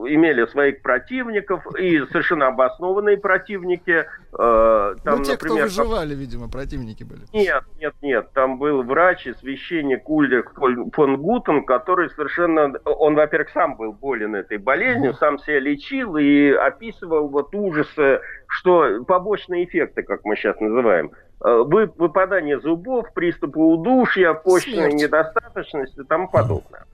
имели своих противников, и совершенно обоснованные противники. Э, там, ну, те, например, кто выживали, там... видимо, противники были. Нет, нет, нет. Там был врач и священник Ульрих фон Гутен, который совершенно... Он, во-первых, сам был болен этой болезнью, сам себя лечил и описывал вот ужасы, что побочные эффекты, как мы сейчас называем – выпадание зубов, приступы удушья, почечной недостаточности и тому подобное.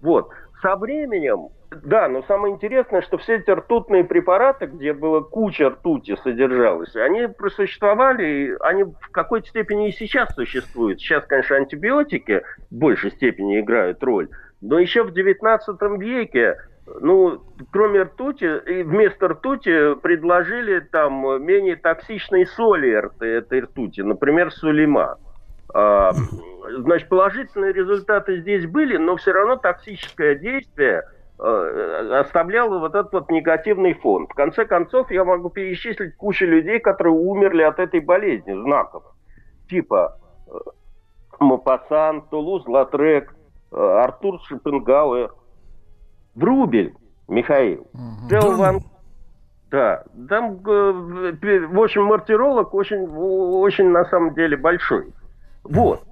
Вот. Со временем, да, но самое интересное, что все эти ртутные препараты, где была куча ртути содержалась, они просуществовали, и они в какой-то степени и сейчас существуют. Сейчас, конечно, антибиотики в большей степени играют роль, но еще в XIX веке ну, кроме ртути, вместо ртути предложили там менее токсичные соли этой ртути, например, сулима. А, значит, положительные результаты здесь были, но все равно токсическое действие а, оставляло вот этот вот негативный фон. В конце концов, я могу перечислить кучу людей, которые умерли от этой болезни, знаков. Типа э, Мапасан, Тулуз Латрек, э, Артур Шопенгауэр – Врубель, Михаил. Угу. Ван... Да, там, в общем, мартиролог очень, очень на самом деле большой. Вот.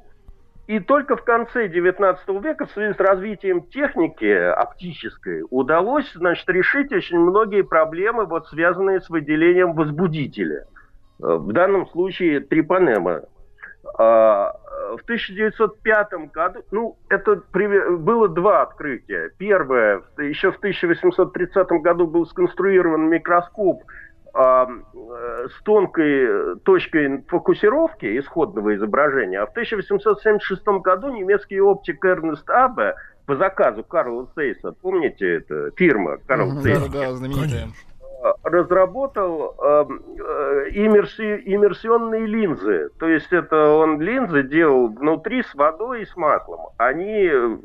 И только в конце 19 века в связи с развитием техники оптической удалось значит, решить очень многие проблемы, вот, связанные с выделением возбудителя. Э, в данном случае трипанема. В 1905 году, ну, это было два открытия. Первое, еще в 1830 году был сконструирован микроскоп – э, с тонкой точкой фокусировки исходного изображения. А в 1876 году немецкий оптик Эрнест Абе по заказу Карла Сейса, помните, это фирма Карл Сейс? Да, да, знаменитая разработал э, э, иммерси, иммерсионные линзы. То есть это он линзы делал внутри с водой и с маслом. Они э,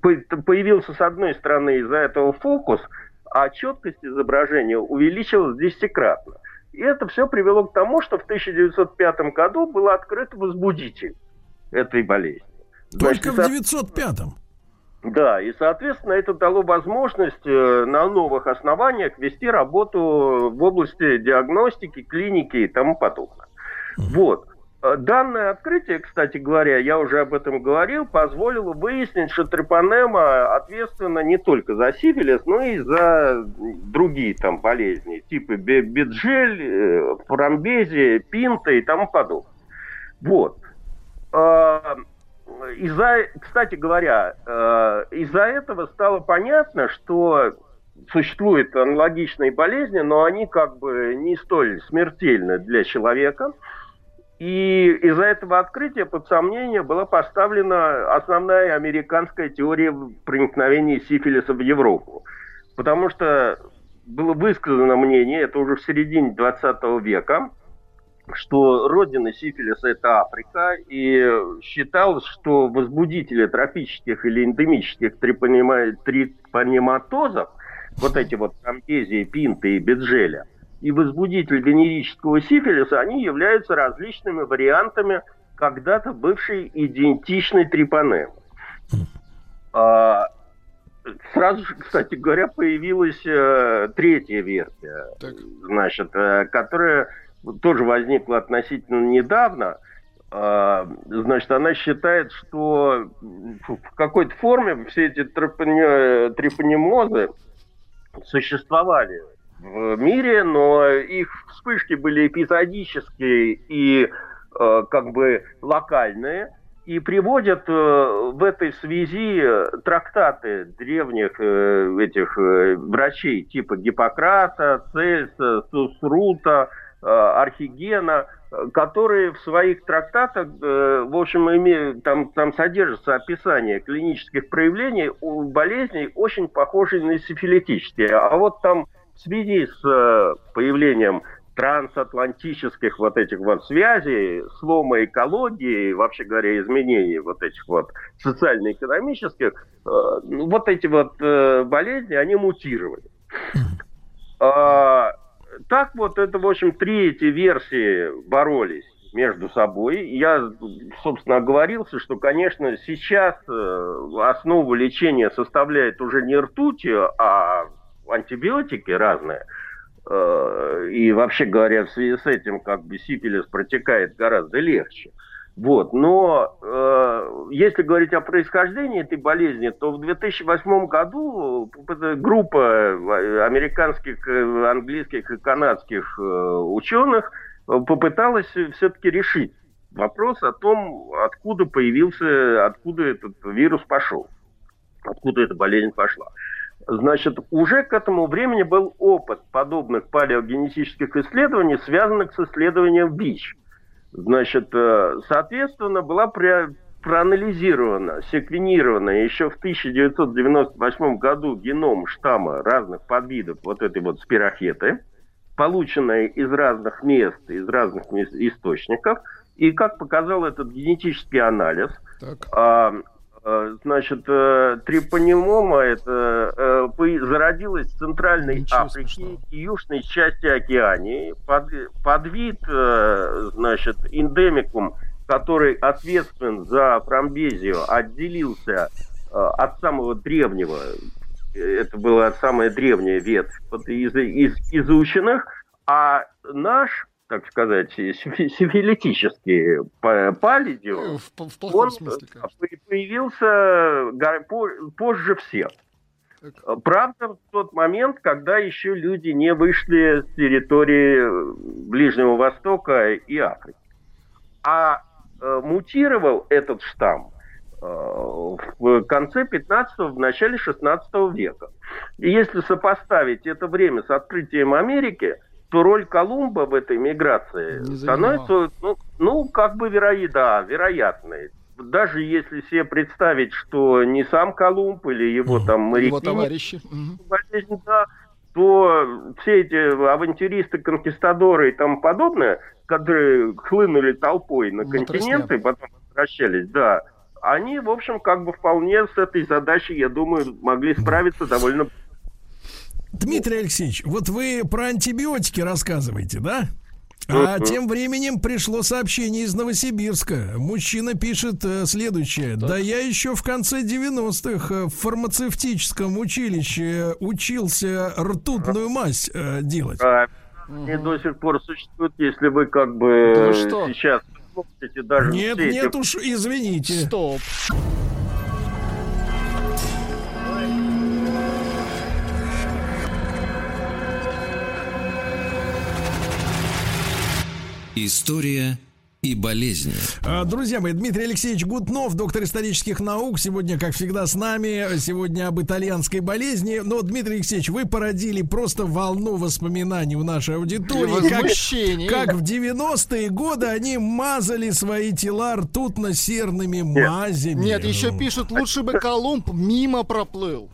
появился с одной стороны из-за этого фокус – а четкость изображения увеличилась десятикратно. И это все привело к тому, что в 1905 году был открыт возбудитель этой болезни. Только Значит, в 905-м? Да, и, соответственно, это дало возможность э, на новых основаниях вести работу в области диагностики, клиники и тому подобное. Вот. Э, данное открытие, кстати говоря, я уже об этом говорил, позволило выяснить, что трепанема ответственна не только за сифилис, но и за другие там болезни, типа беджель, э, фрамбезия, пинта и тому подобное. Вот. Из-за, кстати говоря, э, из-за этого стало понятно, что существуют аналогичные болезни, но они как бы не столь смертельны для человека – и из-за этого открытия под сомнение была поставлена основная американская теория проникновения сифилиса в Европу. Потому что было высказано мнение, это уже в середине 20 века, что родина сифилиса – это Африка, и считалось, что возбудители тропических или эндемических трипанематозов, вот эти вот ампезии, пинты и беджеля – и возбудитель венерического сифилиса, они являются различными вариантами когда-то бывшей идентичной трипанемы. А, сразу же, кстати говоря, появилась э, третья версия, так. значит, э, которая тоже возникла относительно недавно. Э, значит, она считает, что в какой-то форме все эти трипанемозы существовали в мире, но их вспышки были эпизодические и э, как бы локальные, и приводят э, в этой связи трактаты древних э, этих э, врачей типа Гиппократа, Цельса, Сусрута, Архигена, которые в своих трактатах, э, в общем, имеют, там, там содержится описание клинических проявлений у болезней, очень похожих на сифилитические. А вот там в связи с э, появлением трансатлантических вот этих вот связей, слома экологии, вообще говоря, изменений вот этих вот социально-экономических, э, вот эти вот э, болезни, они мутировали. Так вот, это, в общем, три эти версии боролись между собой. Я, собственно, оговорился, что, конечно, сейчас основу лечения составляет уже не ртуть, а антибиотики разные, э, и вообще говоря, в связи с этим как бы сифилис протекает гораздо легче. Вот. Но э, если говорить о происхождении этой болезни, то в 2008 году группа американских, английских и канадских э, ученых попыталась все-таки решить вопрос о том, откуда появился, откуда этот вирус пошел, откуда эта болезнь пошла. Значит, уже к этому времени был опыт подобных палеогенетических исследований, связанных с исследованием ВИЧ. Значит, э, соответственно, была проанализирована, секвенирована еще в 1998 году геном штамма разных подвидов вот этой вот спирохеты, полученная из разных мест, из разных источников. И как показал этот генетический анализ, так. Э, значит, э, трипанемома это э, зародилась в Центральной Ничего Африке смешного. и южной части Океании. Под, подвид, значит, эндемикум, который ответственен за фрамбезию, отделился от самого древнего, это была самая древняя ветвь из, из изученных, а наш так сказать, (laughs) сифилитический палидиум, э, в, в он смысле, появился позже всех. Правда, в тот момент, когда еще люди не вышли с территории Ближнего Востока и Африки. А э, мутировал этот штамм э, в конце 15-го, в начале 16 века. И если сопоставить это время с открытием Америки, роль Колумба в этой миграции становится, ну, ну, как бы вероятно, да, вероятной. Даже если себе представить, что не сам Колумб или его там моряки, его товарищи, да, то все эти авантюристы, конкистадоры и тому подобное, которые хлынули толпой на континенты и потом возвращались, да, они, в общем, как бы вполне с этой задачей, я думаю, могли справиться довольно Дмитрий Алексеевич, вот вы про антибиотики рассказываете, да? А тем временем пришло сообщение из Новосибирска. Мужчина пишет э, следующее. Так. Да я еще в конце 90-х э, в фармацевтическом училище учился ртутную мазь э, делать. И до сих пор существует, если вы как бы да что? сейчас даже Нет, нет эти... уж, извините. Стоп. История и болезни. А, друзья мои, Дмитрий Алексеевич Гутнов, доктор исторических наук, сегодня, как всегда, с нами. Сегодня об итальянской болезни. Но, Дмитрий Алексеевич, вы породили просто волну воспоминаний у нашей аудитории. Как, как в 90-е годы они мазали свои тела ртутно-серными мазями. Нет, еще пишут, лучше бы Колумб мимо проплыл.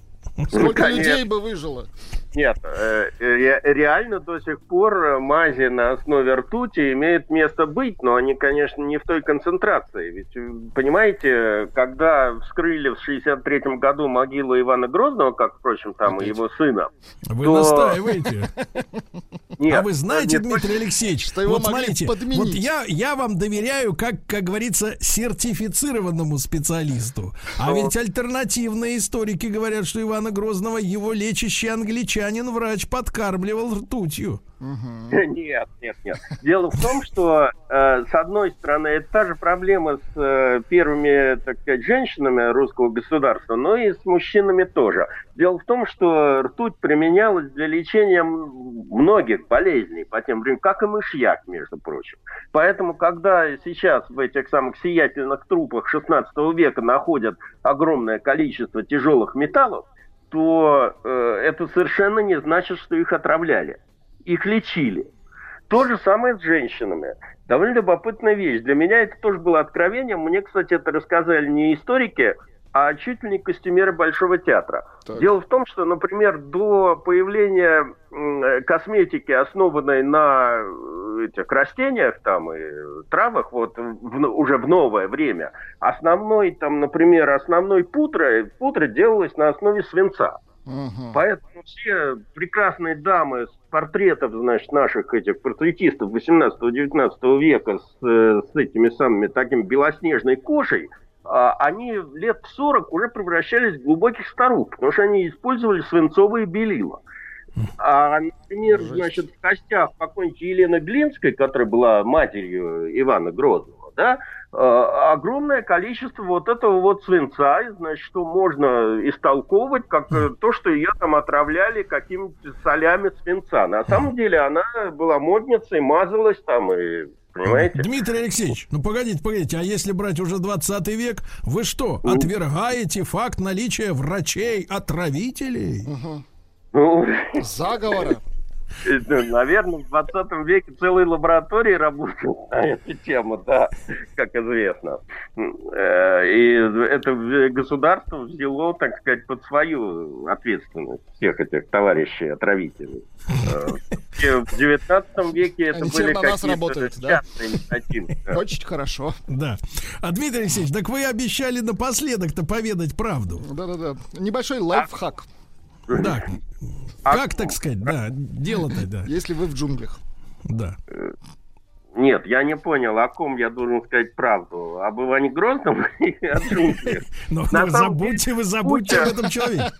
Сколько людей бы выжило? Нет, э, реально до сих пор мази на основе ртути имеют место быть, но они, конечно, не в той концентрации. Ведь, э, понимаете, когда вскрыли в 63 году могилу Ивана Грозного, как, впрочем, там и его сына, Вы то... настаиваете. (laughs) Нет, а вы знаете, нет, Дмитрий Алексеевич, что его вот смотрите, подменить. вот я, я вам доверяю, как, как говорится, сертифицированному специалисту. А ведь альтернативные историки говорят, что Ивана Грозного его лечащий англичанин врач подкармливал ртутью. Нет, нет, нет. Дело в том, что э, с одной стороны это та же проблема с э, первыми, так сказать, женщинами русского государства, но и с мужчинами тоже. Дело в том, что ртуть применялась для лечения многих болезней по тем временам, как и мышьяк, между прочим. Поэтому, когда сейчас в этих самых сиятельных трупах 16 века находят огромное количество тяжелых металлов, то э, это совершенно не значит, что их отравляли их лечили. То же самое с женщинами. Довольно любопытная вещь. Для меня это тоже было откровением. Мне, кстати, это рассказали не историки, а чуть ли не костюмеры Большого театра. Так. Дело в том, что, например, до появления косметики, основанной на э, этих растениях там и травах, вот в, уже в новое время, основной там, например, основной пудра, пудра делалась на основе свинца. Угу. Поэтому все прекрасные дамы с портретов, значит, наших этих портретистов 18-19 века с, э, с этими самыми таким белоснежной кожей, они лет в 40 уже превращались в глубоких старух, потому что они использовали свинцовые белила. А, например, значит, в костях покойничек Елены Глинской, которая была матерью Ивана Грозного, да, э, огромное количество вот этого вот свинца, значит, что можно истолковывать как э, то, что ее там отравляли какими-то солями свинца. На самом деле она была модницей, мазалась там и Понимаете? Дмитрий Алексеевич, ну погодите, погодите, а если брать уже 20 век, вы что, отвергаете факт наличия врачей-отравителей? Угу. Ну, Заговора. Наверное, в 20 веке целые лаборатории работали на эту тему, да, как известно. Э, и это государство взяло, так сказать, под свою ответственность всех этих товарищей отравителей. Э, в 19 веке это были какие-то частные инициативы. Очень хорошо. Да. А Дмитрий Алексеевич, так вы обещали напоследок-то поведать правду. Да-да-да. Небольшой лайфхак. Да. А как, так сказать, да, дело-то, да. Если вы в джунглях. Да. Нет, я не понял, о ком я должен сказать правду. Об Иване Грозном и о джунглях. Но ну, забудьте, вы забудьте об этом человеке.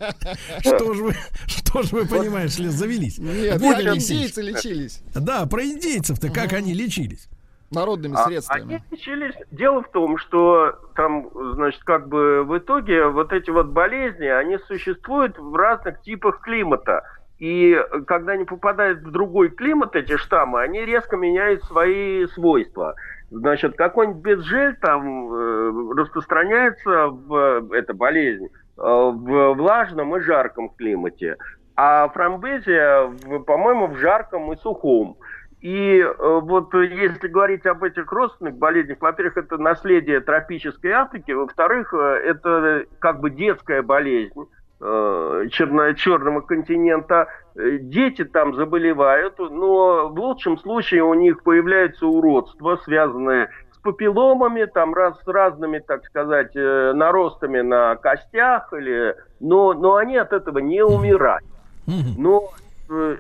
Что же вы, что же вы понимаешь, завелись? Нет, индейцы лечились. Да, про индейцев-то, как они лечились? Народными а, средствами. Они лечились. Дело в том, что там, значит, как бы в итоге вот эти вот болезни, они существуют в разных типах климата. И когда они попадают в другой климат, эти штаммы, они резко меняют свои свойства. Значит, какой-нибудь безжель там э, распространяется в, эта болезнь, э, в влажном и жарком климате. А фрамбезия, по-моему, в жарком и сухом. И э, вот если говорить об этих родственных болезнях, во-первых, это наследие тропической Африки, во-вторых, э, это как бы детская болезнь Э, черно черного континента, э, дети там заболевают, но в лучшем случае у них появляется уродство, связанное с папилломами, там раз, с разными, так сказать, э, наростами на костях, или, но, но они от этого не умирают. Но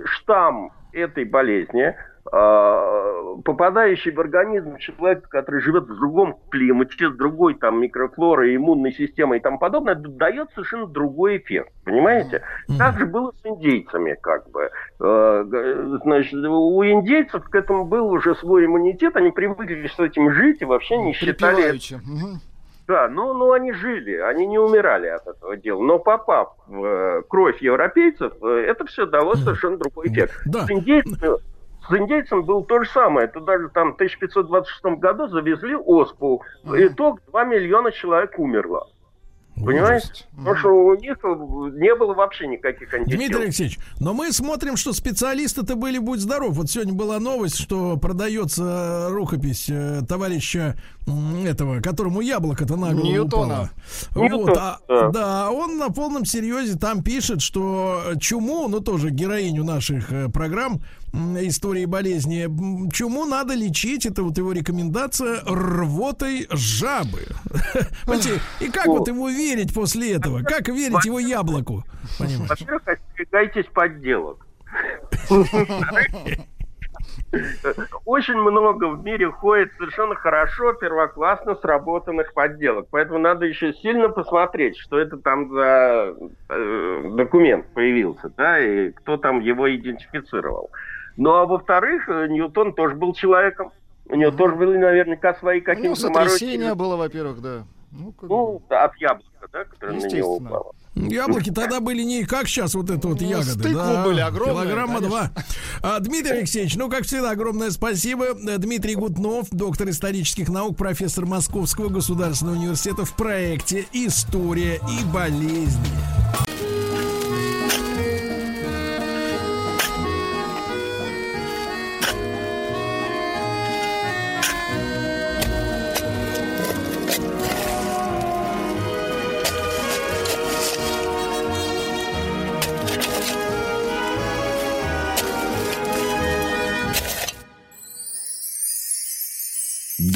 штамм этой болезни попадающий в организм человека, который живет в другом климате, с другой там микрофлорой, иммунной системой и тому подобное, дает совершенно другой эффект. Понимаете? Mm-hmm. Так же было с индейцами, как бы. А, значит, у индейцев к этому был уже свой иммунитет, они привыкли с этим жить и вообще не считали... Да, ну, ну они жили, они не умирали от этого дела. Но попав в э, кровь европейцев, э, это все дало совершенно другой эффект. Да. С индейцами с индейцем было то же самое. Это даже там в 1526 году завезли оспу. Итог 2 миллиона человек умерло. Понимаете? Потому что у них не было вообще никаких антител. Дмитрий Алексеевич, но мы смотрим, что специалисты-то были, будь здоров. Вот сегодня была новость, что продается рукопись э, товарища этого, которому яблоко-то на голову Ньютона. упало. Ньютон, вот, а, да. да, он на полном серьезе там пишет, что чуму, ну тоже героиню наших э, программ, истории болезни. Чуму надо лечить, это вот его рекомендация, рвотой жабы. (laughs) Понимаете, и как вот ему верить после этого? Как верить его яблоку? Во-первых, остерегайтесь подделок. Очень много в мире ходит совершенно хорошо, первоклассно сработанных подделок. Поэтому надо еще сильно посмотреть, что это там за э, документ появился, да, и кто там его идентифицировал. Ну а во-вторых, э, Ньютон тоже был человеком. У него тоже были наверняка свои какие-то... Ну, сотрясение было, во-первых, да. Ну, ну да, от яблока, да, которое на него упало. Яблоки тогда были не как сейчас вот это вот ну, ягоды. Да, были огромные. Килограмма два. А, Дмитрий Алексеевич, ну, как всегда, огромное спасибо. Дмитрий Гутнов, доктор исторических наук, профессор Московского государственного университета в проекте «История и болезни».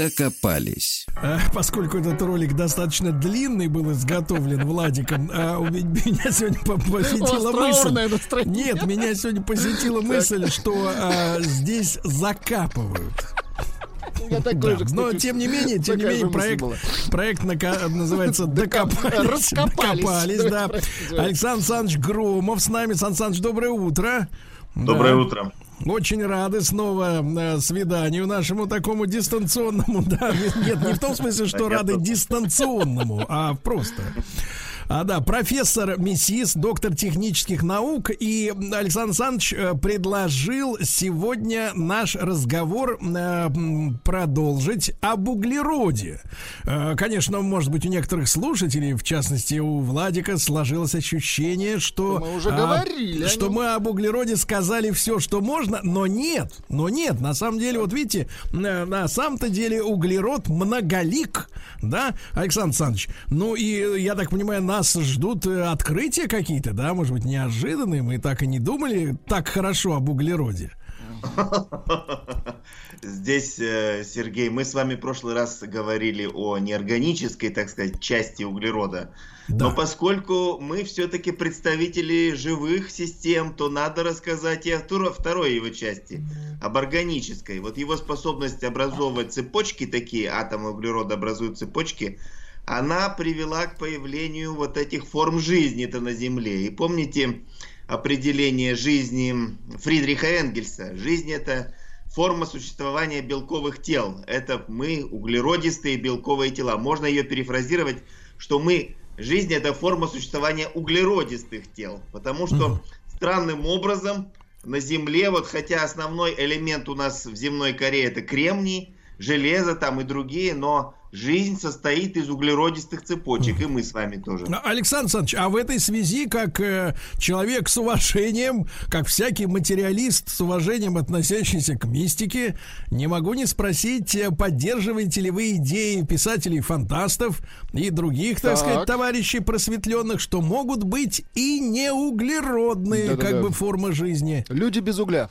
Докопались. А, поскольку этот ролик достаточно длинный был изготовлен Владиком, а у меня сегодня посетила мысль. Нет, меня сегодня посетила мысль, что а, здесь закапывают. Я такой да. же, кстати, Но тем не менее, тем не менее, проект, проект нака- называется Докопались. Докопались, да. Александр Александрович Громов с нами. Сан Саныч, доброе утро. Доброе да. утро. Очень рады снова э, свиданию нашему такому дистанционному. (laughs) Да, нет, не в том смысле, что рады дистанционному, а просто. А, да, профессор Мессис, доктор технических наук. И Александр Александрович э, предложил сегодня наш разговор э, продолжить об углероде. Э, конечно, может быть, у некоторых слушателей, в частности, у Владика, сложилось ощущение, что... Мы уже говорили. А, что мы об углероде сказали все, что можно, но нет. Но нет. На самом деле, вот видите, на, на самом-то деле углерод многолик. Да, Александр Александрович? Ну и, я так понимаю, на нас ждут э, открытия какие-то, да, может быть, неожиданные. Мы так и не думали так хорошо об углероде. Здесь, э, Сергей, мы с вами в прошлый раз говорили о неорганической, так сказать, части углерода. Да. Но поскольку мы все-таки представители живых систем, то надо рассказать и о второй его части, об органической. Вот его способность образовывать цепочки такие, атомы углерода образуют цепочки, она привела к появлению вот этих форм жизни-то на Земле. И помните определение жизни Фридриха Энгельса? Жизнь это форма существования белковых тел. Это мы, углеродистые белковые тела. Можно ее перефразировать, что мы Жизнь это форма существования углеродистых тел, потому что странным образом на Земле, вот хотя основной элемент у нас в земной коре это кремний, железо там и другие, но жизнь состоит из углеродистых цепочек, и мы с вами тоже. Александр Александрович, а в этой связи, как э, человек с уважением, как всякий материалист с уважением относящийся к мистике, не могу не спросить, э, поддерживаете ли вы идеи писателей-фантастов и других, так, так сказать, товарищей просветленных, что могут быть и неуглеродные, Да-да-да. как бы, формы жизни? Люди без угля.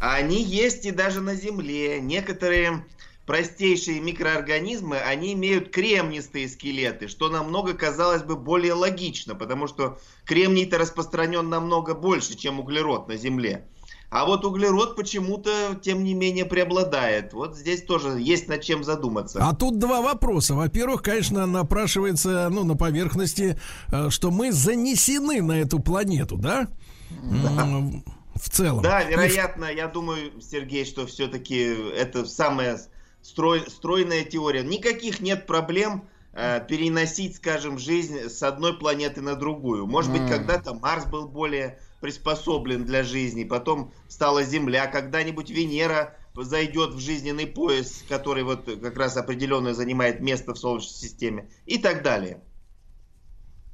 Они есть и даже на Земле. Некоторые простейшие микроорганизмы, они имеют кремнистые скелеты, что намного, казалось бы, более логично, потому что кремний-то распространен намного больше, чем углерод на Земле. А вот углерод почему-то, тем не менее, преобладает. Вот здесь тоже есть над чем задуматься. А тут два вопроса. Во-первых, конечно, напрашивается, ну, на поверхности, э, что мы занесены на эту планету, да? да. В целом. Да, вероятно, я думаю, Сергей, что все-таки это самое строй, стройная теория. Никаких нет проблем э, переносить, скажем, жизнь с одной планеты на другую. Может быть, когда-то Марс был более приспособлен для жизни, потом стала Земля, когда-нибудь Венера зайдет в жизненный пояс, который вот как раз определенно занимает место в Солнечной системе и так далее.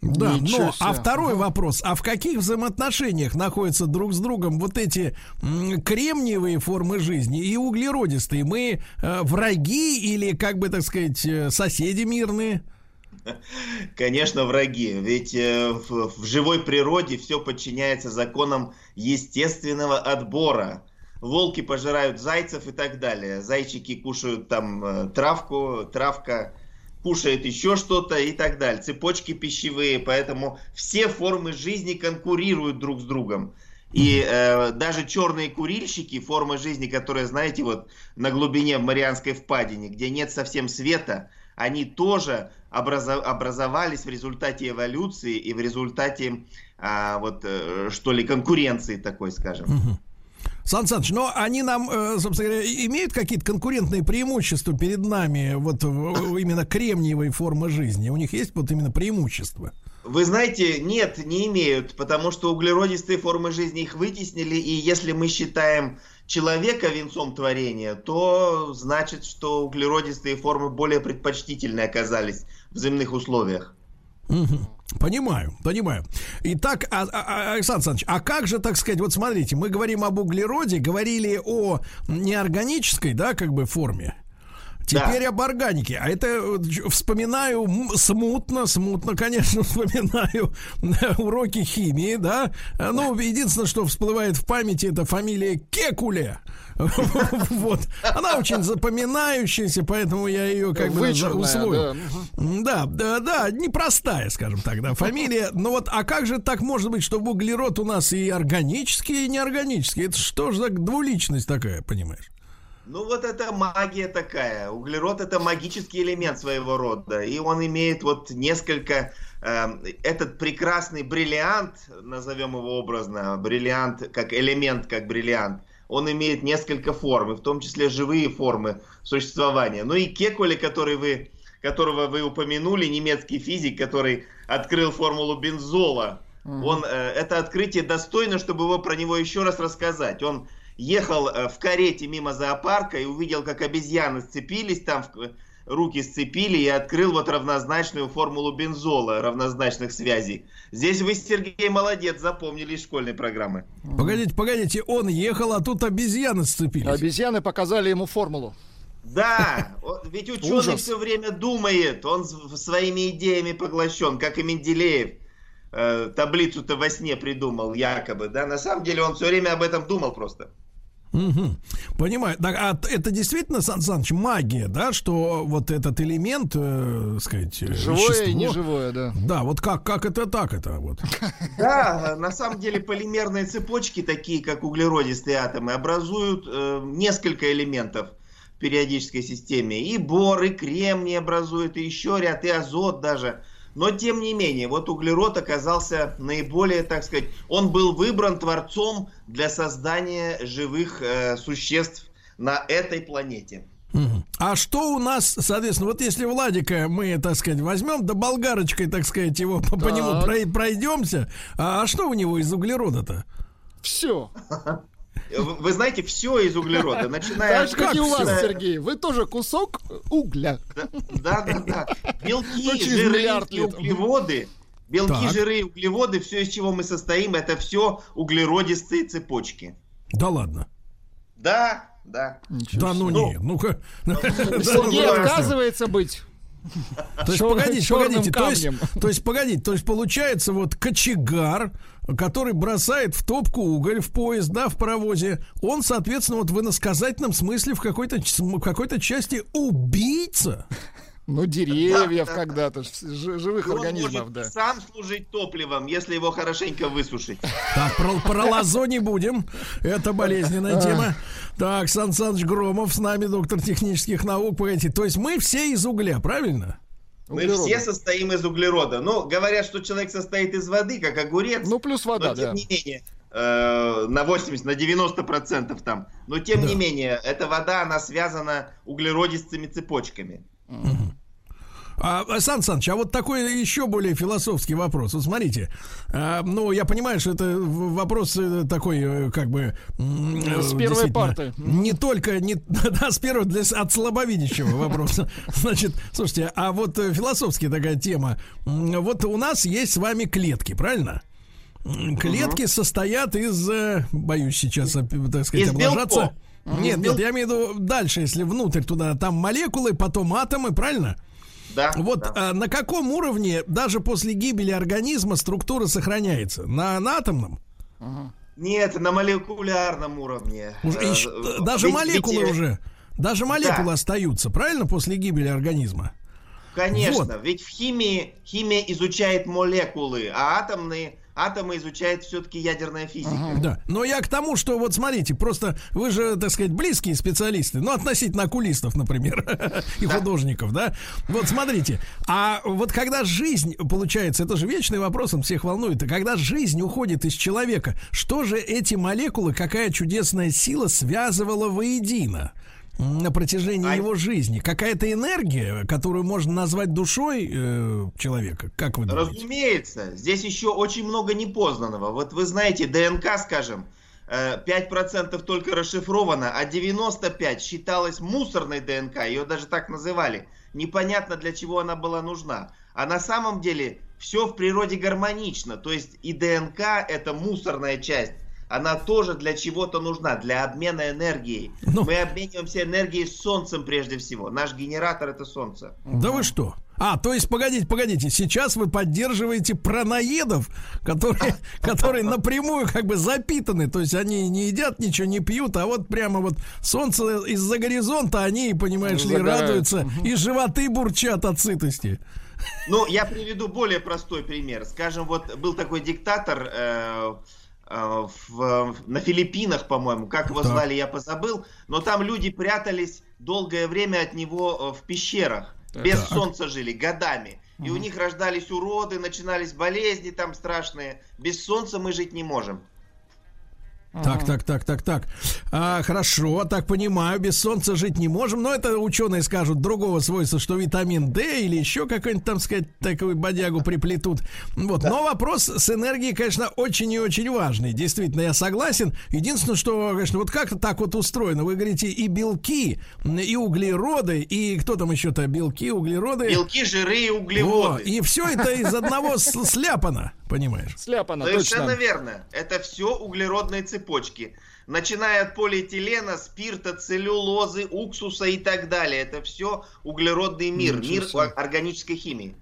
Да, но а второй вопрос, а в каких взаимоотношениях находятся друг с другом вот эти кремниевые формы жизни и углеродистые? Мы э, враги или, как бы так сказать, э, соседи мирные? Конечно, враги. Ведь э, в, в живой природе все подчиняется законам естественного отбора. Волки пожирают зайцев и так далее. Зайчики кушают там э, травку, травка кушает еще что-то и так далее. Цепочки пищевые, поэтому все формы жизни конкурируют друг с другом. И э, даже черные курильщики, форма жизни, которая, знаете, вот на глубине в Марианской впадине, где нет совсем света, они тоже образов, образовались в результате эволюции и в результате, а, вот, э, что ли, конкуренции такой, скажем. Угу. Сан Саныч, но они нам, э, собственно говоря, имеют какие-то конкурентные преимущества перед нами, вот именно кремниевой формы жизни? У них есть вот именно преимущества? Вы знаете, нет, не имеют, потому что углеродистые формы жизни их вытеснили, и если мы считаем человека венцом творения, то значит, что углеродистые формы более предпочтительны оказались в земных условиях. Понимаю, понимаю. Итак, а, а, а, Александр Александрович, а как же, так сказать, вот смотрите, мы говорим об углероде, говорили о неорганической, да, как бы форме. Теперь да. об органике. А это э, вспоминаю смутно, смутно, конечно, (laughs) вспоминаю уроки химии, да. Ну, единственное, что всплывает в памяти, это фамилия Кекуле. (laughs) Вот. Она очень запоминающаяся, поэтому я ее как бы усвоил. Да, да, да, непростая, скажем так, да, фамилия. (laughs) Но вот, а как же так может быть, чтобы углерод у нас и органический, и неорганический? Это что же за двуличность такая, понимаешь? Ну вот это магия такая. Углерод это магический элемент своего рода. И он имеет вот несколько... Э, этот прекрасный бриллиант, назовем его образно, бриллиант как элемент, как бриллиант, он имеет несколько форм, в том числе живые формы существования. Ну и Кекуле, который вы, которого вы упомянули, немецкий физик, который открыл формулу бензола, mm-hmm. он, э, это открытие достойно, чтобы его про него еще раз рассказать. Он ехал э, в карете мимо зоопарка и увидел, как обезьяны сцепились там, руки сцепили и открыл вот равнозначную формулу бензола, равнозначных связей. Здесь вы, Сергей, молодец, запомнили из школьной программы. Погодите, погодите, он ехал, а тут обезьяны сцепились. Обезьяны показали ему формулу. Да, ведь ученый Ужас. все время думает, он своими идеями поглощен, как и Менделеев. Э, таблицу-то во сне придумал якобы, да, на самом деле он все время об этом думал просто. Угу. Понимаю. Так, а это действительно, Сан Саныч, магия, да, что вот этот элемент, э, сказать, э, живое вещество, и неживое, да. Да, вот как, как это так это вот? (laughs) Да, на самом деле полимерные цепочки, такие как углеродистые атомы, образуют э, несколько элементов в периодической системе. И бор, и кремний образуют, и еще ряд, и азот даже – но тем не менее, вот углерод оказался наиболее, так сказать, он был выбран Творцом для создания живых э, существ на этой планете. А что у нас, соответственно, вот если Владика мы, так сказать, возьмем, да болгарочкой, так сказать, его по, по нему пройдемся, а, а что у него из углерода-то? Все. Вы знаете, все из углерода, начиная... Так же, как и у вас, Сергей. Вы тоже кусок угля. Да, да, да. Белки, жиры и углеводы. Белки, жиры и углеводы, все, из чего мы состоим, это все углеродистые цепочки. Да ладно. Да, да. Да ну нет, ну-ка. (laughs) Сергей отказывается быть то есть, погодите, погодите, то есть, то есть, погодите, то есть, получается, вот кочегар, который бросает в топку уголь в поезд, да, в паровозе, он, соответственно, вот в иносказательном смысле в какой-то, в какой-то части убийца. Ну, деревьев да, когда-то, живых организмов, да. сам служить топливом, если его хорошенько высушить. Так, про, про лозо не будем. Это болезненная тема. Так, Сан Саныч Громов с нами, доктор технических наук. Погодите, то есть мы все из угля, правильно? Мы Углерода. все состоим из углерода. Ну, говорят, что человек состоит из воды, как огурец. Ну, плюс вода, но, тем да. не менее, э, на 80, на 90 процентов там. Но, тем да. не менее, эта вода, она связана углеродистыми цепочками. Угу. А, Сан Саныч, а вот такой еще более философский вопрос. Вот смотрите, а, ну, я понимаю, что это вопрос э, такой, э, как бы... С первой парты. Не только, не, (laughs) да, с первого, для, от слабовидящего вопроса. (laughs) Значит, слушайте, а вот э, философская такая тема. Вот у нас есть с вами клетки, правильно? Клетки угу. состоят из, боюсь сейчас, так сказать, из облажаться. Белков. Нет, нет, я имею в виду дальше, если внутрь туда, там молекулы, потом атомы, правильно? Да. Вот да. А, на каком уровне даже после гибели организма структура сохраняется? На, на атомном? Нет, на молекулярном уровне. Уже, э, еще, даже ведь, молекулы ведь... уже. Даже молекулы да. остаются, правильно, после гибели организма? Конечно, вот. ведь в химии химия изучает молекулы, а атомные атомы изучает все-таки ядерная физика. Ага. Да, но я к тому, что вот смотрите, просто вы же, так сказать, близкие специалисты, ну, относительно окулистов, например, (laughs) и художников, да? Вот смотрите, а вот когда жизнь, получается, это же вечный вопрос, он всех волнует, а когда жизнь уходит из человека, что же эти молекулы, какая чудесная сила связывала воедино? На протяжении а... его жизни? Какая-то энергия, которую можно назвать душой э, человека? Как вы думаете? Разумеется. Здесь еще очень много непознанного. Вот вы знаете, ДНК, скажем, 5% э, только расшифровано, а 95% считалось мусорной ДНК. Ее даже так называли. Непонятно, для чего она была нужна. А на самом деле все в природе гармонично. То есть и ДНК это мусорная часть она тоже для чего-то нужна, для обмена энергией. Ну, Мы обмениваемся энергией с Солнцем прежде всего. Наш генератор это Солнце. Да вы что? А, то есть, погодите, погодите, сейчас вы поддерживаете праноедов, которые, (laughs) которые напрямую как бы запитаны, то есть они не едят ничего, не пьют, а вот прямо вот солнце из-за горизонта, они, понимаешь ли, радуются, и животы бурчат от сытости. Ну, я приведу более простой пример. Скажем, вот был такой диктатор, Э, в, на Филиппинах, по-моему, как его звали, я позабыл, но там люди прятались долгое время от него э, в пещерах, без так. солнца жили, годами. И у них рождались уроды, начинались болезни там страшные. Без солнца мы жить не можем. Так, так, так, так, так. А, хорошо, так понимаю, без солнца жить не можем, но это ученые скажут другого свойства, что витамин D или еще какой-нибудь там, сказать, такую бодягу приплетут. Вот, но вопрос с энергией, конечно, очень и очень важный. Действительно, я согласен. Единственное, что, конечно, вот как так вот устроено, вы говорите и белки, и углероды, и кто там еще-то, белки, углероды. Белки, жиры и углеводы. О, и все это из одного сляпано, понимаешь? Сляпано, Совершенно верно. Это все углеродные цепочки, начиная от полиэтилена, спирта, целлюлозы, уксуса и так далее. Это все углеродный мир, мир органической химии.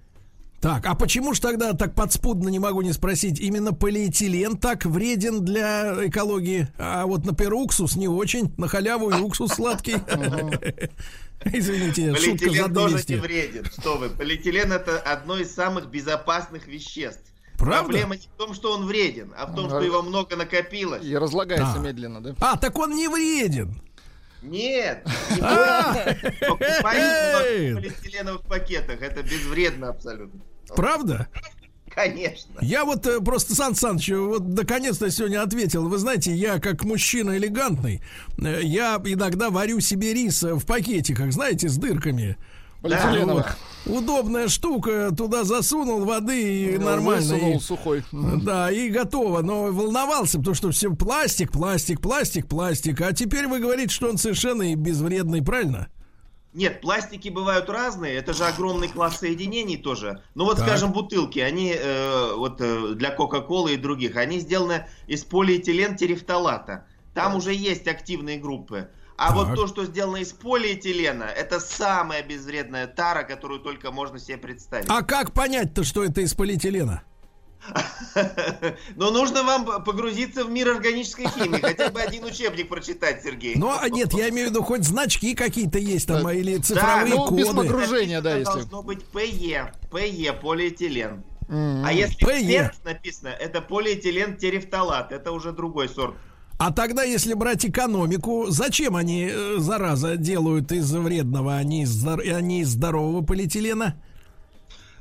Так, а почему ж тогда так подспудно не могу не спросить, именно полиэтилен так вреден для экологии, а вот, например, уксус не очень, на халяву и уксус сладкий. Извините, шутка за тоже не вреден. Что вы, полиэтилен это одно из самых безопасных веществ. Правда? Проблема не в том, что он вреден, а в том, что его много накопилось. И разлагается медленно, да? А, так он не вреден. Нет, не покупайте в полиэтиленовых пакетах, это безвредно абсолютно. Правда? Конечно. Я вот э, просто, Сан Саныч, вот наконец-то сегодня ответил. Вы знаете, я как мужчина элегантный, э, я иногда варю себе рис в пакетиках, знаете, с дырками. Полиэтиленовых. Вот. Удобная штука, туда засунул воды и ну, нормально. Высунул и, сухой. Да, и готово. Но волновался, потому что все пластик, пластик, пластик, пластик. А теперь вы говорите, что он совершенно безвредный, правильно? Нет, пластики бывают разные, это же огромный класс соединений тоже. Ну вот, так. скажем, бутылки, они э, вот э, для Кока-Колы и других, они сделаны из полиэтилен терефталата. Там так. уже есть активные группы. А так. вот то, что сделано из полиэтилена, это самая безвредная тара, которую только можно себе представить. А как понять-то, что это из полиэтилена? (laughs) Но нужно вам погрузиться в мир органической химии. Хотя бы один учебник прочитать, Сергей. Ну, а нет, я имею в виду, хоть значки какие-то есть там, или цифровые ну, коды. без погружения, да, если. Должно быть ПЕ, ПЕ, полиэтилен. А если текст написано, это полиэтилен терефталат, это уже другой сорт. А тогда, если брать экономику, зачем они, э, зараза, делают из вредного, а не из, а не из здорового полиэтилена?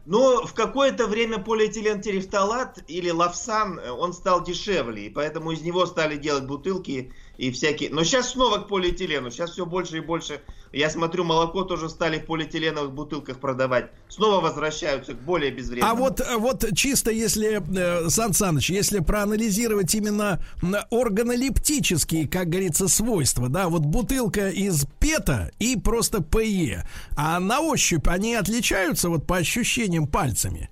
Но в какое-то время полиэтилен терефталат или лавсан, э, он стал дешевле, и поэтому из него стали делать бутылки и всякие. Но сейчас снова к полиэтилену, сейчас все больше и больше. Я смотрю, молоко тоже стали в полиэтиленовых бутылках продавать. Снова возвращаются к более безвредному. А вот, вот чисто если, э, Сан Саныч, если проанализировать именно органолептические, как говорится, свойства, да, вот бутылка из пета и просто ПЕ, а на ощупь они отличаются вот по ощущениям пальцами?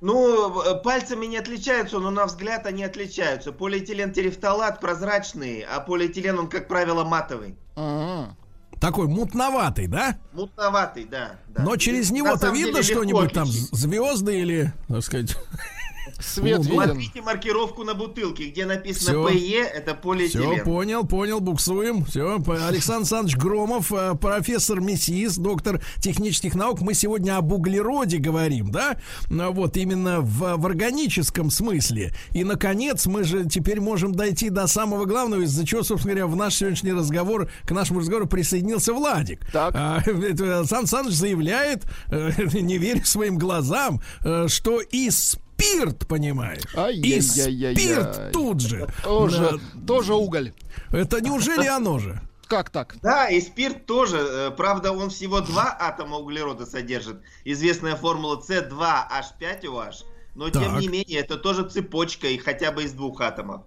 Ну, э, пальцами не отличаются, но на взгляд они отличаются. Полиэтилен терефталат прозрачный, а полиэтилен он, как правило, матовый. А-а-а. Такой мутноватый, да? Мутноватый, да. да. Но через него-то видно что-нибудь там, звезды или, так сказать... (laughs) Свет ну, виден. Смотрите маркировку на бутылке, где написано. ПЕ, это полиэтилен. Все, понял, понял, буксуем. Все, Александр Александрович Громов, э, профессор МИСИС, доктор технических наук. Мы сегодня об углероде говорим, да? Вот именно в, в органическом смысле. И, наконец, мы же теперь можем дойти до самого главного, из-за чего, собственно говоря, в наш сегодняшний разговор, к нашему разговору присоединился Владик. Так. А, (laughs) Сан Саныч заявляет, э, (laughs) не веря своим глазам, э, что из спирт, понимаешь? И спирт тут же. Тоже, тоже уголь. Это неужели оно же? Как так? Да, и спирт тоже. Э, правда, он всего два атома углерода содержит. Известная формула C2H5OH. Но, так. тем не менее, это тоже цепочка и хотя бы из двух атомов.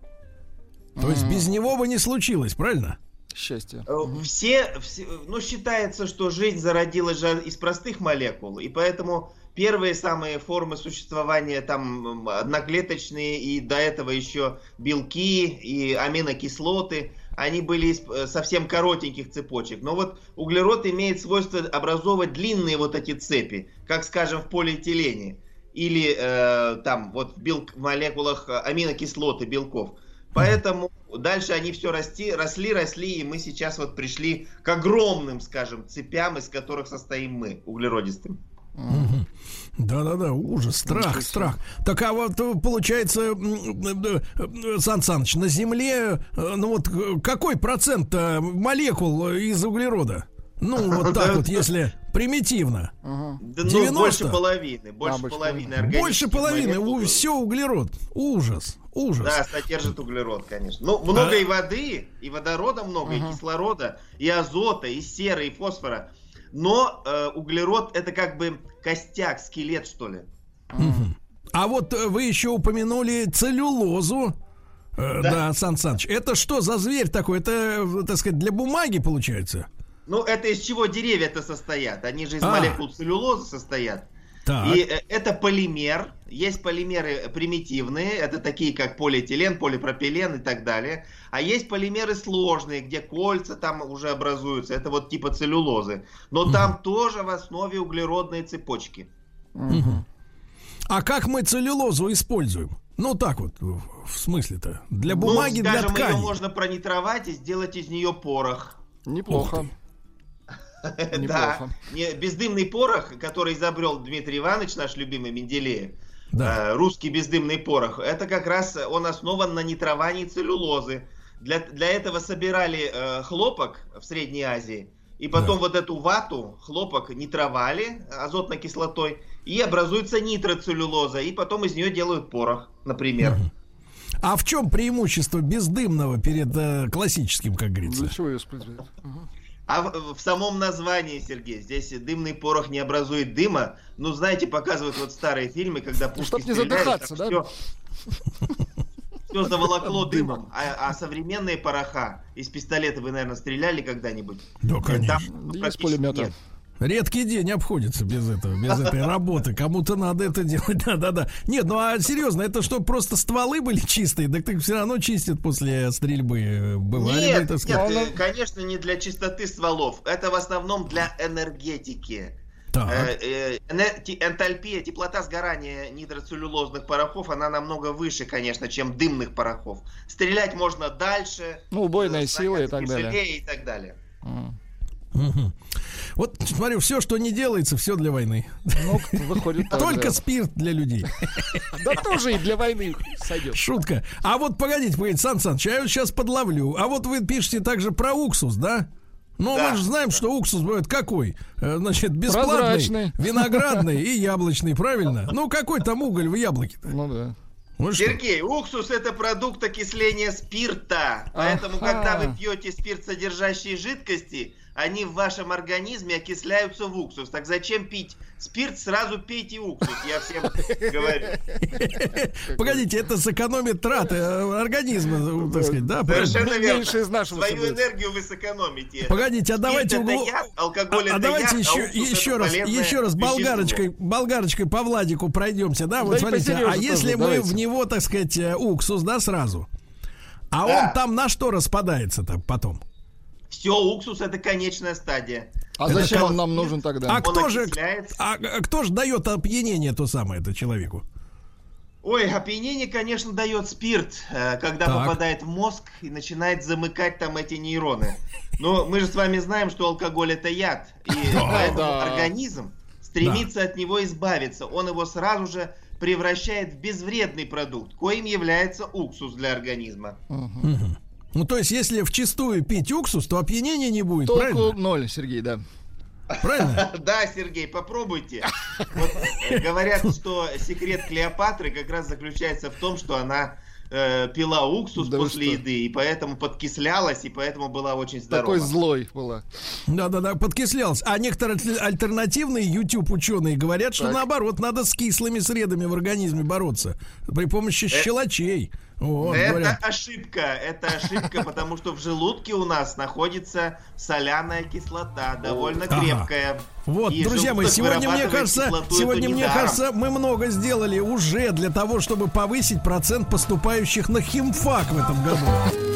То есть без него бы не случилось, правильно? Счастье. Э, все, все, ну, считается, что жизнь зародилась же из простых молекул, и поэтому первые самые формы существования, там одноклеточные и до этого еще белки и аминокислоты, они были из э, совсем коротеньких цепочек. Но вот углерод имеет свойство образовывать длинные вот эти цепи, как, скажем, в полиэтилене или э, там вот в, бел... в молекулах аминокислоты белков. Поэтому дальше они все расти, росли, росли, и мы сейчас вот пришли к огромным, скажем, цепям, из которых состоим мы, углеродистым. Да-да-да, ужас, страх, страх. Так а вот э, получается, э, э, Сан Саныч, на Земле, ну вот какой процент молекул из углерода? Ну, (laughs) вот так вот, если примитивно. Да, ну, больше половины. Больше да, половины. Больше половины. У, все углерод. Ужас. Ужас. Да, содержит углерод, конечно. Ну, много а... и воды, и водорода много, uh-huh. и кислорода, и азота, и серы, и фосфора но э, углерод это как бы костяк, скелет, что ли. А вот э, вы еще упомянули целлюлозу. Э, да, да Сан Саныч. Это что за зверь такой? Это, так сказать, для бумаги получается? Ну, это из чего деревья-то состоят? Они же из а. молекул целлюлозы состоят. Так. И э, это полимер. Есть полимеры примитивные, это такие как полиэтилен, полипропилен и так далее. А есть полимеры сложные, где кольца там уже образуются. Это вот типа целлюлозы. Но угу. там тоже в основе углеродные цепочки. Угу. А как мы целлюлозу используем? Ну так вот, в смысле-то. Для бумаги, ну, скажем, для ткани. ее можно пронитровать и сделать из нее порох. Неплохо. (laughs) Да, бездымный порох, который изобрел Дмитрий Иванович, наш любимый Менделеев, да. Э, русский бездымный порох, это как раз он основан на нитровании целлюлозы. Для, для этого собирали э, хлопок в Средней Азии, и потом да. вот эту вату, хлопок нитровали азотной кислотой, и образуется нитроцеллюлоза, и потом из нее делают порох, например. А в чем преимущество бездымного перед э, классическим, как говорится? Для чего ее А в, в самом названии, Сергей, здесь дымный порох не образует дыма. Ну, знаете, показывают вот старые фильмы, когда пушки Чтоб не задыхаться, да? Все, все заволокло дымом. А, а современные пороха из пистолета вы, наверное, стреляли когда-нибудь? Да, конечно. Там, ну, из пулемета. Нет. Редкий день обходится без этого, без этой работы. Кому-то надо это делать. (laughs) Да-да-да. Нет, ну а серьезно, это что, просто стволы были чистые? Так так все равно чистят после стрельбы. Бывали нет, бы, нет, э, конечно, не для чистоты стволов. Это в основном для энергетики. Так. Э, э, энтальпия, теплота сгорания нитроцеллюлозных порохов, она намного выше, конечно, чем дымных порохов. Стрелять можно дальше. Ну, убойная сила и так далее. И так далее. Угу. Вот смотрю, все, что не делается, все для войны. Ну, выходит так, Только да. спирт для людей. Да тоже и для войны сойдет. Шутка. А вот погодите, погодите, Сан Саныч, я сейчас подловлю. А вот вы пишете также про уксус, да? Ну, да, мы же знаем, да. что уксус бывает какой. Э, значит, бесплатный, виноградный (laughs) и яблочный, правильно? Ну, какой там уголь в яблоке -то? Ну да. Ну, Сергей, что? уксус это продукт окисления спирта. Поэтому, ага. когда вы пьете спирт, содержащие жидкости, они в вашем организме окисляются в уксус. Так зачем пить спирт? Сразу пейте уксус, я всем говорю. (laughs) Погодите, это сэкономит траты э, организма, так сказать, да? Совершенно верно. из нашего Свою энергию вы сэкономите. Погодите, а давайте алкоголь а, а давайте еще, а еще раз, еще раз болгарочкой, болгарочкой по Владику пройдемся, да? Вот смотрите, а если мы в него, так сказать, э, уксус, да, сразу? А он там на что распадается-то потом? Все, уксус это конечная стадия. А это зачем он нам нужен тогда? А кто же, а, а кто же дает опьянение то самое это человеку? Ой, опьянение, конечно, дает спирт, э, когда так. попадает в мозг и начинает замыкать там эти нейроны. Но мы же с вами знаем, что алкоголь это яд, и (laughs) поэтому организм стремится от него избавиться. Он его сразу же превращает в безвредный продукт, коим является уксус для организма. Ну, то есть, если в чистую пить уксус, то опьянения не будет, Толку правильно? ноль, Сергей, да. Правильно? (laughs) Да, Сергей, попробуйте. Вот, э, говорят, что секрет Клеопатры как раз заключается в том, что она э, пила уксус да после еды, и поэтому подкислялась, и поэтому была очень здорова. Такой злой была. Да-да-да, подкислялась. А некоторые альтернативные YouTube-ученые говорят, что так. наоборот, надо с кислыми средами в организме бороться при помощи э, щелочей. Вот, это говорят. ошибка, это ошибка, потому что в желудке у нас находится соляная кислота, довольно ага. крепкая. Вот, и друзья мои, сегодня мне кажется, сегодня мне кажется, мы много сделали уже для того, чтобы повысить процент поступающих на химфак в этом году.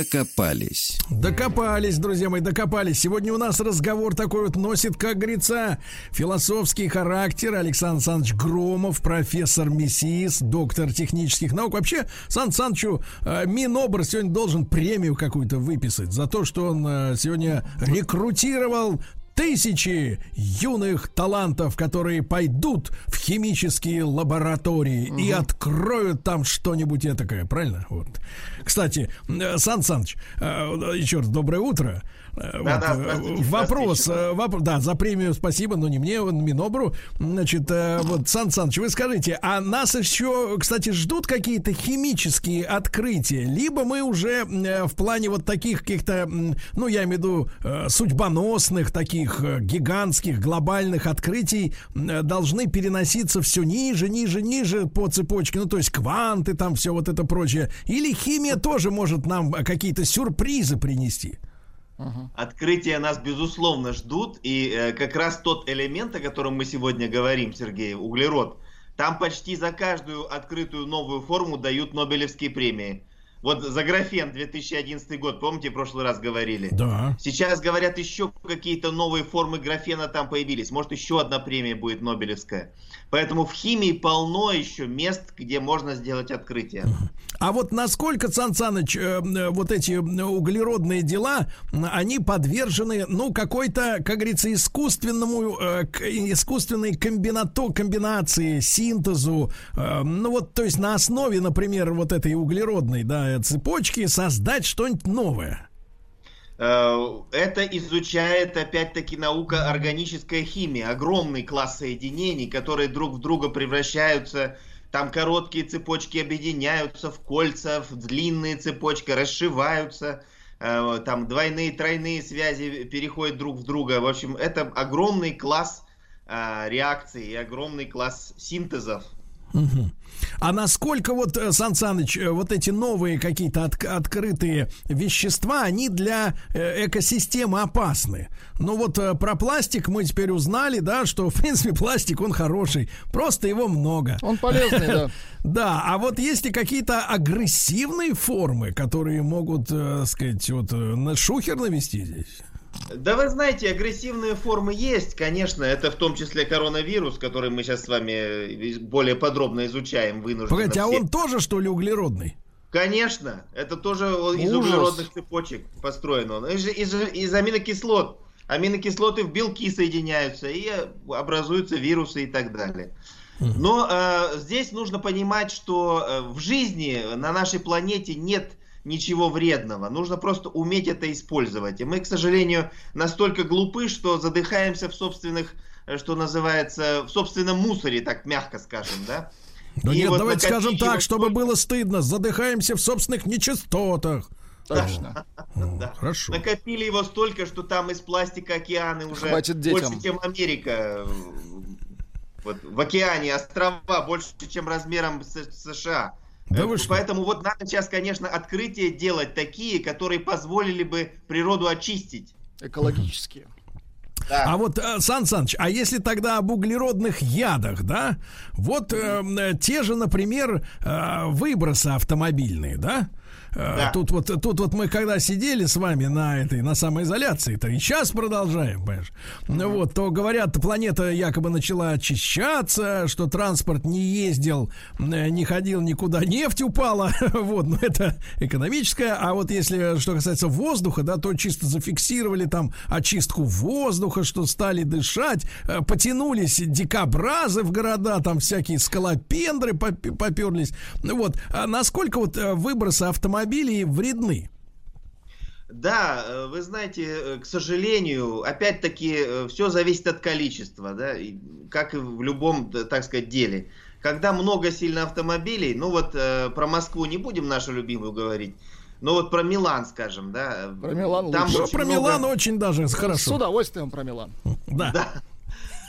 Докопались. Докопались, друзья мои, докопались. Сегодня у нас разговор такой вот носит, как говорится, философский характер. Александр Александрович Громов, профессор МИСИС, доктор технических наук. Вообще, Сан Санычу э, Минобр сегодня должен премию какую-то выписать за то, что он э, сегодня рекрутировал тысячи юных талантов, которые пойдут в химические лаборатории угу. и откроют там что-нибудь этакое, правильно? Вот. Кстати, э, Сан Саныч, э, еще раз доброе утро. Э, да, вот, да, вопрос, вопрос, да, за премию спасибо, но не мне, Минобру. Значит, вот, Сан Саныч, вы скажите, а нас еще, кстати, ждут какие-то химические открытия? Либо мы уже в плане вот таких каких-то, ну, я имею в виду, судьбоносных таких э, гигантских глобальных открытий э, должны переноситься все ниже, ниже, ниже по цепочке, ну то есть кванты там все вот это прочее, или химия тоже может нам какие-то сюрпризы принести? Открытия нас, безусловно, ждут. И э, как раз тот элемент, о котором мы сегодня говорим, Сергей, углерод, там почти за каждую открытую новую форму дают Нобелевские премии. Вот за графен 2011 год, помните, в прошлый раз говорили? Да. Сейчас говорят, еще какие-то новые формы графена там появились. Может, еще одна премия будет Нобелевская. Поэтому в химии полно еще мест, где можно сделать открытие. А вот насколько, Сан Саныч, э, э, вот эти углеродные дела, они подвержены, ну, какой-то, как говорится, искусственному, э, искусственной комбинато, комбинации, синтезу, ну, вот, то есть на основе, например, вот этой углеродной, да, цепочки создать что-нибудь новое? Это изучает, опять-таки, наука органическая химия. Огромный класс соединений, которые друг в друга превращаются там короткие цепочки объединяются в кольца, в длинные цепочки, расшиваются. Э, там двойные, тройные связи переходят друг в друга. В общем, это огромный класс э, реакций и огромный класс синтезов. Угу. А насколько вот, э, Сан Саныч, э, вот эти новые какие-то от, открытые вещества, они для э, экосистемы опасны? Ну вот про пластик мы теперь узнали, да, что, в принципе, пластик, он хороший, просто его много. Он полезный, да. (laughs) Да, а вот есть ли какие-то агрессивные формы, которые могут, так сказать, вот на шухер навести здесь? Да вы знаете, агрессивные формы есть, конечно, это в том числе коронавирус, который мы сейчас с вами э, более подробно изучаем, вынуждены. Погодите, а он тоже, что ли, углеродный? Конечно, это тоже из Ужас. углеродных цепочек построен он. Из, из, из аминокислот. Аминокислоты в белки соединяются и образуются вирусы и так далее. Но э, здесь нужно понимать, что э, в жизни на нашей планете нет ничего вредного. Нужно просто уметь это использовать. И мы, к сожалению, настолько глупы, что задыхаемся в собственных, э, что называется, в собственном мусоре, так мягко скажем, да? Да нет, вот давайте скажем так, чтобы было стыдно. Задыхаемся в собственных нечистотах. Точно. Ну, да. Хорошо. Накопили его столько, что там из пластика океаны уже Хватит больше, чем Америка. Вот, в океане острова больше, чем размером с США. Да вы Поэтому вот надо сейчас, конечно, открытия делать такие, которые позволили бы природу очистить. Экологические. Да. А вот, э, Сан Саныч, а если тогда об углеродных ядах, да? Вот э, те же, например, э, выбросы автомобильные, да? Э, да. Тут вот, тут вот мы когда сидели с вами на этой, на самоизоляции, то и сейчас продолжаем, понимаешь? Mm-hmm. Вот, то говорят, планета якобы начала очищаться, что транспорт не ездил, э, не ходил никуда, нефть упала, (laughs) вот, но это экономическое, а вот если, что касается воздуха, да, то чисто зафиксировали там очистку воздуха, что стали дышать, э, потянулись дикобразы в города, там всякие скалопендры поперлись, вот, а насколько вот выбросы автомобилей автомобилей вредны. Да, э, вы знаете, э, к сожалению, опять-таки, э, все зависит от количества, да, как и в любом, так сказать, деле. Когда много сильно автомобилей, ну вот про Москву не будем нашу любимую говорить, но вот про Милан, скажем, да. Про Милан там лучше. Про много... Милан очень даже хорошо. С удовольствием про Милан. Да. да.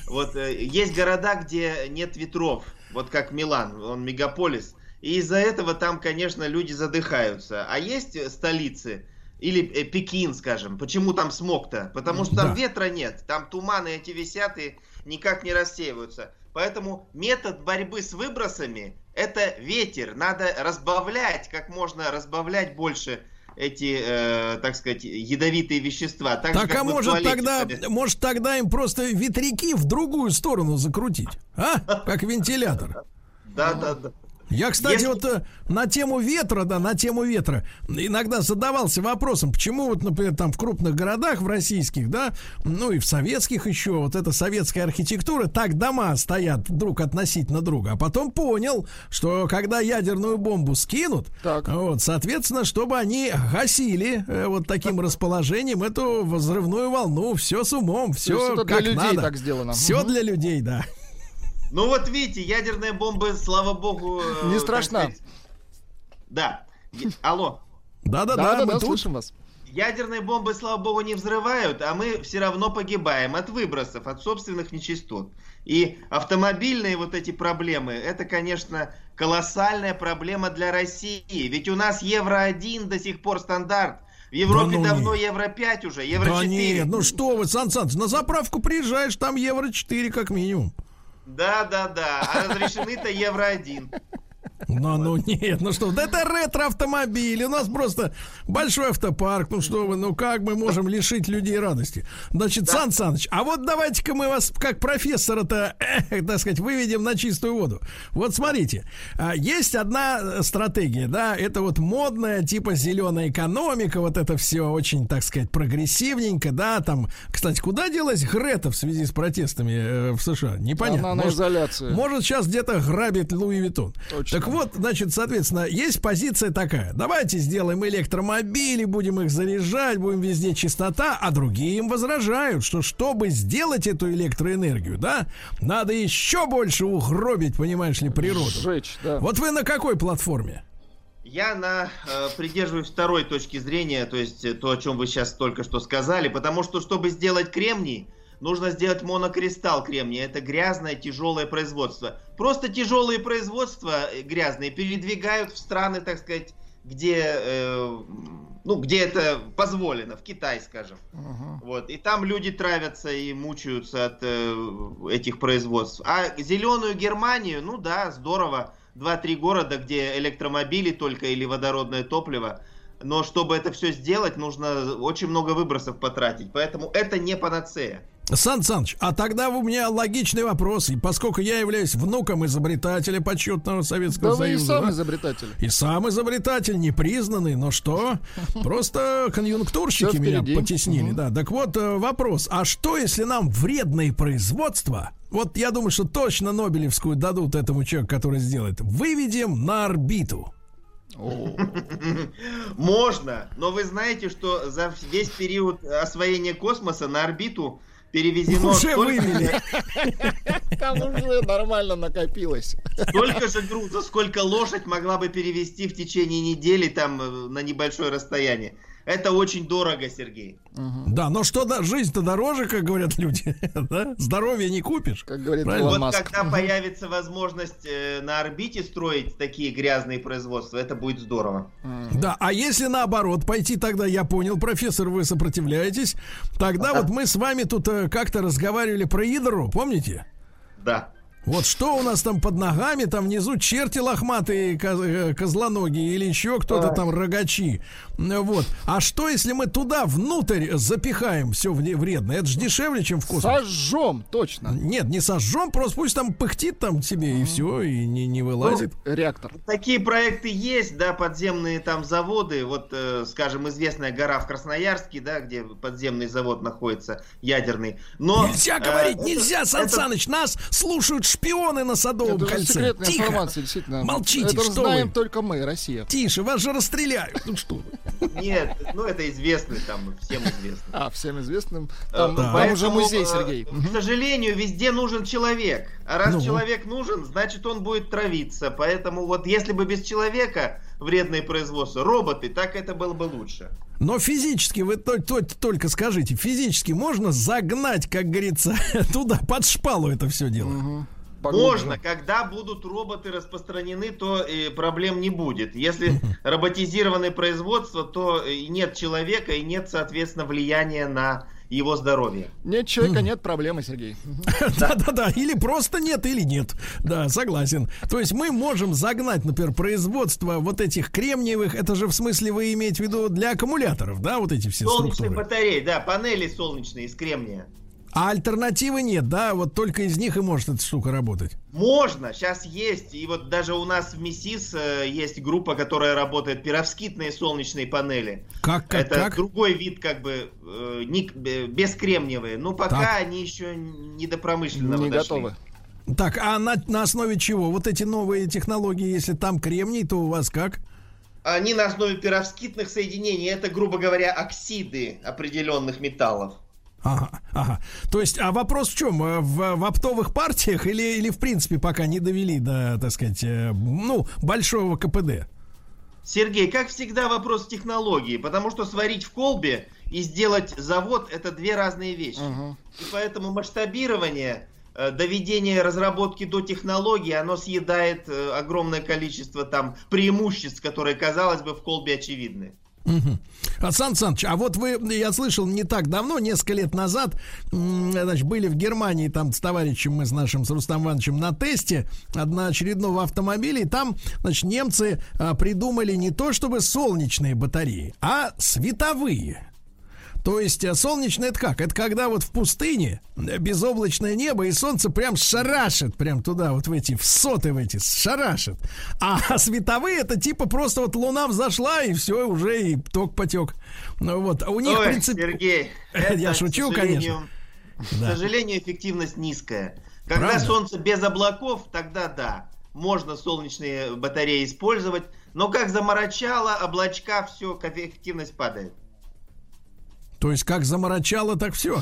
Вот есть города, где нет ветров, вот как Милан, он мегаполис. И из-за этого там, конечно, люди задыхаются. А есть столицы, или э, Пекин, скажем, почему там смог-то? Потому что там да. ветра нет, там туманы эти висят и никак не рассеиваются. Поэтому метод борьбы с выбросами – это ветер. Надо разбавлять, как можно разбавлять больше эти, э, так сказать, ядовитые вещества. Так, так же, а может тогда, может тогда им просто ветряки в другую сторону закрутить, а? Как вентилятор. Да, да, да. Я, кстати, Если... вот э, на тему ветра, да, на тему ветра, иногда задавался вопросом, почему вот, например, там в крупных городах, в российских, да, ну и в советских еще, вот эта советская архитектура, так дома стоят друг относительно друга. А потом понял, что когда ядерную бомбу скинут, так. вот, соответственно, чтобы они гасили э, вот таким (laughs) расположением эту взрывную волну, все с умом, все как для людей надо. так сделано. Все угу. для людей, да. Ну вот видите, ядерная бомба, слава богу... Э, Не страшна. Да. Алло. Да-да-да, мы тут. слышим вас. ядерные бомбы, слава богу, не взрывают, а мы все равно погибаем от выбросов, от собственных нечистот. И автомобильные вот эти проблемы, это, конечно, колоссальная проблема для России. Ведь у нас Евро-1 до сих пор стандарт. В Европе да ну давно нет. евро 5 уже, евро да 4. нет, ну что вы, Сан Саныч, на заправку приезжаешь, там евро 4 как минимум. Да, да, да. А разрешены-то евро 1. Ну, ну нет, ну что, да это ретро-автомобиль. У нас просто большой автопарк. Ну что вы, ну как мы можем лишить людей радости? Значит, да. Сан Саныч, а вот давайте-ка мы вас, как профессора-то, э, так сказать, выведем на чистую воду. Вот смотрите, а, есть одна стратегия, да, это вот модная, типа зеленая экономика, вот это все очень, так сказать, прогрессивненько, да, там, кстати, куда делась Грета в связи с протестами э, в США? Непонятно. Она на может, изоляции. Может, сейчас где-то грабит Louis Vuitton. Так вот, значит, соответственно, есть позиция такая. Давайте сделаем электромобили, будем их заряжать, будем везде чистота, а другие им возражают, что чтобы сделать эту электроэнергию, да, надо еще больше угробить, понимаешь ли, природу. Сжечь, да. Вот вы на какой платформе? Я на э, придерживаюсь второй точки зрения, то есть э, то, о чем вы сейчас только что сказали, потому что чтобы сделать кремний, нужно сделать монокристалл кремния. Это грязное, тяжелое производство. Просто тяжелые производства э, грязные передвигают в страны, так сказать, где, э, ну, где это позволено, в Китай, скажем. Uh-huh. Вот. И там люди травятся и мучаются от э, этих производств. А зеленую Германию, ну да, здорово. Два-три города, где электромобили только или водородное топливо. Но чтобы это все сделать, нужно очень много выбросов потратить. Поэтому это не панацея. Сан Саныч, а тогда у меня логичный вопрос. И поскольку я являюсь внуком изобретателя почетного Советского да Союза. Вы и сам да, изобретатель. И сам изобретатель, непризнанный, но что? Просто конъюнктурщики меня потеснили. Да, так вот э, вопрос. А что, если нам вредные производства, вот я думаю, что точно Нобелевскую дадут этому человеку, который сделает, выведем на орбиту? Можно, но вы знаете, что за весь период освоения космоса на орбиту перевезено уже вывели. (laughs) Там уже нормально накопилось. Столько же груза, сколько лошадь могла бы перевести в течение недели там э, на небольшое расстояние. Это очень дорого, Сергей. Угу. Да, но что да, жизнь-то дороже, как говорят люди. (laughs) да? Здоровье не купишь. Как говорит Вот Маск. когда угу. появится возможность э, на орбите строить такие грязные производства, это будет здорово. Угу. Да, а если наоборот пойти тогда, я понял, профессор, вы сопротивляетесь, тогда а вот мы с вами тут э, как-то разговаривали про ядро, помните? Да. Вот что у нас там под ногами, там внизу черти лохматые, коз- козлоногие или еще кто-то там рогачи. Вот. А что, если мы туда внутрь запихаем все вредное? Это же дешевле, чем в космос. Сожжем, точно. Нет, не сожжем, просто пусть там пыхтит там себе и все, и не, не вылазит. Ну, реактор. Такие проекты есть, да, подземные там заводы. Вот, э, скажем, известная гора в Красноярске, да, где подземный завод находится, ядерный. Но, нельзя э, говорить, нельзя, Сан это... Саныч, нас слушают шпионы на Садовом это кольце. секретная Тихо. информация, действительно. Молчите, это что знаем вы? только мы, Россия. Тише, вас же расстреляют. Ну что Нет, ну это известный там, всем известный. А, всем известным. Э, там, там Поэтому, уже музей, Сергей. К сожалению, везде нужен человек. А раз ну. человек нужен, значит он будет травиться. Поэтому вот если бы без человека вредные производства, роботы, так это было бы лучше. Но физически, вы то, то, только скажите, физически можно загнать, как говорится, (laughs) туда, под шпалу это все дело? Угу. Можно, когда будут роботы распространены, то и проблем не будет. Если (laughs) роботизированное производство, то и нет человека и нет, соответственно, влияния на его здоровье. Нет человека, нет проблемы, Сергей. (laughs) Да-да-да, или просто нет, или нет. Да, согласен. То есть мы можем загнать, например, производство вот этих кремниевых, это же в смысле вы имеете в виду для аккумуляторов, да, вот эти все Солнечные батареи, да, панели солнечные из кремния. А альтернативы нет, да? Вот только из них и может эта штука работать. Можно, сейчас есть. И вот даже у нас в МИСИС э, есть группа, которая работает пировскитные солнечные панели. Как, как, Это как? другой вид, как бы, э, не, э, бескремниевые. Но пока так. они еще не до промышленного Не дошли. готовы. Так, а на, на основе чего? Вот эти новые технологии, если там кремний, то у вас как? Они на основе пировскитных соединений. Это, грубо говоря, оксиды определенных металлов. Ага, ага. То есть, а вопрос в чем? Э, в, в оптовых партиях или, или в принципе пока не довели до, так сказать, э, ну, большого КПД? Сергей, как всегда вопрос технологии, потому что сварить в колбе и сделать завод это две разные вещи. Угу. И поэтому масштабирование, э, доведение разработки до технологии, оно съедает огромное количество там преимуществ, которые, казалось бы, в колбе очевидны. Угу. Сан Саныч, а вот вы, я слышал, не так давно, несколько лет назад, значит, были в Германии там с товарищем мы с нашим, с Рустам Ивановичем на тесте одноочередного автомобиля, и там, значит, немцы а, придумали не то чтобы солнечные батареи, а световые. То есть э, солнечное это как? Это когда вот в пустыне э, безоблачное небо и солнце прям шарашит прям туда вот в эти в соты в эти шарашит. А световые это типа просто вот луна взошла и все уже и ток потек. Ну вот, а у них Ой, принцип... Сергей, (laughs) я шучу, конечно. К да. сожалению, эффективность низкая. Когда Правда? солнце без облаков, тогда да, можно солнечные батареи использовать. Но как заморочало, облачка, все, эффективность падает. То есть как заморочало, так все.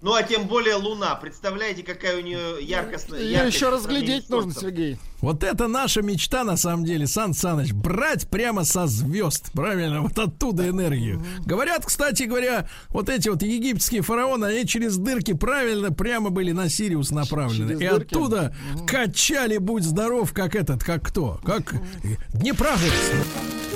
Ну, а тем более Луна. Представляете, какая у нее яркостная... Ее еще разглядеть нужно, Сергей. Вот это наша мечта, на самом деле, Сан Саныч. Брать прямо со звезд. Правильно? Вот оттуда энергию. Mm-hmm. Говорят, кстати говоря, вот эти вот египетские фараоны, они через дырки правильно прямо были на Сириус направлены. Через И дырки? оттуда mm-hmm. качали, будь здоров, как этот, как кто? Как mm-hmm.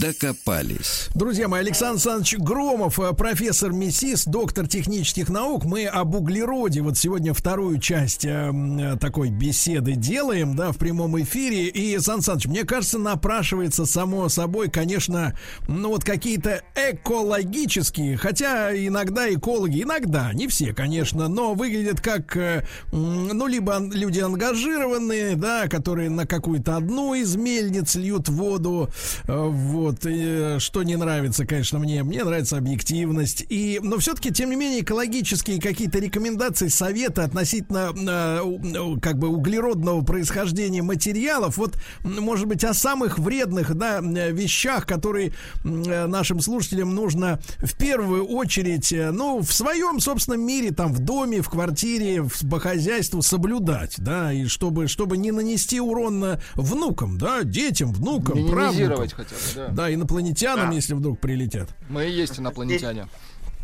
Докопались. Друзья мои, Александр Александрович Громов, э, профессор МИСИС, доктор технических наук. Мы об углероде вот сегодня вторую часть э, э, такой беседы делаем, да, в прямом эфире. И, Сан Саныч, мне кажется, напрашивается само собой, конечно, ну вот какие-то экологические, хотя иногда экологи, иногда, не все, конечно, но выглядят как, э, ну, либо люди ангажированные, да, которые на какую-то одну из мельниц льют воду, э, в вот, и, что не нравится, конечно, мне. Мне нравится объективность. И, но все-таки, тем не менее, экологические какие-то рекомендации, советы относительно э, как бы углеродного происхождения материалов, вот, может быть, о самых вредных да, вещах, которые э, нашим слушателям нужно в первую очередь, э, ну, в своем собственном мире, там, в доме, в квартире, в, по хозяйству соблюдать, да, и чтобы, чтобы не нанести урон внукам, да, детям, внукам, правнукам. хотя бы, да. Да, инопланетянам, да. если вдруг прилетят. Мы и есть инопланетяне.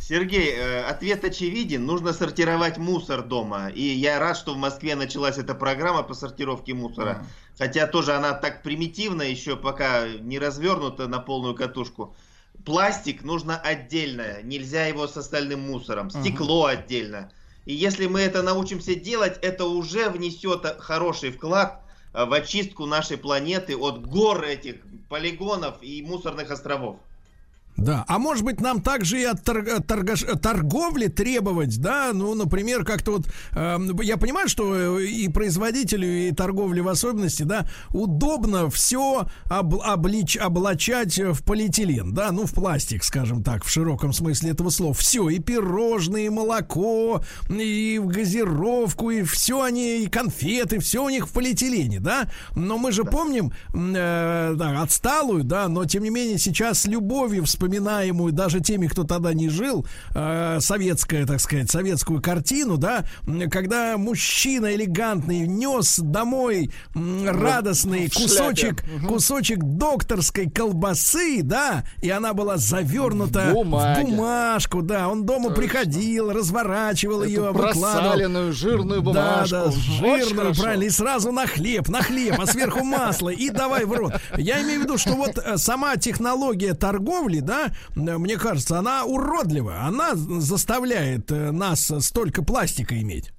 Сергей, э, ответ очевиден. Нужно сортировать мусор дома. И я рад, что в Москве началась эта программа по сортировке мусора. Mm. Хотя тоже она так примитивна, еще пока не развернута на полную катушку. Пластик нужно отдельно. Нельзя его с остальным мусором. Стекло mm-hmm. отдельно. И если мы это научимся делать, это уже внесет хороший вклад в очистку нашей планеты от гор этих полигонов и мусорных островов. Да, а может быть нам также и от торг, торгаш, торговли требовать, да, ну, например, как-то вот, э, я понимаю, что и производителю, и торговле в особенности, да, удобно все об, облич, облачать в полиэтилен, да, ну, в пластик, скажем так, в широком смысле этого слова. Все, и пирожные, и молоко, и в газировку, и все они, и конфеты, все у них в полиэтилене, да, но мы же помним, э, да, отсталую, да, но тем не менее сейчас любовью вспоминаем вспоминаемую даже теми, кто тогда не жил, э, советская, так сказать, советскую картину, да, когда мужчина элегантный нес домой радостный кусочек, кусочек докторской колбасы, да, и она была завернута в, в бумажку, да, он дома Точно. приходил, разворачивал Эту ее, выкладывал. жирную бумажку. Да, да, жирную, правильно, и сразу на хлеб, на хлеб, а сверху масло, и давай в рот. Я имею в виду, что вот э, сама технология торговли, да, она, мне кажется, она уродлива. Она заставляет э, нас столько пластика иметь.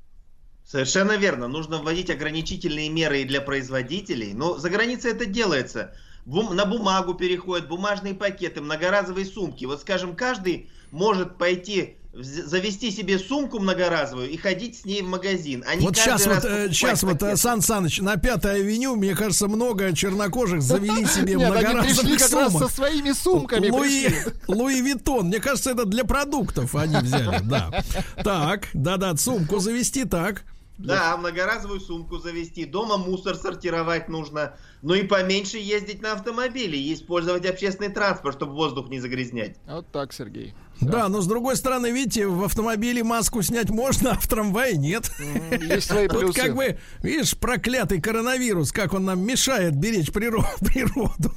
Совершенно верно. Нужно вводить ограничительные меры и для производителей. Но за границей это делается. Бум, на бумагу переходят, бумажные пакеты, многоразовые сумки. Вот, скажем, каждый может пойти завести себе сумку многоразовую и ходить с ней в магазин. А вот сейчас вот, э, сейчас вот, э, Сан Саныч, на Пятой авеню, мне кажется, много чернокожих завели (laughs) себе многоразовых сумок. со своими сумками Луи, Louis Vuitton, мне кажется, это для продуктов они взяли, да. (laughs) Так, да-да, сумку завести, так. Да, многоразовую сумку завести, дома мусор сортировать нужно, ну и поменьше ездить на автомобиле и использовать общественный транспорт, чтобы воздух не загрязнять. Вот так, Сергей. Да, но с другой стороны, видите, в автомобиле маску снять можно, а в трамвае нет. Есть свои (laughs) плюсы. Вот как бы, видишь, проклятый коронавирус, как он нам мешает беречь (laughs) природу.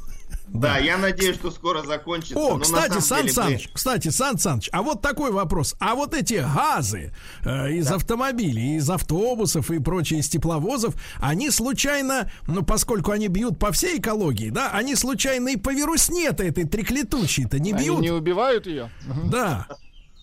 Да, я надеюсь, что скоро закончится. О, кстати, Сан Саныч, мы... кстати, Сан Саныч, а вот такой вопрос. А вот эти газы э, из да. автомобилей, из автобусов и прочее, из тепловозов, они случайно, ну, поскольку они бьют по всей экологии, да, они случайно и по вирусне-то этой треклятущей-то не бьют? Они не убивают ее? Да.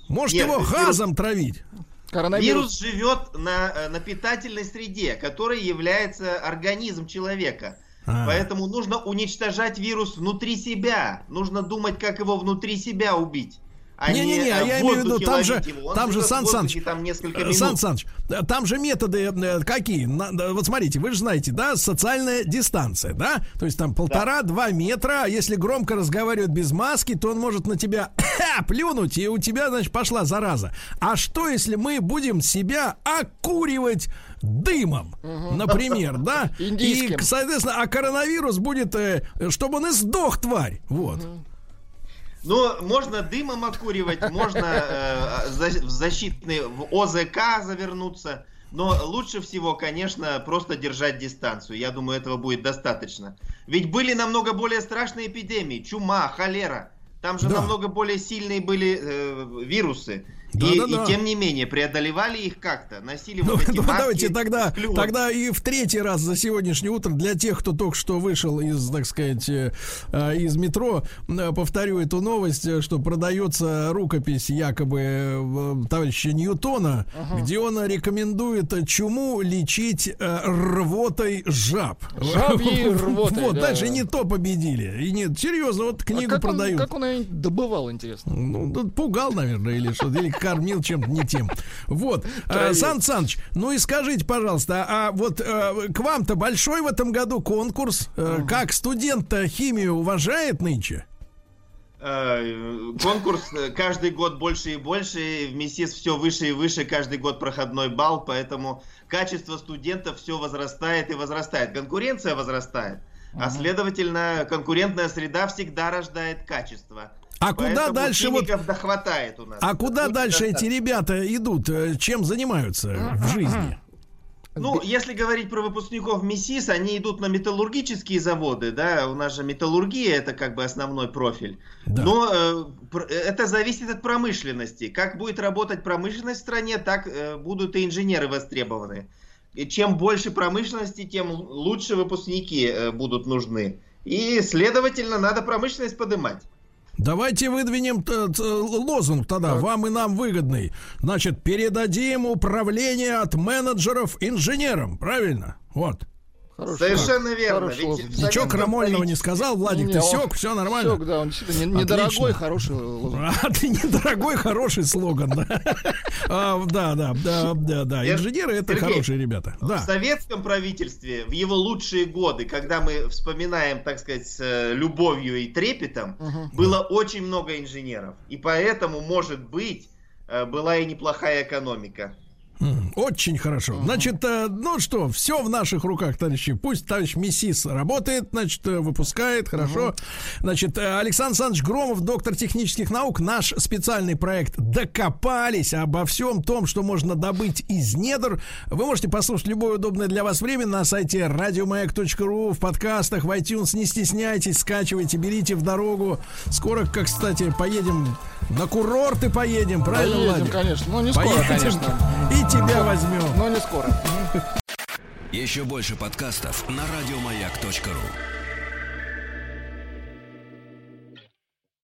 Может, Нет, его газом вирус... травить? Коронавирус. Вирус живет на, э, на питательной среде, которой является организм человека. А. Поэтому нужно уничтожать вирус внутри себя. Нужно думать, как его внутри себя убить. А Не-не-не, а я имею в виду, там же, там же Сан Саныч, там несколько минут. Сан Саныч, там же методы э, какие? Вот смотрите, вы же знаете, да, социальная дистанция, да? То есть там полтора-два метра, а если громко разговаривают без маски, то он может на тебя (coughs) плюнуть, и у тебя, значит, пошла зараза. А что, если мы будем себя окуривать дымом, например, да? (laughs) И, соответственно, а коронавирус будет, э, чтобы он и сдох, тварь. Вот. Ну, можно дымом окуривать, можно э, в защитный в ОЗК завернуться. Но лучше всего, конечно, просто держать дистанцию. Я думаю, этого будет достаточно. Ведь были намного более страшные эпидемии. Чума, холера. Там же да. намного более сильные были э, вирусы. Да, и, да, да. и тем не менее преодолевали их как-то, носили ну, вот эти ну, (laughs) маски. Давайте тогда, тогда и в третий раз за сегодняшнее утро для тех, кто только что вышел из, так сказать, э, э из метро, э, повторю эту новость, что продается рукопись якобы товарища Ньютона, ага. где он рекомендует чуму лечить рвотой жаб. Жабьей (laughs) рвотой. Вот, да. дальше не то победили. И нет, серьезно, вот книгу а как продают. Он, как он ее добывал, интересно? Ну, пугал, наверное, или что, или кормил чем-то не тем. Вот. А, Сан Саныч, ну и скажите, пожалуйста, а вот а, к вам-то большой в этом году конкурс? А, как студент-то химию уважает нынче? Конкурс каждый год больше и больше, в МИСИС все выше и выше, каждый год проходной балл, поэтому качество студентов все возрастает и возрастает. Конкуренция возрастает, а следовательно конкурентная среда всегда рождает качество. А куда дальше вот? Хватает у нас. А куда вот дальше эти ребята идут? Э, чем занимаются в жизни? Ну, если говорить про выпускников МИСИС, они идут на металлургические заводы, да, у нас же металлургия это как бы основной профиль. Да. Но э, это зависит от промышленности. Как будет работать промышленность в стране, так э, будут и инженеры востребованы. И чем больше промышленности, тем лучше выпускники э, будут нужны. И, следовательно, надо промышленность поднимать. Давайте выдвинем лозунг тогда, так. вам и нам выгодный. Значит, передадим управление от менеджеров инженерам, правильно? Вот. Хороший, Совершенно верно. Ведь Ничего крамольного не сказал, Владик, не, ты сёк, все нормально. Сёк, да, он действительно недорогой, хороший лозунг. (laughs) А, ты недорогой, хороший слоган, да. (laughs) А, да, да, да, да, да. Инженеры это Сергей, хорошие ребята. Да. В советском правительстве в его лучшие годы, когда мы вспоминаем, так сказать, с э, любовью и трепетом, угу. было очень много инженеров. И поэтому, может быть, э, была и неплохая экономика. Очень хорошо. Значит, э, ну что, все в наших руках, товарищи. Пусть товарищ Миссис работает, значит, э, выпускает, хорошо. Значит, э, Александр Александрович Громов, доктор технических наук, наш специальный проект «Докопались» обо всем том, что можно добыть из недр. Вы можете послушать любое удобное для вас время на сайте радиомаяк.ру, в подкастах, в iTunes. Не стесняйтесь, скачивайте, берите в дорогу. Скоро, как, кстати, поедем на курорты поедем, правильно, Поедем, Владик? конечно. Ну, не скоро, поедем. конечно. И тебя возьмем. Но не скоро. Еще больше подкастов на радиомаяк.ру